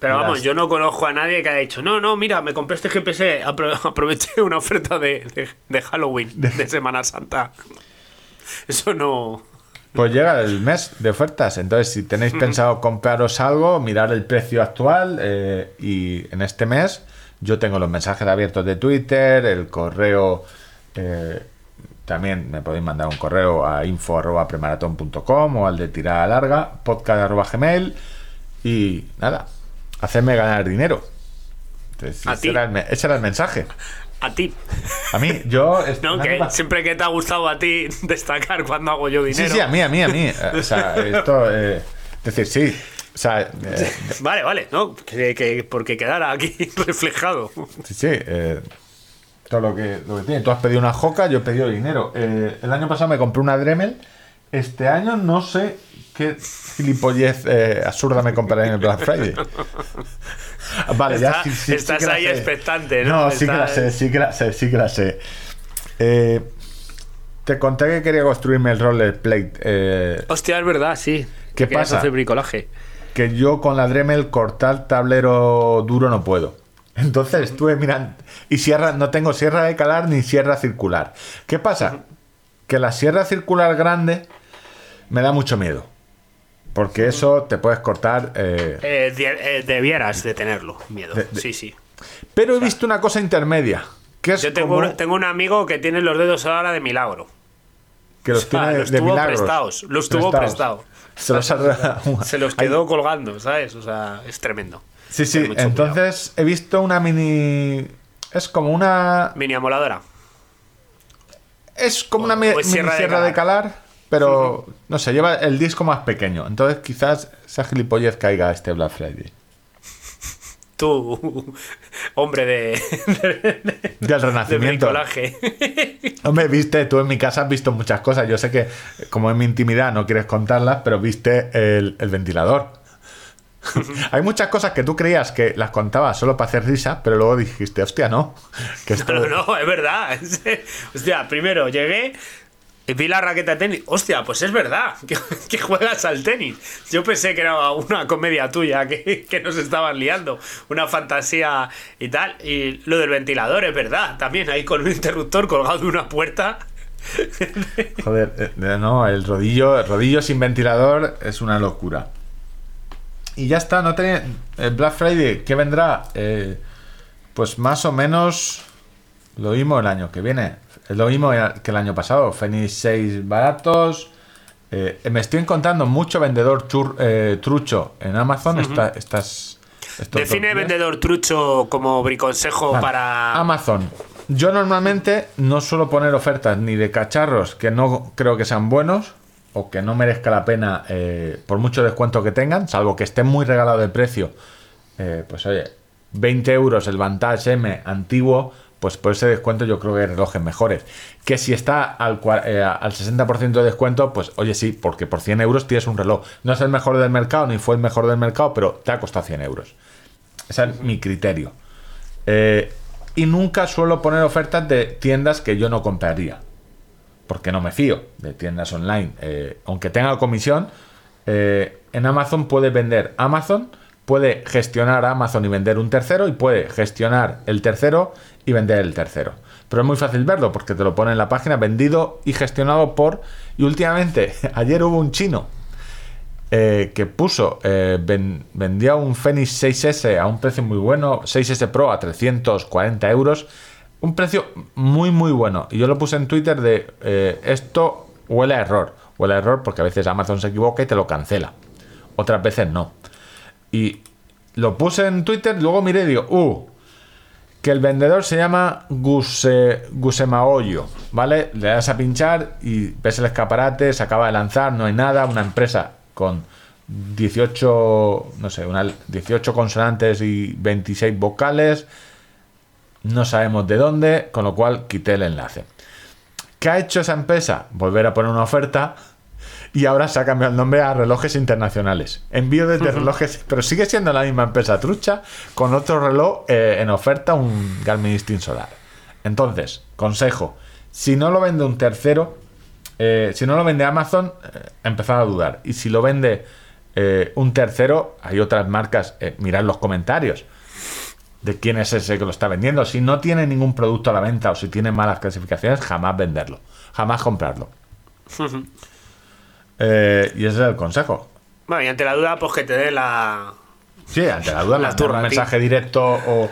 Pero vamos, Las- yo no conozco a nadie que haya dicho, no, no, mira, me compré este GPS, apro- aproveché una oferta de, de- de Halloween, de Semana Santa. Eso no... pues llega el mes de ofertas. Entonces, si tenéis pensado compraros algo, mirar el precio actual y y en este mes yo tengo los mensajes abiertos de Twitter, el correo... eh, también me podéis mandar un correo a info.premaratón.com o al de tirada larga, podcast.gmail y nada, hacerme ganar dinero. Entonces, A ese, era el, me- ese era el mensaje. A ti. A mí, yo... No, que siempre que te ha gustado a ti destacar cuando hago yo Sí, dinero. sí, a mí, a mí, a mí. Eh, O sea, esto... eh, es decir, sí. O sea, eh, Vale, vale, no, que, que- porque quedara aquí reflejado. sí, sí. eh, todo lo que, lo que tiene. Tú has pedido una joca, yo he pedido dinero. Eh, el año pasado me compré una Dremel. Este año no sé qué gilipollez eh, absurda me compraré en el Black Friday. Vale, ya Está- sí, sí, sí estás que la ahí sé. expectante, ¿no? No, sí que la sé, sí que la sé, sí que la sé. Eh, te conté que quería construirme el rollerblade. Eh, Hostia, es verdad, sí. ¿Qué pasa? hacer bricolaje. que yo con la Dremel cortar tablero duro no puedo. Entonces estuve mirando. Y sierra, no tengo sierra de calar ni sierra circular. ¿Qué pasa? Que la sierra circular grande me da mucho miedo. Porque eso te puedes cortar. eh, Eh, die- eh, debieras de tenerlo, miedo. De- de- Sí, sí. Pero he visto una cosa intermedia. Que es Yo tengo, como- un- tengo un amigo que tiene los dedos ahora de milagro. que los tiene de, los de tuvo milagros. prestados, los tuvo prestados. Se los ha- Se los quedó colgando, ¿sabes? O sea, es tremendo. Sí, sí, entonces he visto una mini... Es como una... Mini amoladora. Es como una mi- es mini sierra sierra, de de calar, pero no sé, lleva el disco más pequeño. Entonces quizás esa gilipollez caiga este Black Friday. Tú, hombre de, de, Del de renacimiento. bricolaje. Hombre, viste, tú en mi casa has visto muchas cosas. Yo sé que, como es mi intimidad, no quieres contarlas, pero viste el, el ventilador. Hay muchas cosas que tú creías que las contabas solo para hacer risa, pero luego dijiste, hostia, no. Que esto- No, no, no, es verdad. Hostia, primero llegué, y vi la raqueta de tenis. Hostia, pues es verdad que, que juegas al tenis. Yo pensé que era una comedia tuya que, que nos estaban liando, una fantasía y tal. Y lo del ventilador es verdad, también ahí con un interruptor colgado de una puerta. Joder, eh, no, el rodillo, el rodillo sin ventilador es una locura. Y ya está, no tenía. El Black Friday, ¿qué vendrá? Eh, pues más o menos lo mismo el año que viene. Es lo mismo que el año pasado. Fenix 6 baratos. Eh, me estoy encontrando mucho vendedor chur- eh, trucho en Amazon. esta- estas, estos Define vendedor trucho como briconsejo Vale. para. Amazon. Yo normalmente no suelo poner ofertas ni de cacharros que no creo que sean buenos o que no merezca la pena eh, por mucho descuento que tengan, salvo que estén muy regalado de precio. Eh, pues oye, 20 euros el Vantage M antiguo, pues por ese descuento yo creo que hay relojes mejores. Que si está al, eh, al 60% de descuento, pues oye sí, porque por 100 euros tienes un reloj. No es el mejor del mercado, ni fue el mejor del mercado, pero te ha costado 100 euros. Ese es mi criterio. Y nunca suelo poner ofertas de tiendas que yo no compraría. Porque no me fío de tiendas online. Eh, aunque tenga comisión, eh, en Amazon puede vender Amazon, puede gestionar Amazon y vender un tercero, y puede gestionar el tercero y vender el tercero. Pero es muy fácil verlo porque te lo pone en la página vendido y gestionado por. Y últimamente, ayer hubo un chino eh, que puso, ven- vendía un Fenix 6S a un precio muy bueno, 6S Pro a 340 euros, un precio muy muy bueno. Y yo lo puse en Twitter de eh, esto huele a error, huele a error porque a veces Amazon se equivoca y te lo cancela, otras veces no. Y lo puse en Twitter, luego miré y digo, uh, que el vendedor se llama Guse, Gusemaoyo, ¿vale? Le das a pinchar y ves el escaparate, se acaba de lanzar, no hay nada, una empresa con 18, no sé, una, 18 consonantes y 26 vocales, no sabemos de dónde, con lo cual quité el enlace. ¿Qué ha hecho esa empresa? Volver a poner una oferta y ahora se ha cambiado el nombre a Relojes Internacionales. Envío desde relojes, pero sigue siendo la misma empresa trucha con otro reloj eh, en oferta, un Garmin Instinct Solar. Entonces, consejo, si no lo vende un tercero, eh, si no lo vende Amazon, eh, empezar a dudar. Y si lo vende eh, un tercero, hay otras marcas, mirad los comentarios de quién es ese que lo está vendiendo. Si no tiene ningún producto a la venta o si tiene malas clasificaciones, jamás venderlo, jamás comprarlo. Eh, y ese es el consejo. Bueno, y ante la duda, pues que te dé la. Sí, ante la duda, La turra un mensaje directo o. O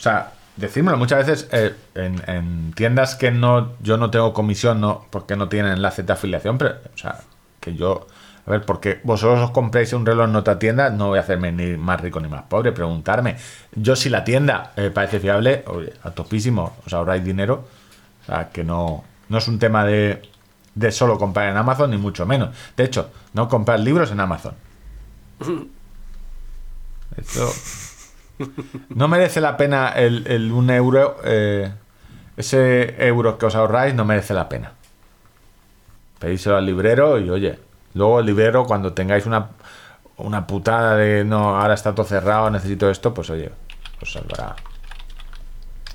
sea, decírmelo. Muchas veces eh, en, en tiendas que no yo no tengo comisión no porque no tienen enlace de afiliación, pero, o sea, que yo. A ver, porque vosotros os compréis un reloj en otra tienda, no voy a hacerme ni más rico ni más pobre. Preguntarme. Yo, si la tienda eh, parece fiable, oye, a topísimo, os ahorráis dinero. O sea, que no, no es un tema de, de solo comprar en Amazon, ni mucho menos. De hecho, no comprar libros en Amazon. Esto no merece la pena el, el un euro. eh, ese euro que os ahorráis no merece la pena. Pedíselo al librero y oye, luego el librero cuando tengáis una, una putada de no, ahora está todo cerrado, necesito esto, pues oye, os salvará.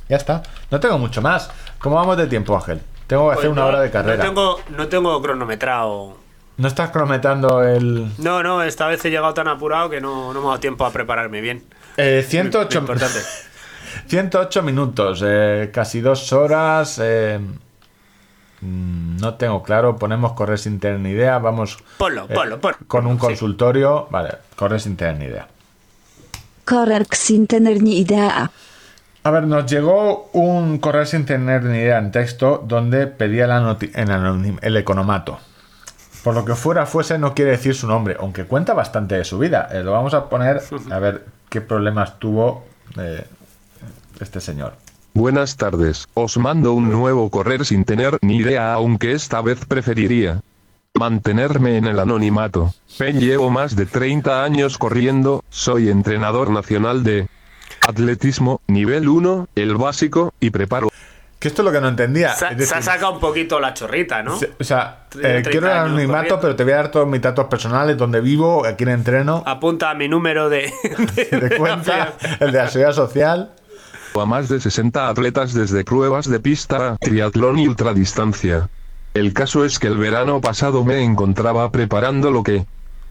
Ya está. No tengo mucho más. ¿Cómo vamos de tiempo, Ángel? Tengo que hacer Pues una no- hora de carrera. No tengo, no tengo cronometrado. ¿No estás cronometrando el No, no, esta vez he llegado tan apurado que no, no me ha dado tiempo a prepararme bien. eh, Lo 108 importante. 108 minutos, eh, casi dos horas. eh, no tengo claro. Ponemos correr sin tener ni idea. Vamos Ponlo, eh, con un Sí. consultorio. Vale, correr sin tener ni idea. Correr sin tener ni idea. A ver, nos llegó un correo sin tener ni idea en texto donde pedía la noti- en el economato. Por lo que fuera fuese, no quiere decir su nombre, aunque cuenta bastante de su vida. Eh, lo vamos a poner a ver qué problemas tuvo eh, este señor. Buenas tardes. Os mando un nuevo correr sin tener ni idea, aunque esta vez preferiría mantenerme en el anonimato. Pen llevo más de 30 años corriendo, soy entrenador nacional de atletismo, nivel 1, el básico, y preparo Que esto es lo que no entendía. Se, decir, ha sacado un poquito la chorrita, ¿no? se- o sea, eh, 30 quiero el años anonimato, corriendo. pero te voy a dar todos mis datos personales, donde vivo, a quién entreno, Apunta a mi número de, de cuenta, el de la seguridad social. A más de 60 atletas desde pruebas de pista, triatlón y ultradistancia. El caso es que el verano pasado me encontraba preparando lo que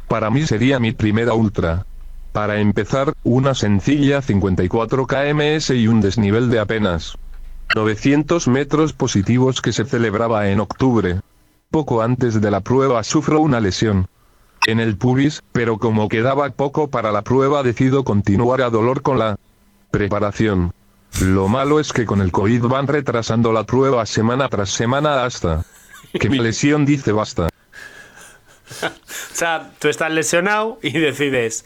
para mí sería mi primera ultra. Para empezar, una sencilla 54 kms y un desnivel de apenas 900 metros positivos que se celebraba en octubre. Poco antes de la prueba sufro una lesión en el pubis, pero como quedaba poco para la prueba decido continuar a dolor con la preparación. Lo malo es que con el COVID van retrasando la prueba semana tras semana hasta que mi lesión dice basta. O sea, tú estás lesionado y decides,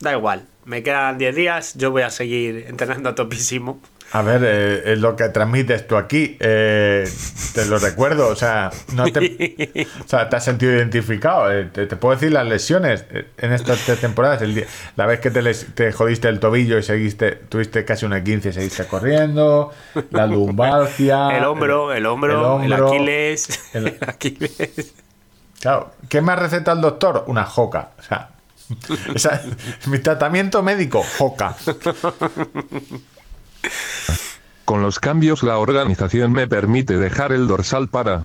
da igual, me quedan 10 días, yo voy a seguir entrenando a topísimo. A ver, eh, es lo que transmites tú aquí. eh, te lo recuerdo, o sea, no te, o sea, te has sentido identificado. eh, te, te puedo decir las lesiones eh, en estas tres temporadas. El día- la vez que te, les- te jodiste el tobillo y seguiste, tuviste casi una 15 y seguiste corriendo. La lumbalgia. el hombro, el hombro, el, hombro, Aquiles. el- el Aquiles. Claro, ¿qué me receta el doctor? Una joca. O sea, esa- mi tratamiento médico, joca. Con los cambios la organización me permite dejar el dorsal para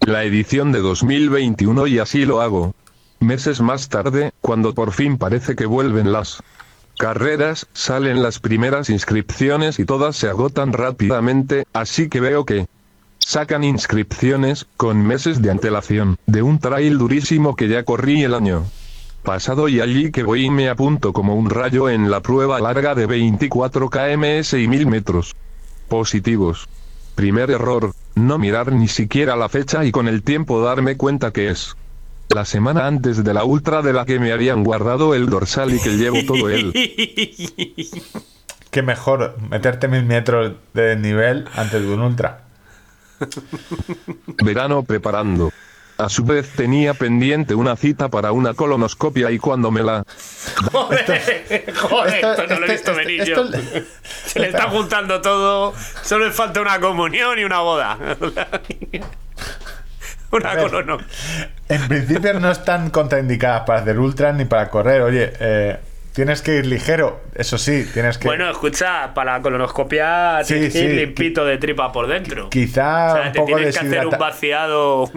la edición de 2021 y así lo hago. Meses más tarde, cuando por fin parece que vuelven las carreras, salen las primeras inscripciones y todas se agotan rápidamente, así que veo que sacan inscripciones, con meses de antelación, de un trail durísimo que ya corrí el año pasado y allí que voy y me apunto como un rayo en la prueba larga de 24 kms y 1000 metros. Positivos. Primer error, no mirar ni siquiera la fecha y con el tiempo darme cuenta que es la semana antes de la ultra de la que me habían guardado el dorsal y que llevo todo el Qué mejor meterte mil metros de nivel antes de un ultra. verano preparando. A su vez tenía pendiente una cita para una colonoscopia y cuando me la Joder, joder, esto, no lo he este- visto venir esto- yo. Se le está juntando todo. Solo le falta una comunión y una boda. una A ver. colono. En principio no están contraindicadas para hacer ultras ni para correr. Oye, eh, tienes que ir ligero. Eso sí, tienes que. Bueno, escucha, para la colonoscopia Sí, tienes que ir sí, limpito de tripa por dentro. Quizá o sea, un te poco tienes que hacer un vaciado.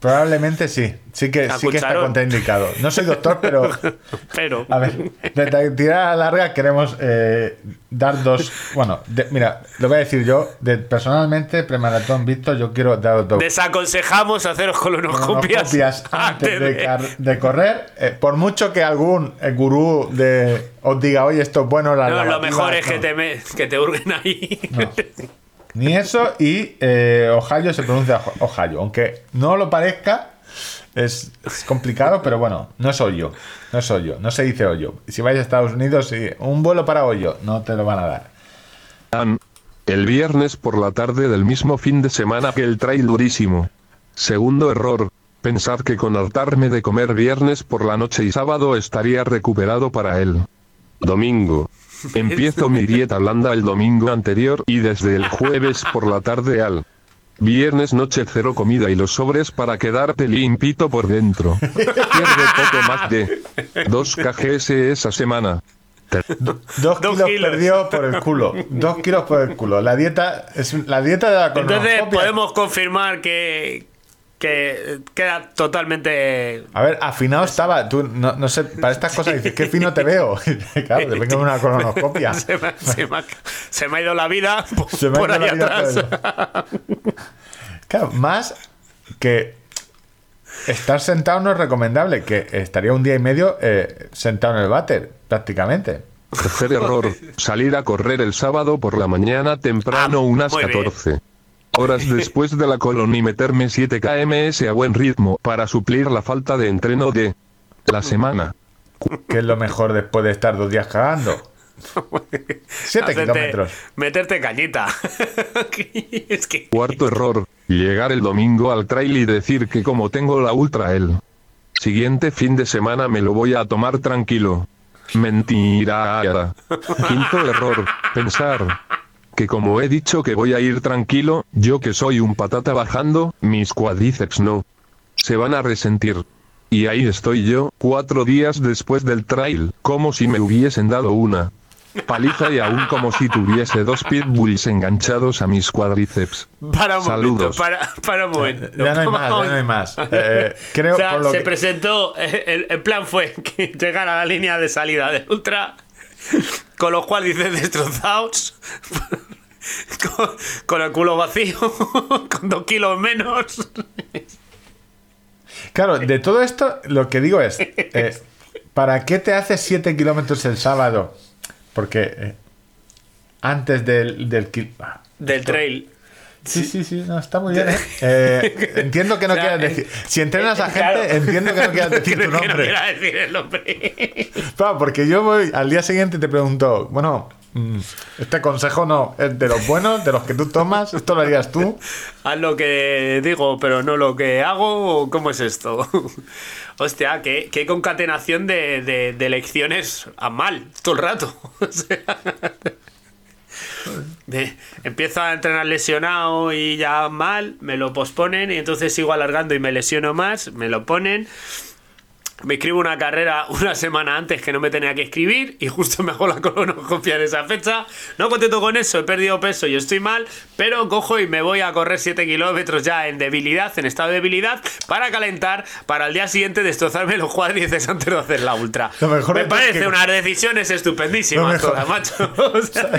Probablemente sí. Sí que, ¿A sí que está contraindicado. No soy doctor, pero. Pero. A ver, de tirada larga queremos eh, dar dos. Bueno, de- mira, lo voy a decir yo. De, personalmente, premaratón visto, yo quiero dar dos. Desaconsejamos haceros colonoscopias copias antes de, correr. eh, por mucho que algún eh, gurú de, os diga, oye, esto es bueno, la No, lo lavativa", mejor es que no. te, me- que te hurguen ahí. No. Ni eso y eh, Ohio se pronuncia Ohio. Aunque no lo parezca, es, complicado, pero bueno, no es hoyo. No es hoyo, no se dice hoyo. Si vais a Estados Unidos, sí, un vuelo para hoyo, no te lo van a dar. el viernes por la tarde del mismo fin de semana que el trail durísimo. Segundo error, pensar que con hartarme de comer viernes por la noche y sábado estaría recuperado para el domingo. Empiezo mi dieta blanda el domingo anterior y desde el jueves por la tarde al viernes noche cero comida y los sobres para quedarte limpito por dentro. Pierde poco más de 2 kgs esa semana. Dos, Dos kilos, kilos. perdió por el culo. Dos kilos por el culo. La dieta es la dieta de la Entonces podemos confirmar que, que queda totalmente. A ver, afinado estaba. Tú, no, no sé, para estas cosas dices, qué fino te veo. claro, te vengo una colonoscopia. Se me, se me ha, se me ha ido la vida por, Se me ha por ido la ahí vida atrás. Claro, más que estar sentado no es recomendable, que estaría un día y medio eh, sentado en el váter, prácticamente. Tercer error, salir a correr el sábado por la mañana temprano Ah, unas muy bien. 14 horas después de la colon y meterme 7 kms a buen ritmo para suplir la falta de entreno de la semana. ¿Qué es lo mejor después de estar dos días cagando? Siete Hacerte- kilómetros. Meterte cañita. es que. Cuarto error, llegar el domingo al trail y decir que como tengo la ultra el siguiente fin de semana me lo voy a tomar tranquilo. Mentira. Quinto error, pensar que como he dicho que voy a ir tranquilo, yo que soy un patata bajando, mis cuádriceps no se van a resentir. Y ahí estoy yo, cuatro días después del trail, como si me hubiesen dado una paliza y aún como si tuviese dos pitbulls enganchados a mis cuádriceps. Para un momento, Saludos. para, para un momento. Ya no hay más, ya no hay más. Eh, creo o sea, por lo se que- presentó, eh, el, el plan fue que llegar a la línea de salida del Ultra con los cuádriceps destrozados, con, con el culo vacío, con dos kilos menos. Claro, de todo esto, lo que digo es: eh, ¿para qué te haces 7 kilómetros el sábado? Porque eh, antes del. del ah, Del trail. Sí, sí, sí, no, está muy bien. ¿eh? Eh, entiendo que no O sea, quieras decir. Si entrenas a eh, gente, entiendo que no quieras decir tu no nombre. decir el nombre. Claro, porque yo voy al día siguiente y te pregunto, bueno, este consejo no, es de los buenos, de los que tú tomas, esto lo harías tú. Haz lo que digo, pero no lo que hago. ¿o ¿Cómo es esto? Hostia, qué, qué concatenación de, de, de lecciones a mal todo el rato. O sea, de- empiezo a entrenar lesionado y ya mal, me lo posponen y entonces sigo alargando y me lesiono más, me lo ponen. Me escribo una carrera una semana antes que no me tenía que escribir y justo me hago la colonoscopia en esa fecha. No contento con eso, he perdido peso y estoy mal, pero cojo y me voy a correr 7 kilómetros ya en debilidad, en estado de debilidad, para calentar, para el día siguiente destrozarme los cuádriceps antes de hacer la ultra. Lo mejor me parece que- unas decisiones estupendísimas mejor- todas, macho. O sea.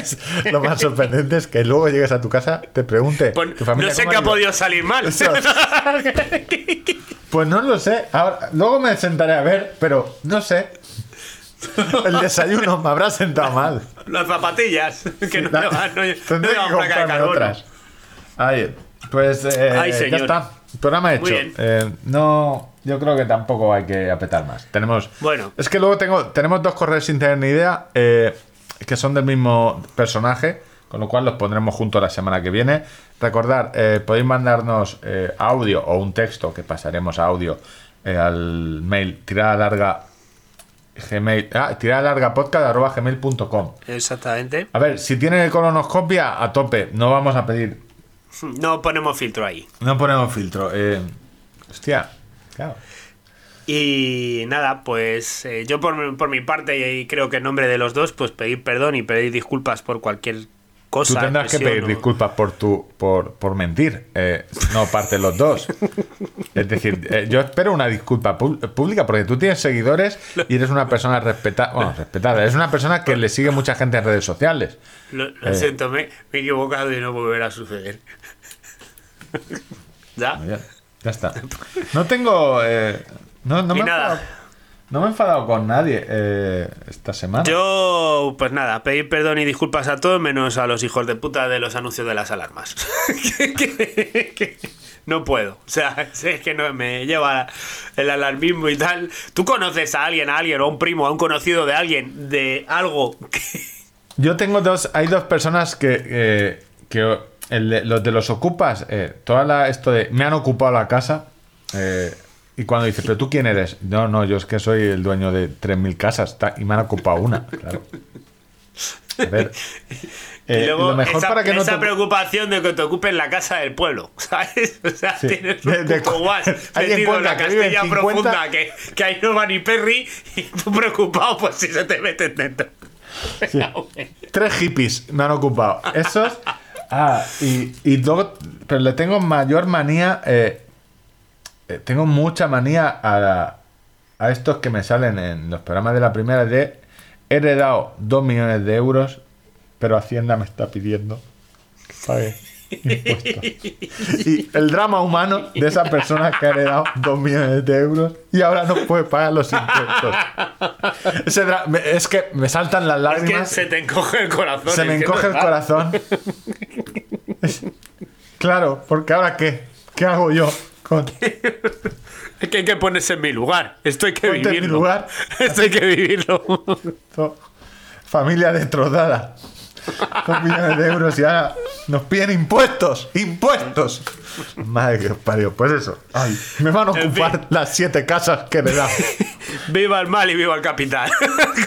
Lo más sorprendente es que luego llegues a tu casa, te pregunte, pues, ¿tu familia no sé qué ha ido?". podido salir mal. Pues no lo sé. Ahora, luego me sentaré a ver, pero no sé. El desayuno me habrá sentado mal. Las zapatillas, que no La- llevan, no, no Tendré que comprarme otras. Ahí, pues eh, Ay, ya está. Programa hecho. Eh, no, yo creo que tampoco hay que apretar más. Tenemos. Bueno. Es que luego tengo, tenemos dos correos sin tener ni idea eh, que son del mismo personaje, con lo cual los pondremos juntos la semana que viene. Recordar, eh, podéis mandarnos audio o un texto que pasaremos a audio eh, al mail tirada larga gmail ah, tirada larga podcast arroba gmail.com Exactamente. a ver, si tienen colonoscopia, a tope. No vamos a pedir. No ponemos filtro ahí. No ponemos filtro. Eh, hostia, claro. Y nada, pues eh, yo por, mi- por mi parte, y creo que en nombre de los dos, pues pedir perdón y pedir disculpas por cualquier cosa. Tú tendrás que pedir disculpas por tu por, por mentir. eh, no parte los dos. Es decir, eh, yo espero una disculpa pública porque tú tienes seguidores y eres una persona respetada. Bueno, respetada. Eres una persona que le sigue mucha gente en redes sociales. Lo, lo Eh. siento, me, me he equivocado y no volverá a suceder. ¿Ya? Ya, ya está. No tengo. no, no Y me nada. No me he enfadado con nadie eh, esta semana. Yo, pues nada, pedir perdón y disculpas a todos, menos a los hijos de puta de los anuncios de las alarmas. Que- que- que no puedo. O sea, es que no me lleva el alarmismo y tal. ¿Tú conoces a alguien, a alguien, o a un primo, a un conocido de alguien, de algo que. Yo tengo dos, hay dos personas que, eh, que el de- los de los ocupas, eh, toda la, esto de me han ocupado la casa, eh, y cuando dices, pero tú quién eres, no, no, yo es que soy el dueño de 3.000 casas y me han ocupado una, claro. A ver, eh, y luego lo mejor esa, para que no esa te- preocupación de que te ocupen la casa del pueblo, ¿sabes? O sea, Sí. tienes De- un de- alguien metido en la cuenta que vive en Castilla 50. profunda, que, que ahí no va ni Perry, y tú preocupado, pues si se te meten dentro. Sí. Tres hippies me han ocupado. Esos. Ah, y, y luego. Pero le tengo mayor manía. eh, eh, tengo mucha manía a, a estos que me salen en los programas de la primera de. He heredado 2 millones de euros, pero Hacienda me está pidiendo. ¿Sabes? Impuestos. Y el drama humano de esa persona que ha heredado dos millones de euros y ahora no puede pagar los impuestos. Ese es que me saltan las Es que lágrimas. se te encoge el corazón. Se me encoge el es corazón. Claro, porque ahora qué? ¿Qué hago yo? Con... Es que hay que ponerse en mi lugar. Esto hay que Ponte en mi vivirlo. lugar. Esto hay que vivirlo. Familia destrozada. Dos millones de euros y ahora nos piden impuestos. ¡Impuestos! Madre que os parió. Pues eso. Ay, me van a En ocupar fin. las siete casas que le da. viva el mal y viva el capital.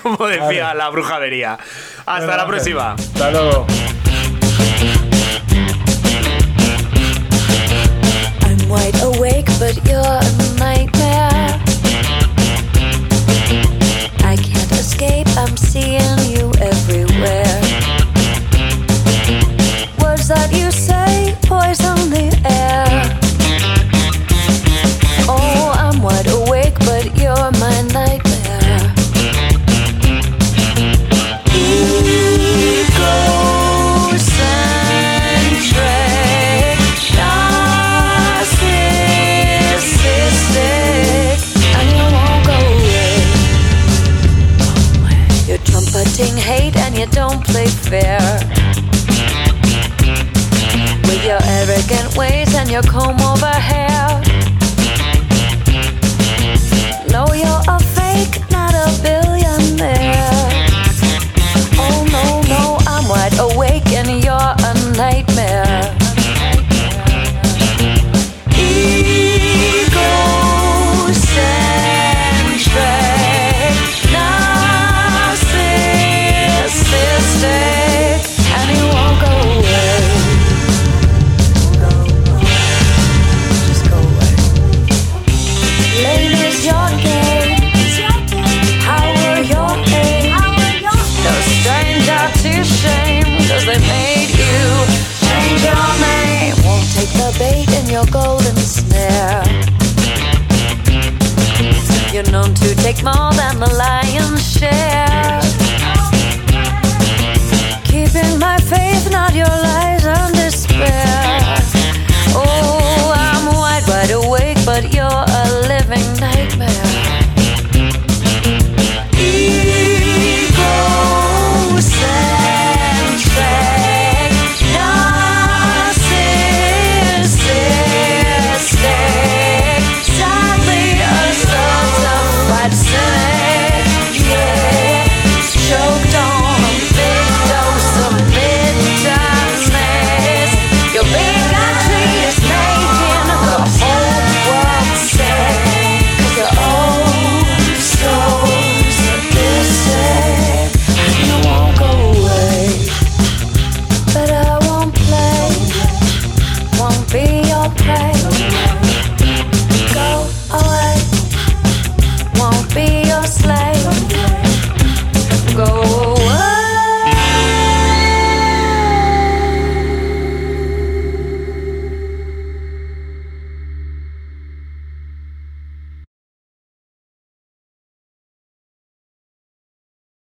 Como decía la brujadería. Hasta la próxima. Hasta luego. Wide awake, but you're a nightmare. I can't escape, I'm seeing you everywhere. Fair. With your arrogant ways and your comb over hair. No, you're a fake, not a billionaire. Oh no, no, I'm wide awake and you're a nightmare. take more than the lion's share.